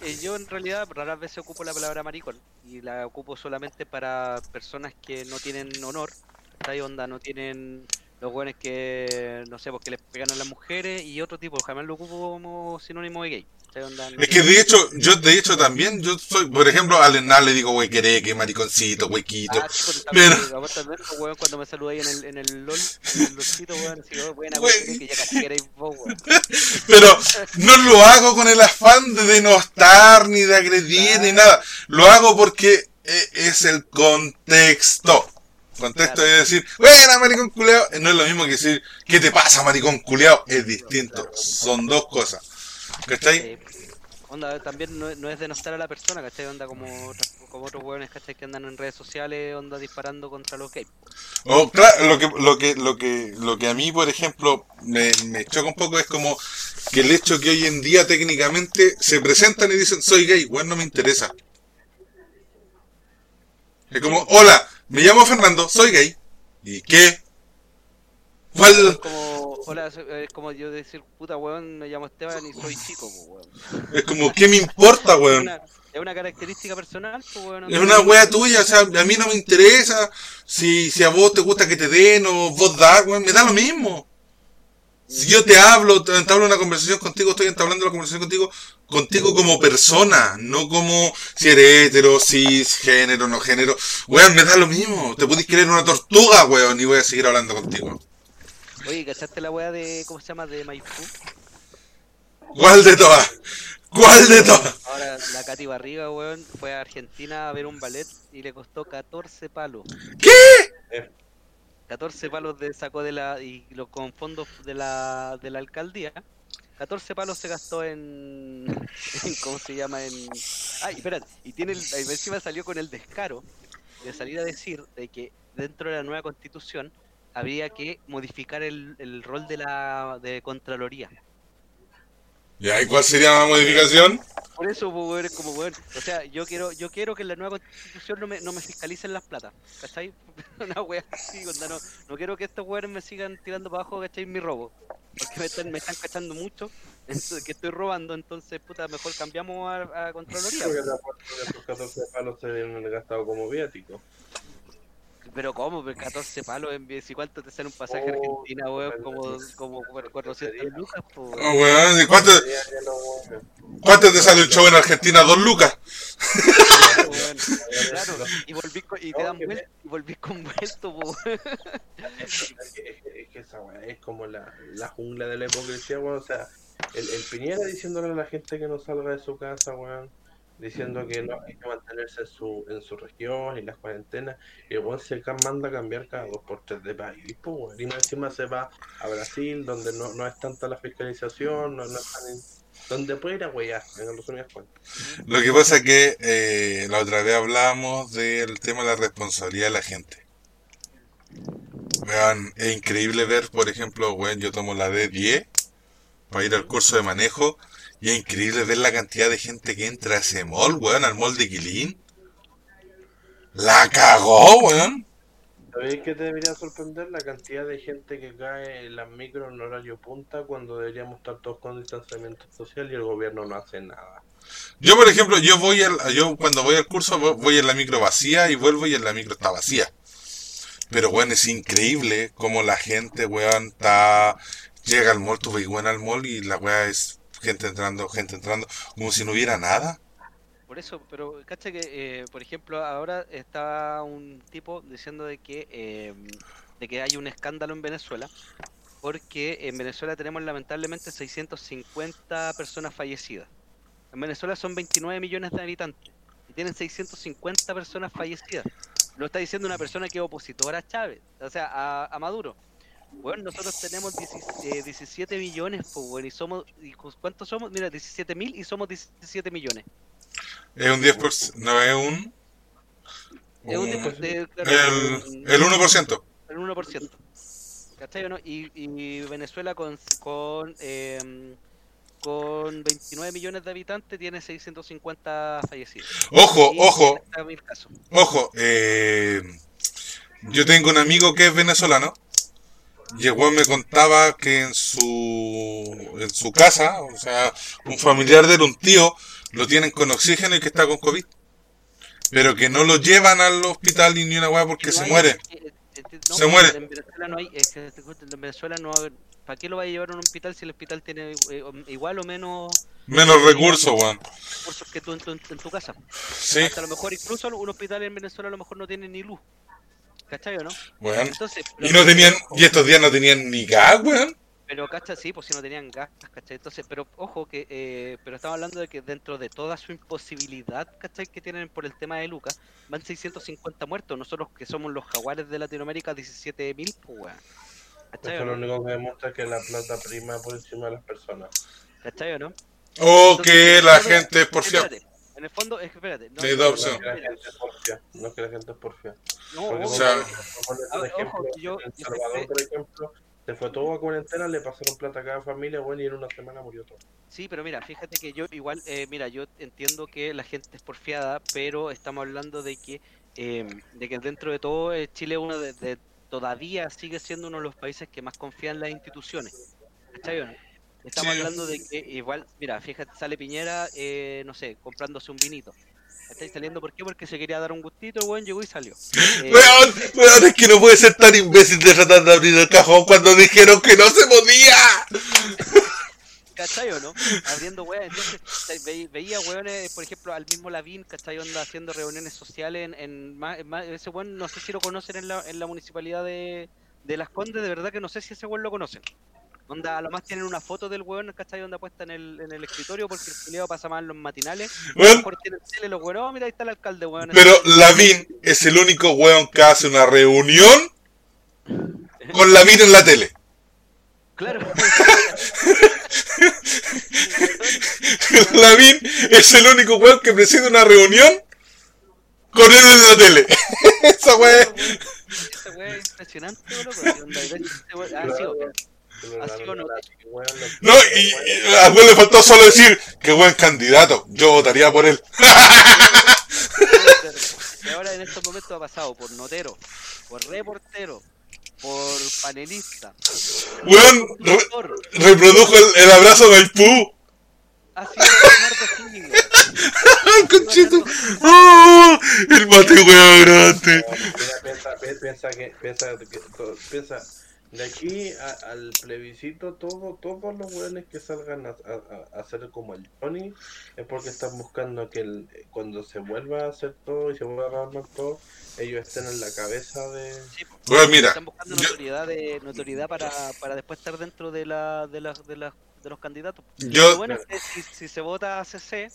eh, yo en realidad raras veces ocupo la palabra maricón y la ocupo solamente para personas que no tienen honor, ¿está ahí onda? No tienen los buenos que, no sé, porque les pegan a las mujeres y otro tipo, jamás lo ocupo como sinónimo de gay. es que de hecho, yo de hecho también, yo soy, por ejemplo, al Hernán le digo, güey, que mariconcito, huequito. Ah, sí, Pero- también, pues, weón, cuando me saludáis en el, en el LOL, en el LOLcito, weón, así, oh, buena, weón, que ya que erais vos, weón. Pero no lo hago con el afán de denostar, ni de agredir, ni nada. Lo hago porque eh, es el contexto. Contexto Claro. es decir, buena maricón culeado, no es lo mismo que decir, ¿qué te pasa maricón culeado? Es distinto, son dos cosas. ¿Cachai? Eh, onda, también no, es- no es denostar a la persona, ¿cachai? Onda como, como otros hueones, ¿cachai? Que andan en redes sociales, onda disparando contra los gays. O, claro, lo que, lo que, lo que, lo que a mí, por ejemplo, me, me choca un poco es como que el hecho que hoy en día técnicamente se presentan y dicen soy gay, bueno, no me interesa. Es como, hola, me llamo Fernando, soy gay. ¿Y qué? Es ¿Cuál? como, hola, es como yo decir, puta weón, me llamo Esteban y soy chico, weón. Es como, ¿qué me importa, weón? es una característica personal, pues, weón. Es una wea tuya, o sea, a mí no me interesa si, si a vos te gusta que te den o vos dar, weón, me da lo mismo. Si yo te hablo, entablo una conversación contigo, estoy entablando la conversación contigo, contigo como persona, no como si eres hetero, cis, género, no género. Weón, me da lo mismo. Te pudiste querer una tortuga, weón, y voy a seguir hablando contigo. Oye, ¿cachaste la wea de, ¿cómo se llama? De Maipú. ¿Cuál de todas? ¿Cuál de todas? Ahora, la Katy Barriga, weón, fue a Argentina a ver un ballet y le costó 14 palos. ¿Qué? 14 palos de sacó de la y lo, con fondos de la de la alcaldía 14 palos se gastó en, en cómo se llama en ay espera y tiene el, encima salió con el descaro de salir a decir de que dentro de la nueva constitución habría que modificar el, el rol de la de contraloría ¿Ya? ¿Y cuál sería la modificación? por eso pues, es como weón, o sea yo quiero yo quiero que en la nueva constitución no me, no me fiscalicen las platas ¿cachai? una wea así no, no quiero que estos weones me sigan tirando para abajo ¿cachai? mi robo porque me están, me están cachando mucho entonces, que estoy robando entonces puta mejor cambiamos a, a contraloría Creo que te apuesto que esos 14 palos se habían gastado como viático. Pero cómo pero 14 palos en vez y cuánto te sale un pasaje a Oh, Argentina weón como como 400 lucas po, weón. Oh, weón, ¿y cuánto, no, weón. cuánto te sale un show en Argentina? ¿Dos lucas? Claro, weón. Claro, y volví con, y te No, dan vuelta y volví con vuelto po, weón. Es que, es que- es que esa weá es como la, la jungla de la hipocresía, weón. O sea, el, el Piñera diciéndole a la gente que no salga de su casa, weón. Diciendo que no hay que mantenerse en su, en su región y las cuarentenas. Y el se manda a cambiar cada dos por tres de país, weón. Y encima se va a Brasil, donde no, no es tanta la fiscalización, no, no donde puede ir a huellar, en resumidas cuentas. Lo que pasa es que eh, la otra vez hablábamos del tema de la responsabilidad de la gente. Vean, es increíble ver, por ejemplo, weón, yo tomo la D10 para ir al curso de manejo y es increíble ver la cantidad de gente que entra a ese mall, weón, al mall de Quilín. La cagó, weón. ¿Sabéis que te debería sorprender la cantidad de gente que cae en las micros en horario punta cuando deberíamos estar todos con distanciamiento social y el gobierno no hace nada? Yo, por ejemplo, yo voy al, yo cuando voy al curso vo- voy en la micro vacía y vuelvo y en la micro está vacía. Pero, weón, es increíble cómo la gente, weón, está... Llega al mall, tú ves, weón, al mall y la weá es gente entrando, gente entrando, como si no hubiera nada. Por eso, pero cacha que, eh, por ejemplo, ahora está un tipo diciendo de que eh, de que hay un escándalo en Venezuela porque en Venezuela tenemos lamentablemente 650 personas fallecidas. En Venezuela son 29 millones de habitantes y tienen 650 personas fallecidas. Lo está diciendo una persona que es opositora a Chávez, o sea, a, a Maduro. Bueno, nosotros tenemos 17, eh, 17 millones, pues, bueno, y somos, y cu- ¿cuántos somos? Mira, 17 mil y somos 17 millones. Es un 10%, no es un... Es un de- claro, el, el 1%. el 1%. ¿Cachai o no? Y, y Venezuela con, con, em, con 29 millones de habitantes tiene 650 fallecidos. Ojo, Y ojo, 40.000 casos. ojo. eh, yo tengo un amigo que es venezolano. Y el weón me contaba que en su, en su casa, o sea, un familiar de él, un tío, lo tienen con oxígeno y que está con COVID. Pero que no lo llevan al hospital ni una weá porque se muere. Se muere. En Venezuela no hay, es que te cuento, en Venezuela no ¿Para qué lo va a llevar a un hospital si el hospital tiene eh, igual o menos Menos recursos, weón. recursos que tú en tu, en tu casa? Sí, Hasta a lo mejor incluso un hospital en Venezuela a lo mejor no tiene ni luz. ¿Cachai o no? Entonces, Y no tenían, y estos días no tenían ni gas, weón. Pero, ¿cachai? Sí, pues si no tenían gas, ¿cachai? Entonces, pero ojo que, eh, pero estamos hablando de que dentro de toda su imposibilidad, ¿cachai? Que tienen por el tema de Lucas, van 650 muertos. Nosotros que somos los jaguares de Latinoamérica, 17.000, pues, weón. ¿Cachai Eso lo no? único que demuestra que la plata prima por encima de las personas. ¿Cachai o no? O que Entonces, la gente es porfiada. espérate, En el fondo, es que espérate. No, Sí, dos no, No opciones. es que la mira, gente es porfía. No es que la gente es porfía. no, o sea- ejemplo, ojo, que yo- en Salvador, por ejemplo, se fue todo a cuarentena, le pasaron plata a cada familia, bueno, y en una semana murió todo. Sí, pero mira, fíjate que yo igual, eh, mira, yo entiendo que la gente es porfiada, pero estamos hablando de que, eh, de que dentro de todo eh, Chile uno de, de- todavía sigue siendo uno de los países que más confía en las instituciones. ¿Cachai o no? Estamos Sí. hablando de que igual, mira, fíjate, sale Piñera, eh, no sé, comprándose un vinito. ¿Estáis saliendo por qué? Porque se quería dar un gustito, weón llegó y salió. Eh, Weón, weón, es que no puede ser tan imbécil de tratar de abrir el cajón cuando dijeron que no se podía. ¿Cachai o no? Abriendo weas, entonces veía weones, por ejemplo, al mismo Lavín, ¿cachai? Onda haciendo reuniones sociales en, en, ese weón, no sé si lo conocen en la, en la municipalidad de, de Las Condes, de verdad que no sé si ese weón lo conocen. Onda, a lo más tienen una foto del weón, ¿cachai? Onda puesta en el, en el escritorio porque el culiao pasa más en los matinales. Weón, mejor tienen tele los weones, oh, mira, ahí está el alcalde, weón. pero Lavín es el único weón que hace una reunión con Lavín en la tele. Claro. Lavín es el único weón que preside una reunión con él en la tele. Esa weón. Ese weón es impresionante, weón. Ah, Así o no. y, y a weón le faltó solo decir que buen candidato. Yo votaría por él. Y ahora en estos momentos ha pasado por notero, por reportero, por panelista, Weón re- reprodujo el, el abrazo de Maipú. ¡Ay, conchito! ¡Oh! El mate weón grande. Mira, piensa, pi- piensa que, piensa que, to- piensa, de aquí a- al plebiscito, todo, todos los weones que salgan a, a- a hacer como el Tony, es porque están buscando que el, cuando se vuelva a hacer todo y se vuelva a armar todo, ellos estén en la cabeza de... Sí, po. Weón, mira. Están buscando yo- notoriedad, de, notoriedad para, para después estar dentro de, la, de, la, de, la- de los candidatos. Yo- Lo bueno es que si, si se vota a CC,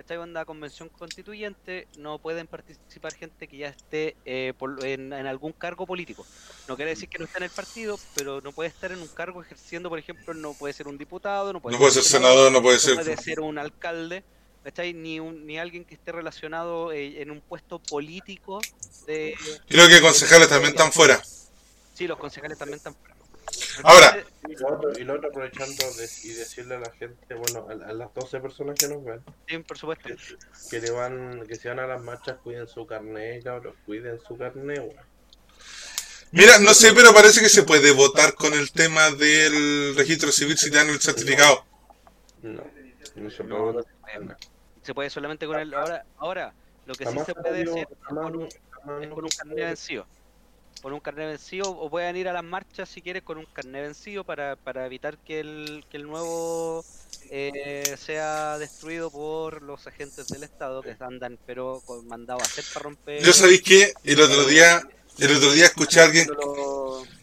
¿cachai? Onda convención constituyente, no pueden participar gente que ya esté eh, por- en, en algún cargo político. No quiere decir que no esté en el partido, pero no puede estar en un cargo ejerciendo, por ejemplo, no puede ser un diputado, no puede, No puede ser senador, no puede no ser. puede ser un alcalde, ¿cachai? Ni, un, ni alguien que esté relacionado eh, en un puesto político de... Creo que concejales también están fuera. Sí, los concejales también están fuera. Ahora. Y lo otro, y lo otro aprovechando de- y decirle a la gente, bueno, a, a las 12 personas que nos ven, Sí, por supuesto. que, que le van, que si van a las marchas, cuiden su carnet, cabros, cuiden su carnet, weón. Mira, no sé, pero parece que se puede votar con el tema del registro civil si te dan el certificado. No, no se No, puede no se puede. Se puede solamente con el. Ahora, ahora lo que sí se puede hacer es con un, es con un se carnet vencido. Con un carnet vencido, o pueden ir a las marchas si quieres con un carnet vencido para, para evitar que el, que el nuevo eh, sea destruido por los agentes del Estado que andan, pero con mandado a hacer para romper. Yo sabéis que el otro día El otro día escuché a alguien,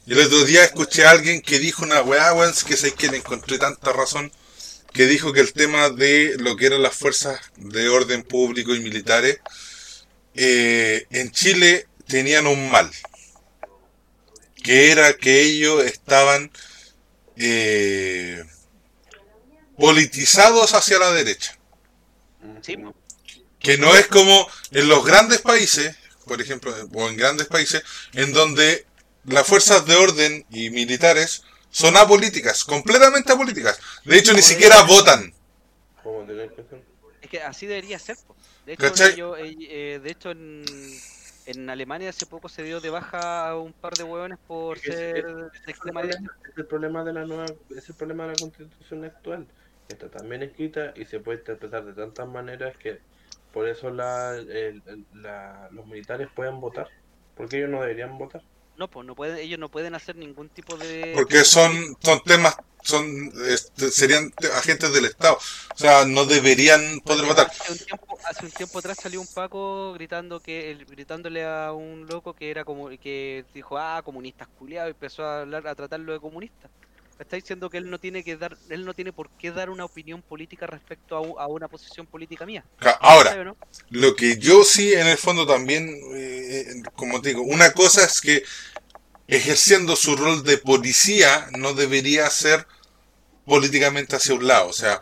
el otro día escuché a alguien que dijo una weá, que sé que le encontré tanta razón, que dijo que el tema de lo que eran las fuerzas de orden público y militares, eh, en Chile tenían un mal, que era que ellos estaban eh, politizados hacia la derecha. Sí, que no es como en los grandes países, por ejemplo, o en grandes países, en donde las fuerzas de orden y militares son apolíticas, completamente apolíticas. De hecho, ni siquiera votan. Es que así debería ser. De hecho, ellos- eh, eh, de hecho en, en Alemania hace poco se dio de baja a un par de hueones por Es ser es derecha. el problema de la nueva, es el problema de la constitución actual. Está también escrita y se puede interpretar de tantas maneras que por eso la, el- el- la- los militares pueden votar. Porque ellos no deberían votar. No, pues no pueden, ellos no pueden hacer ningún tipo de. Porque son, son temas, son, este, serían te- agentes del Estado. O sea, no deberían poder votar. Hace un tiempo, hace un tiempo atrás salió un Paco gritando que el- gritándole a un loco que era como que dijo ah comunistas culiados y empezó a hablar a tratarlo de comunista. Está diciendo que él no tiene que dar, él no tiene por qué dar una opinión política respecto a, una posición política mía. Ahora, ¿sabe o no? Lo que yo sí, en el fondo también, eh, como te digo, una cosa es que ejerciendo su rol de policía no debería ser políticamente hacia un lado. O sea,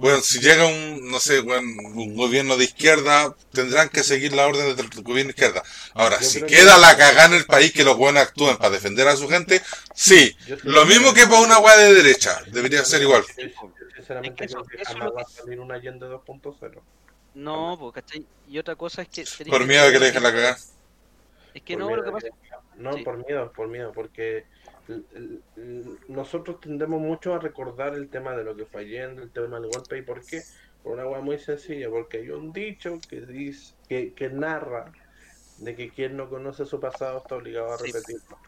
bueno, si llega un, no sé, bueno, un gobierno de izquierda, tendrán que seguir las órdenes del gobierno de izquierda. Ahora, Yo si queda que- la cagada en el país que los buenos actúen para defender a su gente, sí. Lo mismo que para una weá de derecha, debería ser igual. Yo sinceramente Es que eso- creo que jamás va a salir un Allende 2.0. No, pues, ¿cachai? Y otra cosa es que... Por miedo que le dejen la cagada. Es que Por no, miedo lo que pasa No, Sí. por miedo, por miedo, porque nosotros tendemos mucho a recordar el tema de lo que fue Allende, el tema del golpe, ¿y por qué? Por una hueá muy sencilla, porque hay un dicho que dice, que, que narra de que quien no conoce su pasado está obligado a Sí. repetirlo.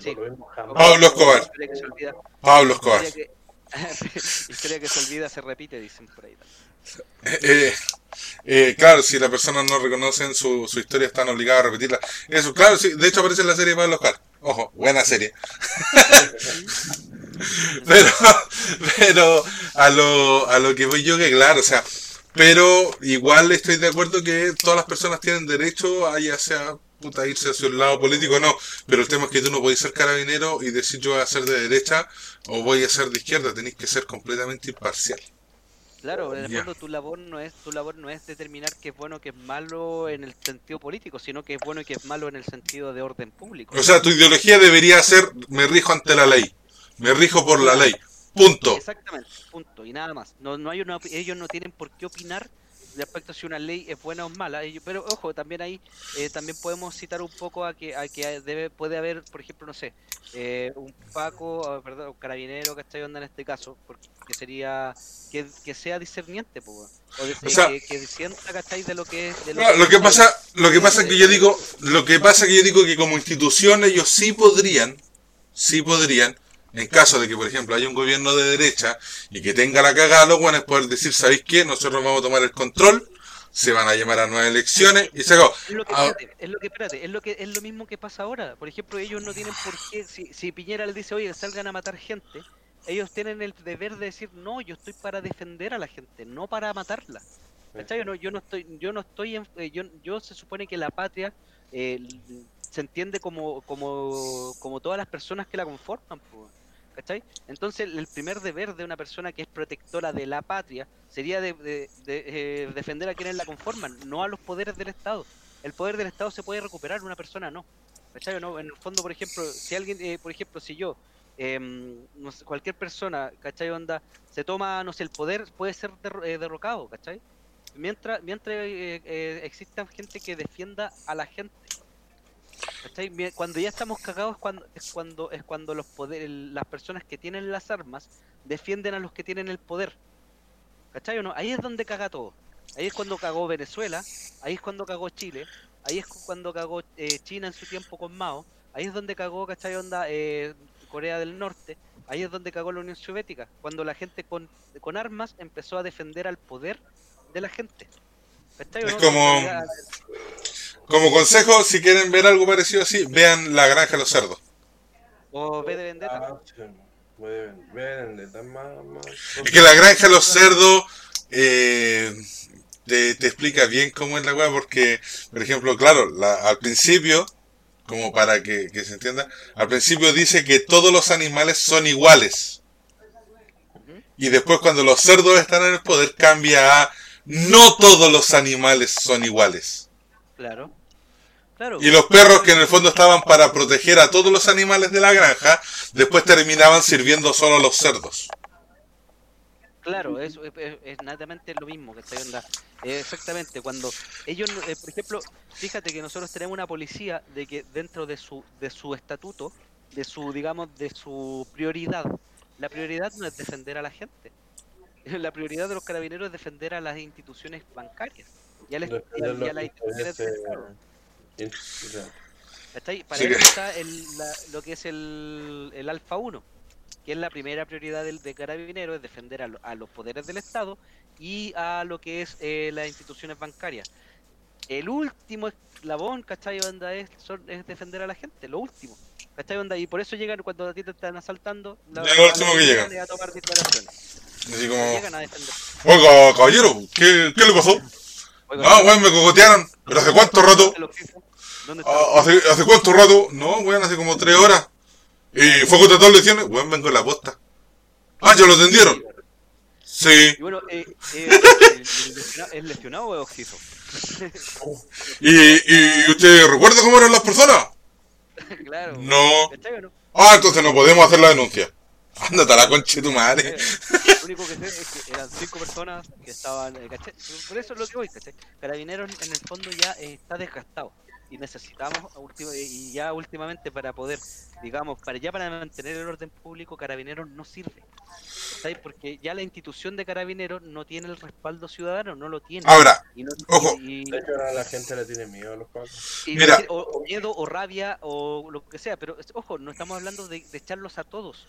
Sí. jamás- Pablo Escobar. Historia que se olvida, Pablo Escobar. historia que, historia que se olvida se repite, dicen por ahí. Eh, eh, claro, si la persona no reconocen su, su historia, están obligados a repetirla. Eso, claro, sí, de hecho aparece en la serie de Pablo Oscar. Ojo, buena serie. pero, pero a lo, a lo que voy yo, que claro, o sea, pero igual estoy de acuerdo que todas las personas tienen derecho a ya sea puta irse hacia un lado político o no, pero el tema es que tú no podés ser carabinero y decir yo voy a ser de derecha o voy a ser de izquierda, tenés que ser completamente imparcial. Claro, en el fondo tu labor no es tu labor no es determinar qué es bueno o qué es malo en el sentido político, sino que es bueno y qué es malo en el sentido de orden público. O sea, tu ideología debería ser me rijo ante la ley, me rijo por la ley, punto. Exactamente, punto, y nada más. No, no hay una, ellos no tienen por qué opinar respecto a si una ley es buena o mala. Pero ojo, también ahí eh, también podemos citar un poco a que, a que debe, puede haber, por ejemplo, no sé, eh, un Paco, ah, perdón, un carabinero, ¿cachai? Onda en este caso, porque sería que, que sea discerniente, po, o, de- O sea- que, que sienta, ¿cachai? De lo que es. De No, lo que malo. pasa, lo que pasa es que yo digo, lo que pasa es que yo digo que como institución ellos sí podrían, sí podrían, en caso de que, por ejemplo, haya un gobierno de derecha y que tenga la cagada, los buenos poder decir, ¿sabéis qué? Nosotros vamos a tomar el control, se van a llamar a nuevas elecciones y se acabó. Es lo que, Ah. espérate, es lo que, espérate, es lo que es lo mismo que pasa ahora. Por ejemplo, ellos no tienen por qué, si, si Piñera les dice, oye, salgan a matar gente, ellos tienen el deber de decir, no, yo estoy para defender a la gente, no para matarla. ¿Cachai? No, yo no estoy, yo no estoy, en- eh, yo, yo se supone que la patria eh, se entiende como, como, como todas las personas que la conforman, po, Entonces el primer deber de una persona que es protectora de la patria sería de, de- eh, defender a quienes la conforman, no a los poderes del Estado. El poder del Estado se puede recuperar, una persona no. En el fondo, por ejemplo, si alguien, eh, por ejemplo, si yo, sé, cualquier persona, ¿cachai? Onda, se toma, no sé, el poder puede ser derro- eh, derrocado. Mientras, mientras eh, eh, exista gente que defienda a la gente. Cuando ya estamos cagados es cuando es cuando es cuando los poderes, las personas que tienen las armas defienden a los que tienen el poder. ¿Cachai o no? Ahí es donde caga todo. Ahí es cuando cagó Venezuela, ahí es cuando cagó Chile, ahí es cu- cuando cagó eh, China en su tiempo con Mao, ahí es donde cagó, ¿cachai? Onda eh, Corea del Norte, ahí es donde cagó la Unión Soviética, cuando la gente con, con armas empezó a defender al poder de la gente. ¿Cachai o Es como- Como consejo, si quieren ver algo parecido así, vean La Granja de los Cerdos. O V de Vendetta. Ah, es más, más. Es que La Granja de los Cerdos eh, te, te explica bien cómo es la weá, porque, por ejemplo, claro, la- al principio, como para que, que se entienda, al principio dice que todos los animales son iguales. Y después cuando los cerdos están en el poder cambia a no todos los animales son iguales. Claro. Claro. Y los perros que en el fondo estaban para proteger a todos los animales de la granja, después terminaban sirviendo solo a los cerdos. Claro, es, es, es- netamente lo mismo que está onda. Eh, exactamente, cuando ellos, eh, por ejemplo, fíjate que nosotros tenemos una policía de que dentro de su de su estatuto, de su digamos de su prioridad, la prioridad no es defender a la gente. La prioridad de los carabineros es defender a las instituciones bancarias y a, las- y a- y las instituciones del ¿Cachai? Para Sí eso está el, la- lo que es el, el Alfa 1, que es la primera prioridad del de Carabineros, es defender a, lo- a los poderes del Estado y a lo que es eh, las instituciones bancarias. El último eslabón, ¿cachai? Onda es, son- es defender a la gente, lo último. ¿Cachai? Onda? Y por eso llegan cuando a ti te están asaltando, la- Es lo último que llegan a tomar declaraciones. Así como, Llegan a defender. oiga, caballero, ¿qué, qué le pasó? Oiga, Ah, weón, me cogotearon. ¿Pero hace cuánto rato? ¿Dónde está Ah, ¿Hace, ¿Hace cuánto rato? No, weón, hace como tres horas. ¿Y fue contra todas las lesiones? Weón, vengo en la posta. Ah, ¿ya lo atendieron? Sí. Y bueno, eh, eh, ¿el- el lesionado- ¿es lesionado o es oxiso? ¿Y, ¿Y usted recuerda cómo eran las personas? claro. No. ¿Cachai o no? Ah, entonces no podemos hacer la denuncia. Ándate a la concha de tu madre. Eh, Lo único que sé es que eran cinco personas que estaban, eh, ¿cachai? Por eso es lo que voy, ¿cachai? Carabineros en el fondo ya eh, está desgastado y necesitamos, y ya últimamente para poder, digamos, para ya para mantener el orden público, Carabineros no sirve. ¿cachai? Porque ya la institución de Carabineros no tiene el respaldo ciudadano, no lo tiene. Ahora, Y no- ojo. y- De hecho, ahora la gente le tiene miedo a los pacos. y Mira. decir, o, o miedo o rabia o lo que sea, pero ojo, no estamos hablando de, de echarlos a todos.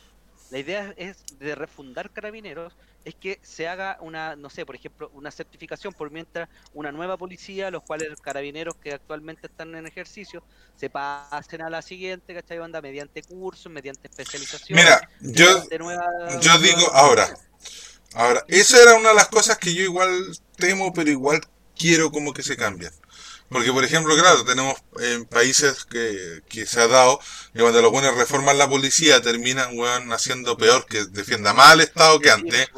La idea es de refundar carabineros, es que se haga una, no sé, por ejemplo, una certificación por mientras una nueva policía, los cuales carabineros que actualmente están en ejercicio, se pasen a la siguiente, ¿cachai? Banda mediante cursos, mediante especialización. Mira, yo, nueva- yo digo nueva- ahora. Ahora, esa era una de las cosas que yo igual temo, pero igual quiero como que se cambien. Porque, por ejemplo, claro, tenemos en países que, que se ha dado que cuando los buenos reforman la policía terminan, weón, haciendo peor, que defienda más al Estado que antes.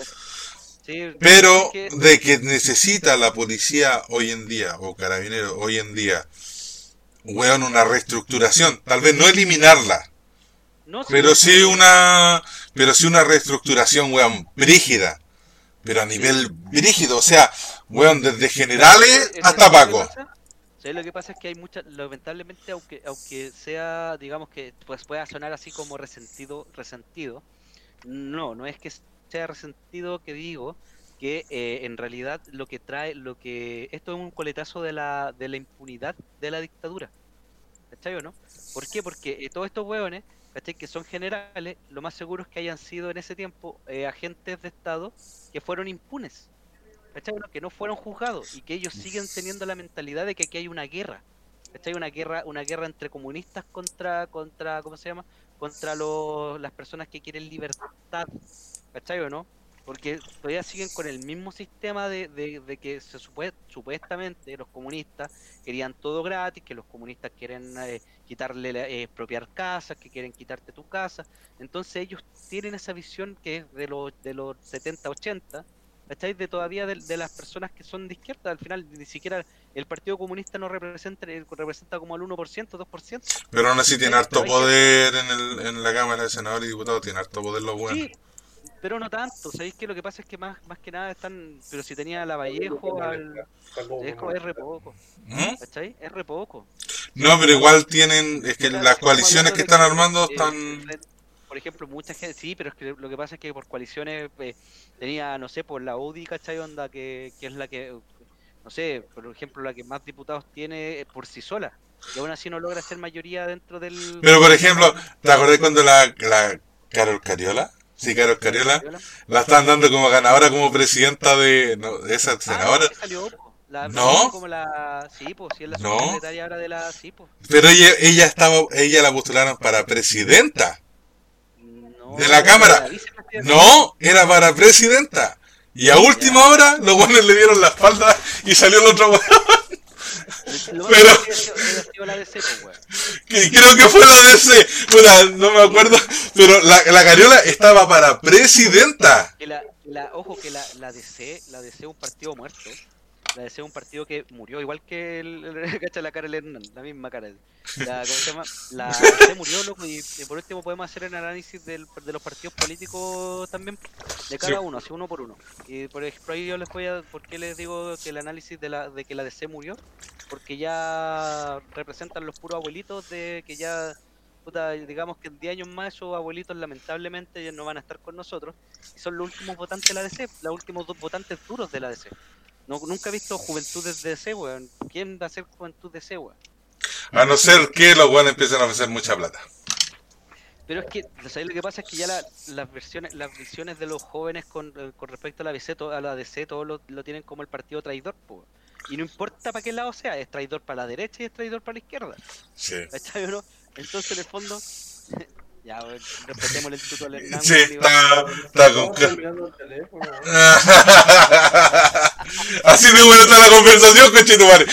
Pero de que necesita la policía hoy en día, o carabineros hoy en día, weón, una reestructuración. Tal vez no eliminarla, pero sí una, pero sí una reestructuración, weón, brígida. Pero a nivel brígido, o sea, weón, desde generales Eh, hasta ¿sabes lo que Paco. Lo que pasa? Es que hay muchas, lamentablemente, aunque aunque sea, digamos que pues pueda sonar así como resentido, resentido, no, no es que sea resentido que digo que eh, en realidad lo que trae, lo que esto es un coletazo de la, de la impunidad de la dictadura. ¿Cachai o no? ¿Por qué? Porque eh, todos estos hueones, ¿cachai? Que son generales, lo más seguro es que hayan sido en ese tiempo eh, agentes de Estado que fueron impunes. ¿Cachai? No, que no fueron juzgados y que ellos siguen teniendo la mentalidad de que aquí hay una guerra. ¿cachai? Una guerra, una guerra entre comunistas contra, contra, ¿cómo se llama? Contra los, las personas que quieren libertad. ¿Cachai o no? Porque todavía siguen con el mismo sistema de, de, de que se supue- supuestamente los comunistas querían todo gratis, que los comunistas quieren eh, quitarle, eh, expropiar casas, que quieren quitarte tu casa. Entonces ellos tienen esa visión que es de los, de los 70, 80, ¿cachai? De todavía de, de las personas que son de izquierda. Al final ni siquiera el Partido Comunista no representa, eh, representa como el 1%, 2%. Pero aún así tiene harto poder en, el, en la Cámara de Senadores y Diputados, tiene harto poder los buenos. Sí, pero no tanto. ¿Sabéis que lo que pasa es que más, más que nada están. Pero si tenía la Vallejo, al. Paco, Es, re poco, ¿Mm? ¿cachai? Es re poco. No, pero igual tienen, es que las coaliciones que están armando eh, están... Por ejemplo, mucha gente, sí, pero es que lo que pasa es que por coaliciones eh, tenía, no sé, por la UDI, ¿cachai? Onda, que, que es la que, no sé, por ejemplo, la que más diputados tiene eh, por sí sola. Y aún así no logra ser mayoría dentro del... Pero por ejemplo, ¿te acordás cuando la, la Carol Cariola? Sí, Carol Cariola. La están dando como ganadora, como presidenta de, no, de esa Ah, senadora. salió, po. La, ¿No? Como la, sí, pues, sí, es la ¿No? ahora de la, sí, pues. Pero ella, ella estaba, ella la postularon para presidenta. No, ¿De la Cámara? No, era para presidenta. Y a última hora, los buenos le dieron la espalda y salió el otro weón. Pero- que pues, creo que fue la DC. No me acuerdo. Pero la, la Cariola estaba para presidenta. Que la, la- ojo que la, la DC, la DC es un partido muerto. La DC es un partido que murió, igual que el, el- cacha la cara Hernán, la misma cara. La, ¿cómo se llama? La DC murió, loco, y, y por último podemos hacer un análisis del, de los partidos políticos también, de cada Sí. uno, así uno por uno. Y por ejemplo ahí yo les voy a, ¿por qué les digo que el análisis de la de que la DC murió? Porque ya representan los puros abuelitos de que ya puta, digamos que en 10 años más esos abuelitos lamentablemente ya no van a estar con nosotros y son los últimos votantes de la DC, los últimos dos votantes duros de la DC. No, nunca he visto juventudes de DC, weón. ¿Quién va a ser juventud de DC, weón? A no ser que los buenos empiecen a ofrecer mucha plata. Pero es que, ¿sabes lo que pasa? Es que ya la- las versiones, las visiones de los jóvenes con, eh, con respecto a la DC, a la DC, todos lo, lo tienen como el partido traidor, po. Y no importa para qué lado sea, es traidor para la derecha y es traidor para la izquierda. Sí. ¿Cachai o no? Entonces, en el fondo, ya, weón, respetemos el tuto al Hernán, Sí, está, está con... Así de buena está la conversación, conchetumare.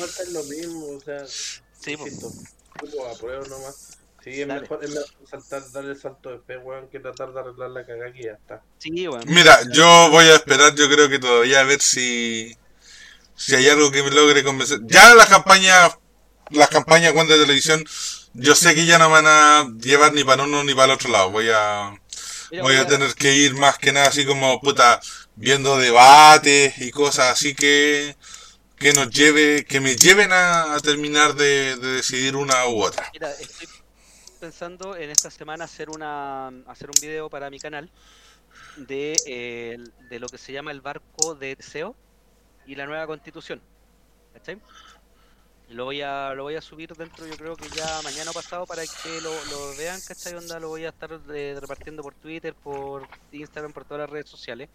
Están lo mismo, o sea, Sí, puto apruebo nomás. Sí, es Dale. mejor, es mejor saltar, darle el salto de fe, weón, que tratar de arreglar la cagada que ya está. Sí, weón. Mira, yo voy a esperar, yo creo que todavía a ver si si hay algo que me logre convencer. Ya las campañas, las campañas cuando de televisión, yo sé que ya no van a llevar ni para uno ni para el otro lado. Voy a voy a tener que ir más que nada así como puta viendo debates y cosas así que que nos lleve, que me lleven a, a terminar de, de decidir una u otra. Mira, estoy pensando en esta semana hacer una hacer un video para mi canal de, eh, de lo que se llama el barco de Teseo y la nueva constitución. ¿Cachai? Lo voy a lo voy a subir dentro, yo creo que ya mañana pasado para que lo, lo vean, ¿cachai? Onda lo voy a estar eh, repartiendo por Twitter, por Instagram, por todas las redes sociales,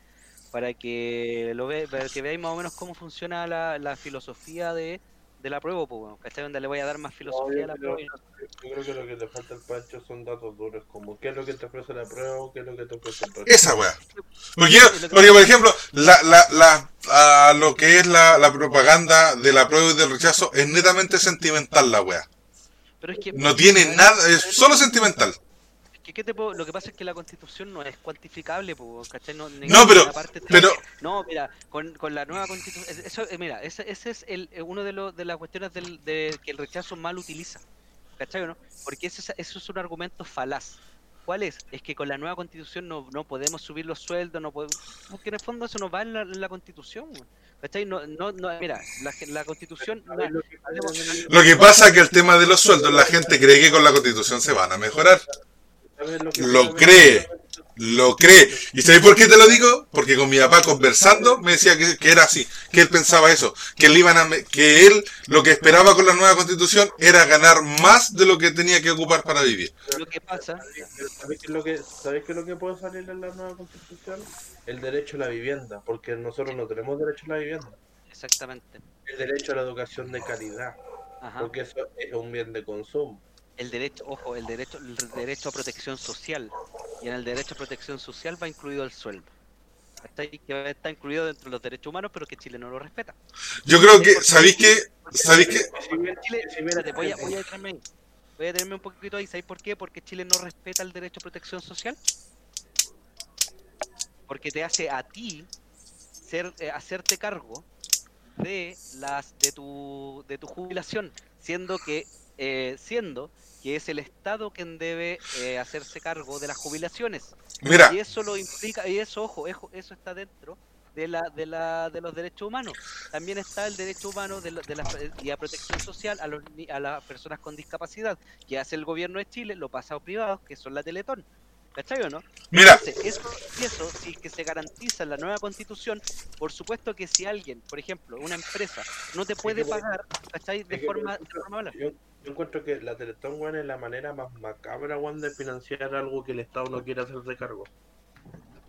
para que lo ve, para que veáis más o menos cómo funciona la, la filosofía de, de la prueba, pues, bueno, ¿cachai? Donde le voy a dar más filosofía a la yo, prueba. y no- yo creo que lo que te falta al Pancho son datos duros, como qué es lo que te ofrece la prueba, qué es lo que te ofrece el resto. Esa weá. Porque, porque, por ejemplo, la, la, la, a lo que es la, la propaganda de la prueba y del rechazo es netamente sentimental la weá. Pero es que No tiene nada, es solo sentimental. Que, ¿qué te puedo- lo que pasa es que la constitución no es cuantificable, po, ¿cachai? No, No, pero- parte pero- No, mira, con, con la nueva constitución... Eso, eh, mira, ese, ese es el, eh, uno de, los de las cuestiones del, de que el rechazo mal utiliza, ¿cachai o no? Porque ese, es- eso es un argumento falaz. ¿Cuál es? Es que con la nueva constitución no, no podemos subir los sueldos, no podemos... Porque en el fondo eso no va en la, en la constitución, ¿cachai? No, no, no, mira, la, la constitución... no- ¿Sabes lo que pasa? Lo que pasa es que el tema de los sueldos, la gente cree que con la constitución se van a mejorar. ¿Sabes lo cree. Lo cree. ¿Y sabéis por qué te lo digo? Porque con mi papá conversando me decía que, que era así, que él pensaba eso, que él iban a, que él lo que esperaba con la nueva constitución era ganar más de lo que tenía que ocupar para vivir. Lo que pasa... ¿Sabes qué es lo que, ¿sabes qué es lo que puede salir en la nueva constitución? El derecho a la vivienda, porque nosotros no tenemos derecho a la vivienda. Exactamente. El derecho a la educación de calidad, Ajá. porque eso es un bien de consumo. El derecho, ojo, el derecho, el derecho a protección social. Y en el derecho a protección social va incluido el sueldo. ¿Cachai? Que está incluido dentro de los derechos humanos, pero que Chile no lo respeta. Yo creo que, ¿sabéis qué? ¿Sabéis Chile, bien- espérate, voy a, voy a detenerme. Voy a detenerme un poquito ahí. ¿Sabéis por qué? Porque Chile no respeta el derecho a protección social. Porque te hace a ti ser, eh, hacerte cargo de las de tu de tu jubilación, siendo que eh, siendo que es el Estado quien debe eh, hacerse cargo de las jubilaciones. Mira, Y eso lo implica, y eso, ojo, ejo- eso está dentro de la, de la, de los derechos humanos. También está el derecho humano de, la- de la, y a protección social a, los, ni- a las personas con discapacidad, que hace el gobierno de Chile, lo pasa a privados, que son la Teletón. ¿Cachai o no? mira, Entonces, eso, y eso, si es que se garantiza en la nueva constitución, por supuesto que si alguien, por ejemplo, una empresa, no te puede pagar, ¿cachai? De forma, de forma mala. Yo, encuentro que la Teletón, weón, es la manera más macabra, weón, de financiar algo que el Estado no quiere hacerse cargo.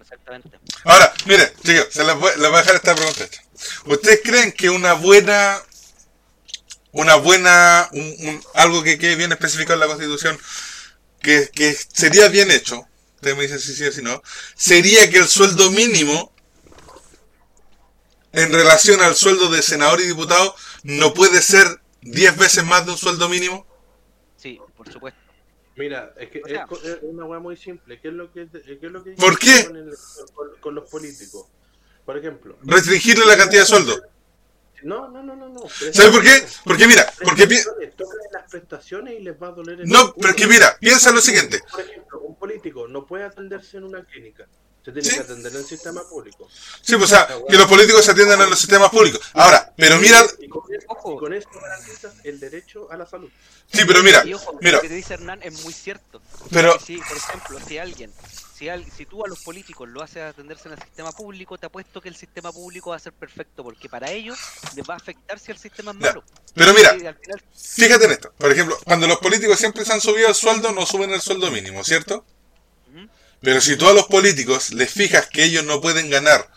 Exactamente. Ahora, mire, chicos, se les voy, les voy a dejar esta pregunta. hecha. ¿Ustedes creen que una buena, una buena, un- un- algo que quede bien especificado en la Constitución, que, que sería bien hecho, ustedes me dicen si sí o si no, sería que el sueldo mínimo, en relación al sueldo de senador y diputado, no puede ser 10 veces más de un sueldo mínimo? Sí, por supuesto. Mira, es que O sea- es, co- es una weá muy simple. ¿Qué es lo que, qué es lo que ¿Por qué? Con, el- con- con los políticos? Por ejemplo. Restringirle la cantidad de sueldo. No, no, no, no. no. ¿Sabes por qué? Porque mira, porque pi- las prestaciones y les va a doler el No, pero es que mira, piensa lo siguiente. Por ejemplo, un político no puede atenderse en una clínica. Se tiene Sí. que atender en el sistema público. Sí, pues, o sea, que los políticos se atiendan en los sistemas públicos. Ahora, pero mira, Y con y con eso garantizas el derecho a la salud. sí, pero mira, Y ojo, mira, lo que dice Hernán es muy cierto. pero, Si, por ejemplo, si alguien, si, al- si tú a los políticos lo haces atenderse en el sistema público, te apuesto que el sistema público va a ser perfecto, porque para ellos les va a afectar si el sistema es Ya, malo. pero mira, final, fíjate en esto. Por ejemplo, cuando los políticos siempre se han subido el sueldo, no suben el sueldo mínimo, ¿cierto? Pero si tú a los políticos les fijas que ellos no pueden ganar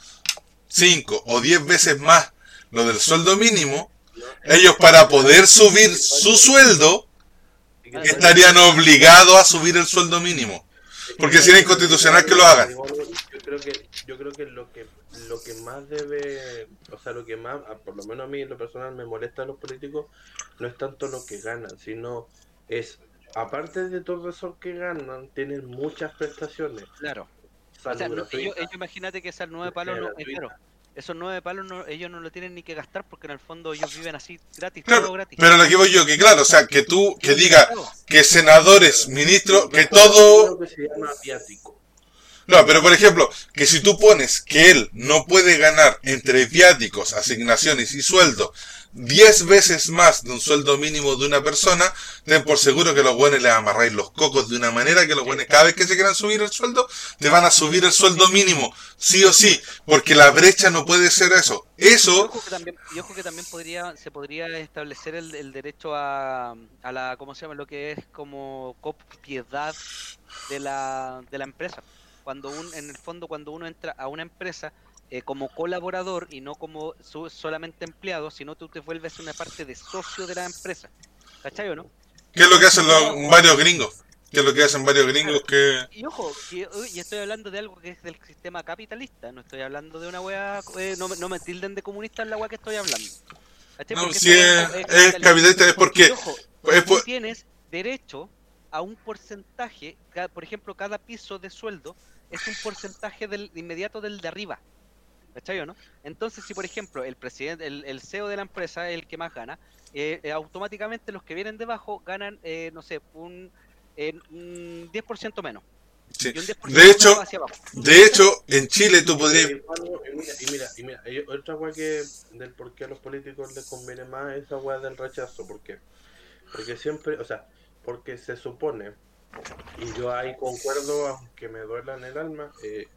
5 o 10 veces más lo del sueldo mínimo, ellos para poder subir su sueldo estarían obligados a subir el sueldo mínimo. Porque sería inconstitucional que lo hagan. Yo creo que, yo creo que lo que lo que más debe, o sea, lo que más, por lo menos a mí en lo personal me molesta a los políticos, no es tanto lo que ganan, sino es, aparte de todo eso que ganan, tienen muchas prestaciones. claro. Salud O sea, no- ellos, gratuita, ellos imagínate que esos nueve palos, no, eh, claro, esos nueve palos no- ellos no lo tienen ni que gastar porque en el fondo ellos viven así gratis, Claro, todo gratis. pero lo que voy yo, que claro, o sea, que tú, que diga que senadores, ministros, que todo... No, pero por ejemplo, que si tú pones que él no puede ganar entre viáticos, asignaciones y sueldo 10 veces más de un sueldo mínimo de una persona, ten por seguro que los buenos le amarráis los cocos de una manera que los buenos cada vez que se quieran subir el sueldo, te van a subir el sueldo mínimo, sí o sí, porque la brecha no puede ser eso. Eso, ojo que también, y ojo que también podría, se podría establecer el, el derecho a, a la, ¿cómo se llama? Lo que es como copiedad de la, de la empresa. Cuando un, en el fondo, cuando uno entra a una empresa eh, como colaborador y no como su- solamente empleado, sino tú te vuelves una parte de socio de la empresa. ¿Cachai o no? ¿qué es lo que hacen los, varios gringos? ¿Qué es lo que hacen varios gringos que... Y ojo, que, y estoy hablando de algo que es del sistema capitalista, no estoy hablando de una wea, eh, no, me- no me tilden de comunista en la wea que estoy hablando. ¿Cachai? No, Porque si es, wea es capitalista es porque... Y ojo, es tú tienes derecho a un porcentaje, por ejemplo, cada piso de sueldo es un porcentaje del inmediato del de arriba. ¿Cachai o no? Entonces, si por ejemplo el presidente, el, el CEO de la empresa es el que más gana, eh, eh, automáticamente los que vienen debajo ganan, eh, no sé, un, eh, un 10% menos. sí. Y un 10% De hecho, menos hacia abajo. de hecho, en Chile tú podrías... Y, mira, y mira, y otra weá que del por qué a los políticos les conviene más esa weá del rechazo, ¿por qué? Porque siempre, o sea, porque se supone, y yo ahí concuerdo, aunque me duela en el alma, eh,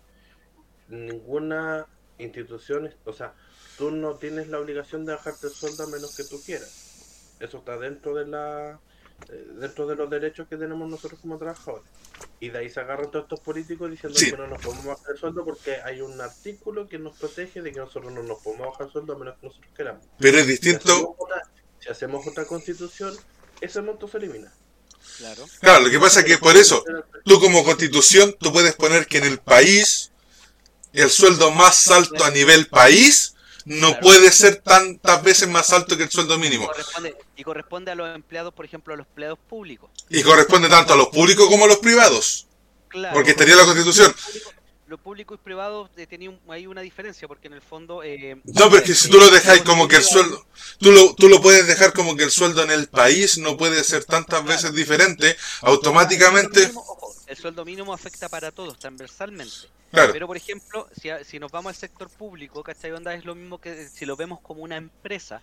ninguna institución, es- o sea, tú no tienes la obligación de bajarte el sueldo a menos que tú quieras. Eso está dentro de la eh, dentro de los derechos que tenemos nosotros como trabajadores. Y de ahí se agarran todos estos políticos diciendo Sí. que no nos podemos bajar el sueldo porque hay un artículo que nos protege de que nosotros no nos podemos bajar el sueldo a menos que nosotros queramos. Pero es Si distinto... hacemos otra, si hacemos otra constitución, ese monto se elimina. Claro. Claro, lo que pasa es que por eso, tú como constitución, tú puedes poner que en el país, el sueldo más alto a nivel país, no Claro. puede ser tantas veces más alto que el sueldo mínimo. Corresponde, y corresponde a los empleados, por ejemplo, a los empleados públicos. Y corresponde tanto a los públicos como a los privados. Claro. Porque estaría la constitución. Lo público y privado eh, tenía un- hay una diferencia, porque en el fondo... eh, No, pero es que si tú lo dejáis como que el sueldo, tú lo, tú lo puedes dejar como que el sueldo en el país no puede ser tantas veces diferente, automáticamente, El sueldo mínimo, afecta para todos, transversalmente. claro, Pero, por ejemplo, si, a- si nos vamos al sector público, ¿cachai? Onda es lo mismo que si lo vemos como una empresa,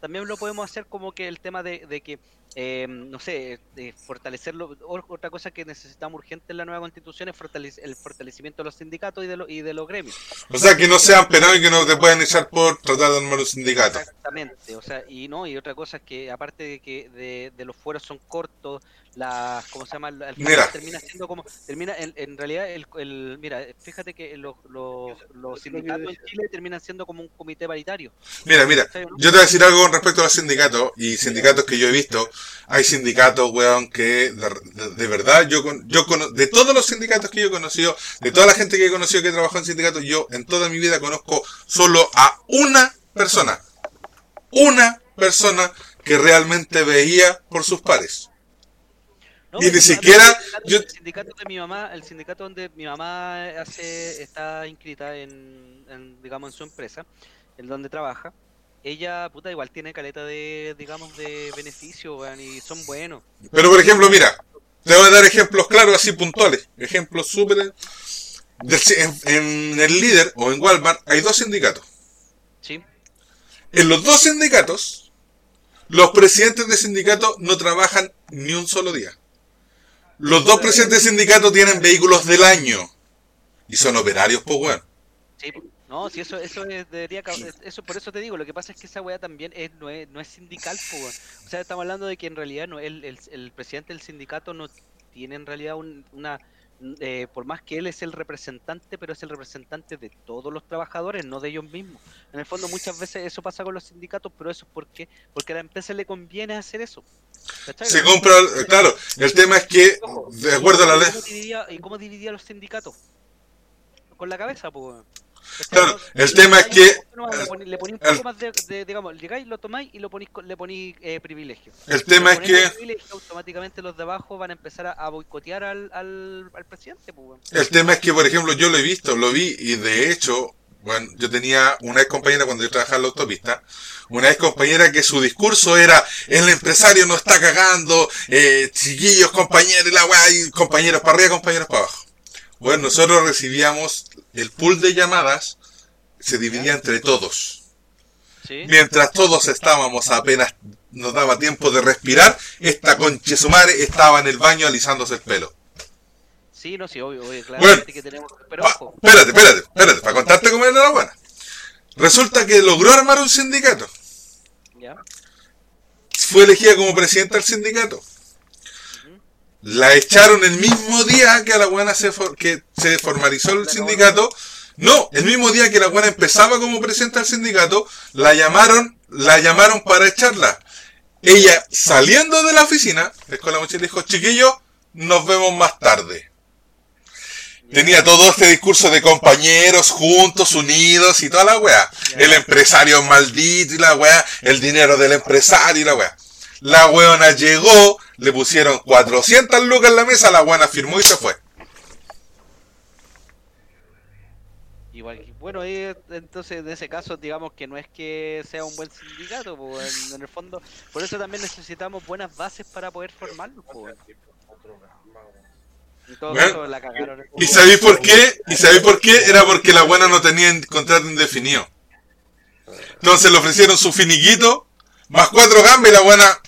también lo podemos hacer como que el tema de, de que, eh, no sé, de fortalecerlo. Otra cosa que necesitamos urgente en la nueva constitución es fortale- el fortalecimiento de los sindicatos y de, lo- y de los gremios. o sea que no sean penados y que no te puedan echar por tratar de armar un sindicato. Exactamente, o sea, y no, y otra cosa es que aparte de que de, de los fueros son cortos, las ¿cómo se llama? Final termina siendo como, termina, en, en realidad, el, el- mira, fíjate que los, los, los sindicatos en Chile terminan siendo como un comité paritario. Mira, mira, yo te voy a decir algo con respecto a los sindicatos y sindicatos que yo he visto. Hay sindicatos, weón, que de, de- de verdad yo, con- yo cono- de todos los sindicatos que yo he conocido, de toda la gente que he conocido que trabajó en sindicatos, yo en toda mi vida conozco solo a una persona. Una persona que realmente veía por sus pares. No, Y ni siquiera el sindicato, yo- el sindicato de mi mamá, el sindicato donde mi mamá hace, está inscrita en, en, digamos, en su empresa, en donde trabaja, ella, puta, igual tiene caleta de, digamos, de beneficio, weón, y son buenos. Pero por ejemplo, mira, te voy a dar ejemplos claros, así puntuales. Ejemplos súper... En, en el líder o en Walmart hay dos sindicatos. Sí, En los dos sindicatos, los presidentes de sindicato no trabajan ni un solo día. Los dos presidentes de sindicato tienen vehículos del año. Y son operarios, pues, weón. sí. No, si eso, eso es- debería, eso por eso te digo, lo que pasa es que esa weá también es, no es, no es sindical, po. O sea, estamos hablando de que en realidad no, el, el, el presidente del sindicato no tiene en realidad un- una, eh, por más que él es el representante, pero es el representante de todos los trabajadores, no de ellos mismos. En el fondo muchas veces eso pasa con los sindicatos, pero eso es porque, porque a la empresa le conviene hacer eso. Se compra, claro, el tema es que, de acuerdo a la ley, ¿Cómo dividía, ¿Y cómo dividía los sindicatos? Con la cabeza, pues. Claro, el tema es que- Le poní un poco más de, digamos, llegáis, lo tomáis y lo ponís, le ponís eh, privilegio. el tema es que, automáticamente los de abajo van a empezar a, boicotear al, al, al presidente, pues. el tema es que, por ejemplo, yo lo he visto, lo vi, y de hecho, bueno, yo tenía una ex compañera cuando yo trabajaba en la autopista, una ex compañera que su discurso era, el empresario no está cagando, eh, chiquillos, compañeros, la weá, compañeros para arriba, compañeros para abajo. Bueno, nosotros recibíamos el pool de llamadas, se dividía entre todos. Sí. Mientras todos estábamos apenas nos daba tiempo de respirar, esta conche su madre estaba en el baño alisándose el pelo. Sí, no, sí, obvio, obvio, claro Bueno. que tenemos. Pero ojo, espérate, espérate, espérate, para contarte cómo era la buena. Resulta que logró armar un sindicato. ya. Fue elegida como presidenta del sindicato. La echaron el mismo día que a la buena se, for- que se formalizó el sindicato. No, el mismo día que la buena empezaba como presidenta del sindicato, la llamaron, la llamaron para echarla. Ella saliendo de la oficina, con la mochila dijo, chiquillos, nos vemos más tarde. Tenía todo este discurso de compañeros juntos, unidos y toda la weá. El empresario maldito y la weá, el dinero del empresario y la weá. La weona llegó, le pusieron 400 lucas en la mesa, la weona firmó y se fue. Igual bueno, entonces en ese caso, digamos que no es que sea un buen sindicato, pues, en, el fondo, por eso también necesitamos buenas bases para poder formarnos. Pues. En todo Bueno, caso, la cagaron. ¿Y sabéis por qué? ¿Y sabéis por qué? Era porque la buena no tenía en- contrato indefinido. Entonces le ofrecieron su finiquito, más cuatro gambas y la buena...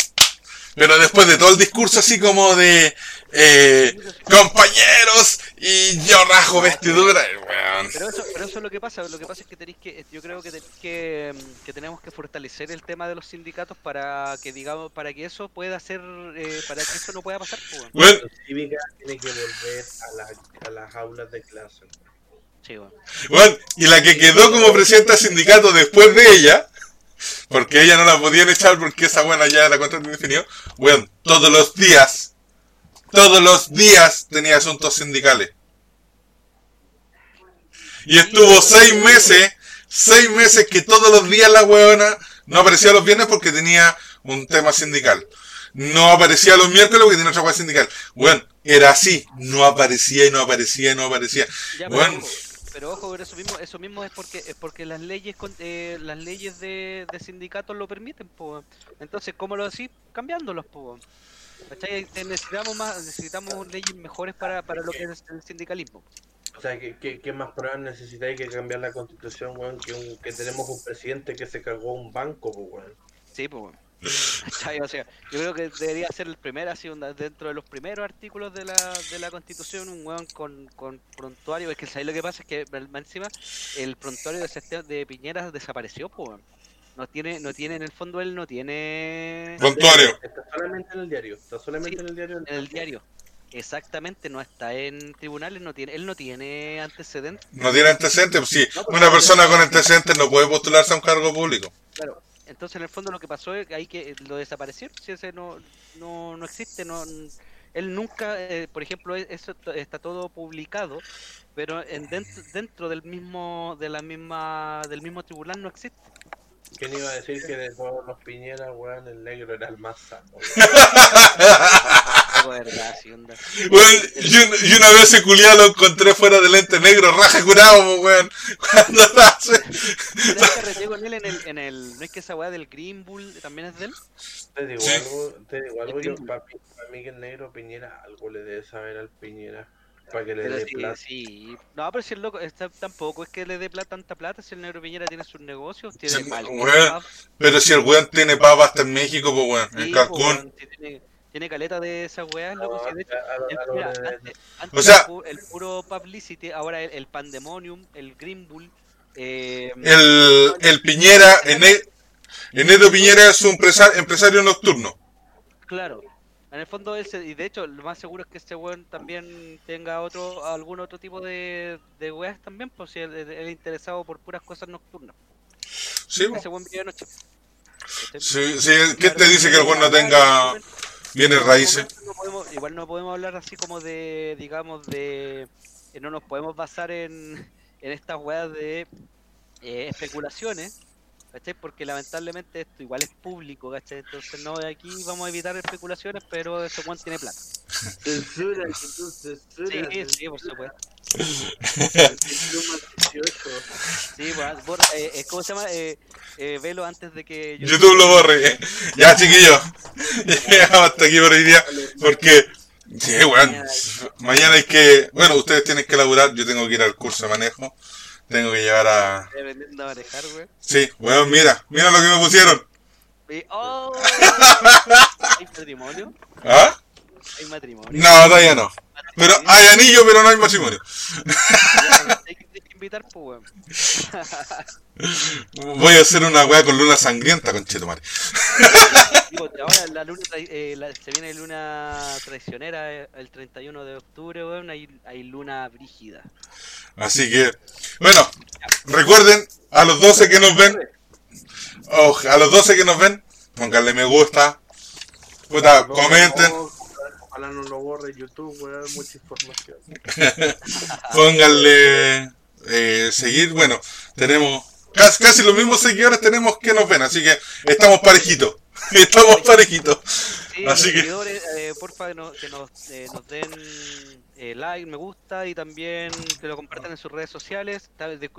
Pero después de todo el discurso así como de... eh, compañeros y yo rajo vestidura. weón. Pero eso, pero eso es lo que pasa, lo que pasa es que tenéis que, yo creo que, tenéis que, mm, que tenemos que fortalecer el tema de los sindicatos para que digamos, para que eso pueda ser, eh, para que eso no pueda pasar. pues. Bueno, La cívica tiene que volver a, las- a las aulas de clase. Sí, weón. Bueno, y la que quedó como presidenta del sindicato después de ella, porque ella no la podían echar porque esa buena ya era contrato indefinido, bueno, todos los días, todos los días tenía asuntos sindicales. Y estuvo seis meses, seis meses que todos los días la huevona no aparecía los viernes porque tenía un tema sindical. No aparecía los miércoles porque tenía otra hueá sindical. Bueno, era así, no aparecía y no aparecía y no aparecía. Ya, pero, ojo, pero eso mismo, eso mismo es porque es porque las leyes con- eh, las leyes de, de sindicatos lo permiten, pues. Entonces, ¿cómo lo decís? Cambiándolos, pues. ¿Cachai? Eh, Necesitamos más, necesitamos leyes mejores para, para lo que es el sindicalismo. O sea, ¿qué, qué, qué más pruebas necesitáis que cambiar la constitución, weón? Que, un- que tenemos un presidente que se cagó un banco, pues, weón. Sí, pues. ¿Cachai? O sea, yo creo que debería ser el primer, así, dentro de los primeros artículos de la, de la Constitución, un weón con, con prontuario. Es que ¿sabes lo que pasa? Es que encima el prontuario de, de Piñera desapareció, pues. No tiene, no tiene, en el fondo él no tiene Prontuario. Está solamente en el diario. Está solamente Sí, en el diario. en el diario. Exactamente, no está en tribunales, no tiene, él no tiene antecedentes. No tiene antecedentes. pues sí, No, una persona no. con antecedentes no puede postularse a un cargo público. Claro. Entonces en el fondo lo que pasó es que ahí que lo desaparecieron, si ese no, no, no existe, no, él nunca, eh, por ejemplo, e- eso está todo publicado, pero en dentro, dentro del mismo, de la misma, del mismo tribunal no existe. ¿Quién iba a decir que de todos los piñeras, weón, el negro era el más sano? Verdad, sí, onda. Weón, y, un- y una vez ese culiado lo encontré fuera de lente negro, raja curado, weón. Cuando nace. Arreglé con él en el, en el, no es que esa weá del Green Bull también es de él. Te digo Sí. algo, te digo algo, yo, Entiendo. para mí, que el negro Piñera algo le debe saber al Piñera. Para que le Pero dé sí, plata. sí. No, pero si el loco, está, tampoco es que le dé plata, tanta plata, si el negro Piñera tiene sus negocios, tiene Sí, mal. weón. Pero si el weón tiene papa hasta en México, pues weón, en Cancún. weón, sí tiene, tiene caleta de esas weas, loco. No, sí, de hecho, a- a- a antes, antes O sea- el, pu- el puro publicity, ahora el, el pandemonium, el Green Bull. Eh, El, el Piñera, Ene- Enedo Piñera es un empresa- empresario nocturno. Claro. En el fondo, él se- y de hecho, lo más seguro es que este weón también tenga otro algún otro tipo de, de weas también, pues si él es interesado por puras cosas nocturnas. Sí. Ese weón vive de noche. Sí, sí, ¿quién te dice que el weón no tenga bienes raíces? No podemos- igual no podemos hablar así como de, digamos, de... eh, no nos podemos basar en, en estas weas de eh, especulaciones, ¿cachai? Porque lamentablemente esto igual es público, ¿cachai? Entonces no, aquí vamos a evitar especulaciones, pero ese weón tiene plata. Censura, tú, censura, Sí, sí, por supuesto. censura, 18. Sí, pues, borra- eh, eh, ¿cómo se llama? Eh, eh, velo antes de que YouTube lo borre. Ya, chiquillos. Llegamos hasta aquí por hoy día. Porque, sí, weón. Mañana hay que. Bueno, ustedes tienen que laburar. Yo tengo que ir al curso de manejo. Tengo que llevar a. Aprendiendo a manejar, güey. Sí, weón, mira. Mira lo que me pusieron. ¡Oh! ¿Hay matrimonio? ¿Ah? ¿Hay matrimonio? No, todavía no. Pero hay anillo, pero no hay matrimonio. Ya, Hay que, hay que invitar, pues, weón. Voy a hacer una weá con luna sangrienta, con Chetumare. Digo, ahora la luna eh, la- se viene luna traicionera eh, el 31 de octubre, weón. Hay, hay luna brígida. Así que, bueno, recuerden a los 12 que nos ven, o a los 12 que nos ven, pónganle me gusta, puta, comenten, Oh, Ojalá no lo borre YouTube, weón, mucha información. pónganle eh, seguir. Bueno, tenemos casi, casi los mismos seguidores tenemos que nos ven, así que estamos parejitos. Estamos parejitos. Sí, Así que- seguidores, eh, porfa, que, nos, que nos, eh, nos den eh, like, me gusta y también que lo compartan en sus redes sociales.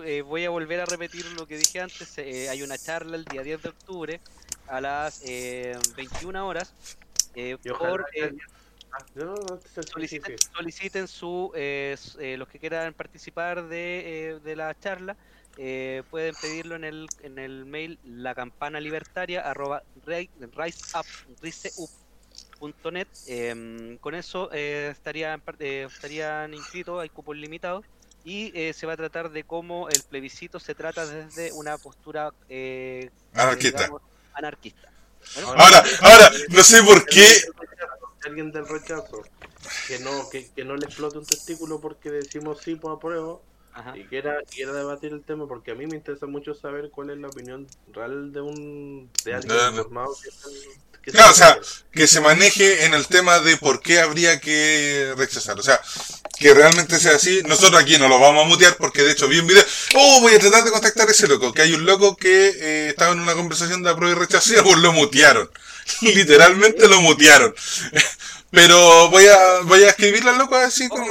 Eh, voy a volver a repetir lo que dije antes. eh, hay una charla el día 10 de octubre a las eh, 21 horas. eh, por, eh, Ah, no, no, no, sí, sí, soliciten, soliciten su eh, eh, los que quieran participar de, eh, de la charla eh, pueden pedirlo en el en el mail la campana libertaria arroba ri- riseup, riseup.net. Em, con eso eh, estarían eh, estarían inscritos hay cupos limitados y eh, se va a tratar de cómo el plebiscito se trata desde una postura eh, Anarquista. digamos, anarquista Bueno, Ahora, ahora, no sé por qué. Alguien del rechazo que no, que, que no le explote un testículo porque decimos sí por apruebo ajá. y quiera, quiera debatir el tema porque a mí me interesa mucho saber cuál es la opinión real de un de alguien de- informado que, que Claro, o sea, que se maneje en el tema de por qué habría que rechazar. O sea, que realmente sea así. Nosotros aquí no lo vamos a mutear porque de hecho vi un video. Oh, voy a tratar de contactar a ese loco. Que hay un loco que eh, estaba en una conversación de apruebo y rechazo y pues lo mutearon. Literalmente lo mutearon. Pero voy a, voy a escribirle al loco así como...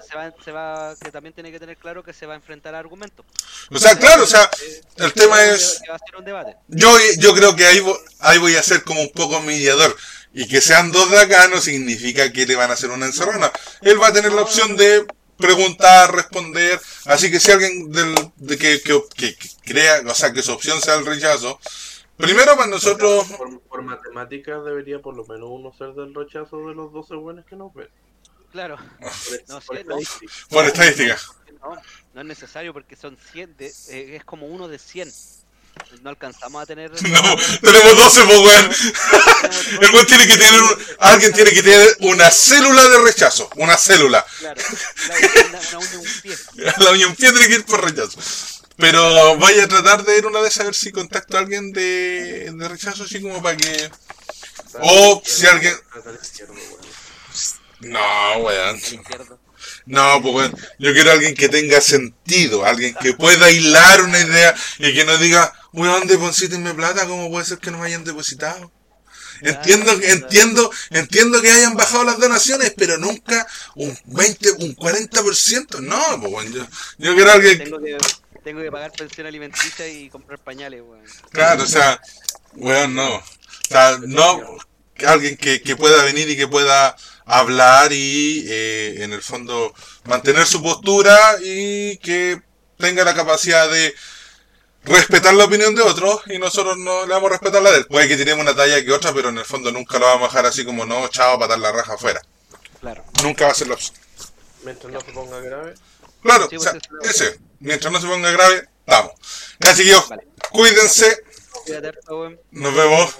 que también va- se va, se va, que también tiene que tener claro que se va a enfrentar a argumentos. O sea, claro, o sea, el tema es... Que va a ser un debate. Yo, yo creo que ahí, ahí voy a ser como un poco mediador. Y que sean dos de acá no significa que le van a hacer una encerrona. Él va a tener la opción de preguntar, responder. Así que si alguien del, de que, que, que- que crea, o sea, que su opción sea el rechazo, primero para nosotros, por, por matemáticas debería por lo menos uno ser del rechazo de los 12 buenos que nos ven. Claro. Por, No, por sí, no. estadística. por estadística. No, no es necesario porque son 100, de, eh, es como uno de 100. no alcanzamos a tener. No, tenemos 12, pues, weón. El weón tiene que tener, un- alguien tiene que tener una célula de rechazo, una célula. Claro, una uña un pie. La uña pie tiene que ir por rechazo. Pero vaya a tratar de ir una vez a ver si contacto a alguien de, de rechazo, así como para que... O si alguien... No, weón. No, pues weón. Yo quiero a alguien que tenga sentido, alguien que pueda hilar una idea y que no diga, weón, deposítenme plata, ¿cómo puede ser que no me hayan depositado? Entiendo, entiendo, entiendo que hayan bajado las donaciones, pero nunca un 20, un 40%. No, pues weón, yo, yo quiero a alguien Tengo que, tengo que pagar pensión alimenticia y comprar pañales, weón. Claro, o sea, weón, no. O sea, no, alguien que, que pueda venir y que pueda hablar y eh, en el fondo mantener su postura y que tenga la capacidad de respetar la opinión de otros y nosotros no le vamos a respetar la de él. Puede que tiremos una talla que otra, pero en el fondo nunca lo vamos a dejar así como no, chao, patar la raja afuera. Claro. Nunca va a ser la opción. Mientras no se ponga grave. Claro, Sí, o sea, pues, ese, mientras no se ponga grave, vamos. Ya, chiquillos, Vale. cuídense, nos vemos.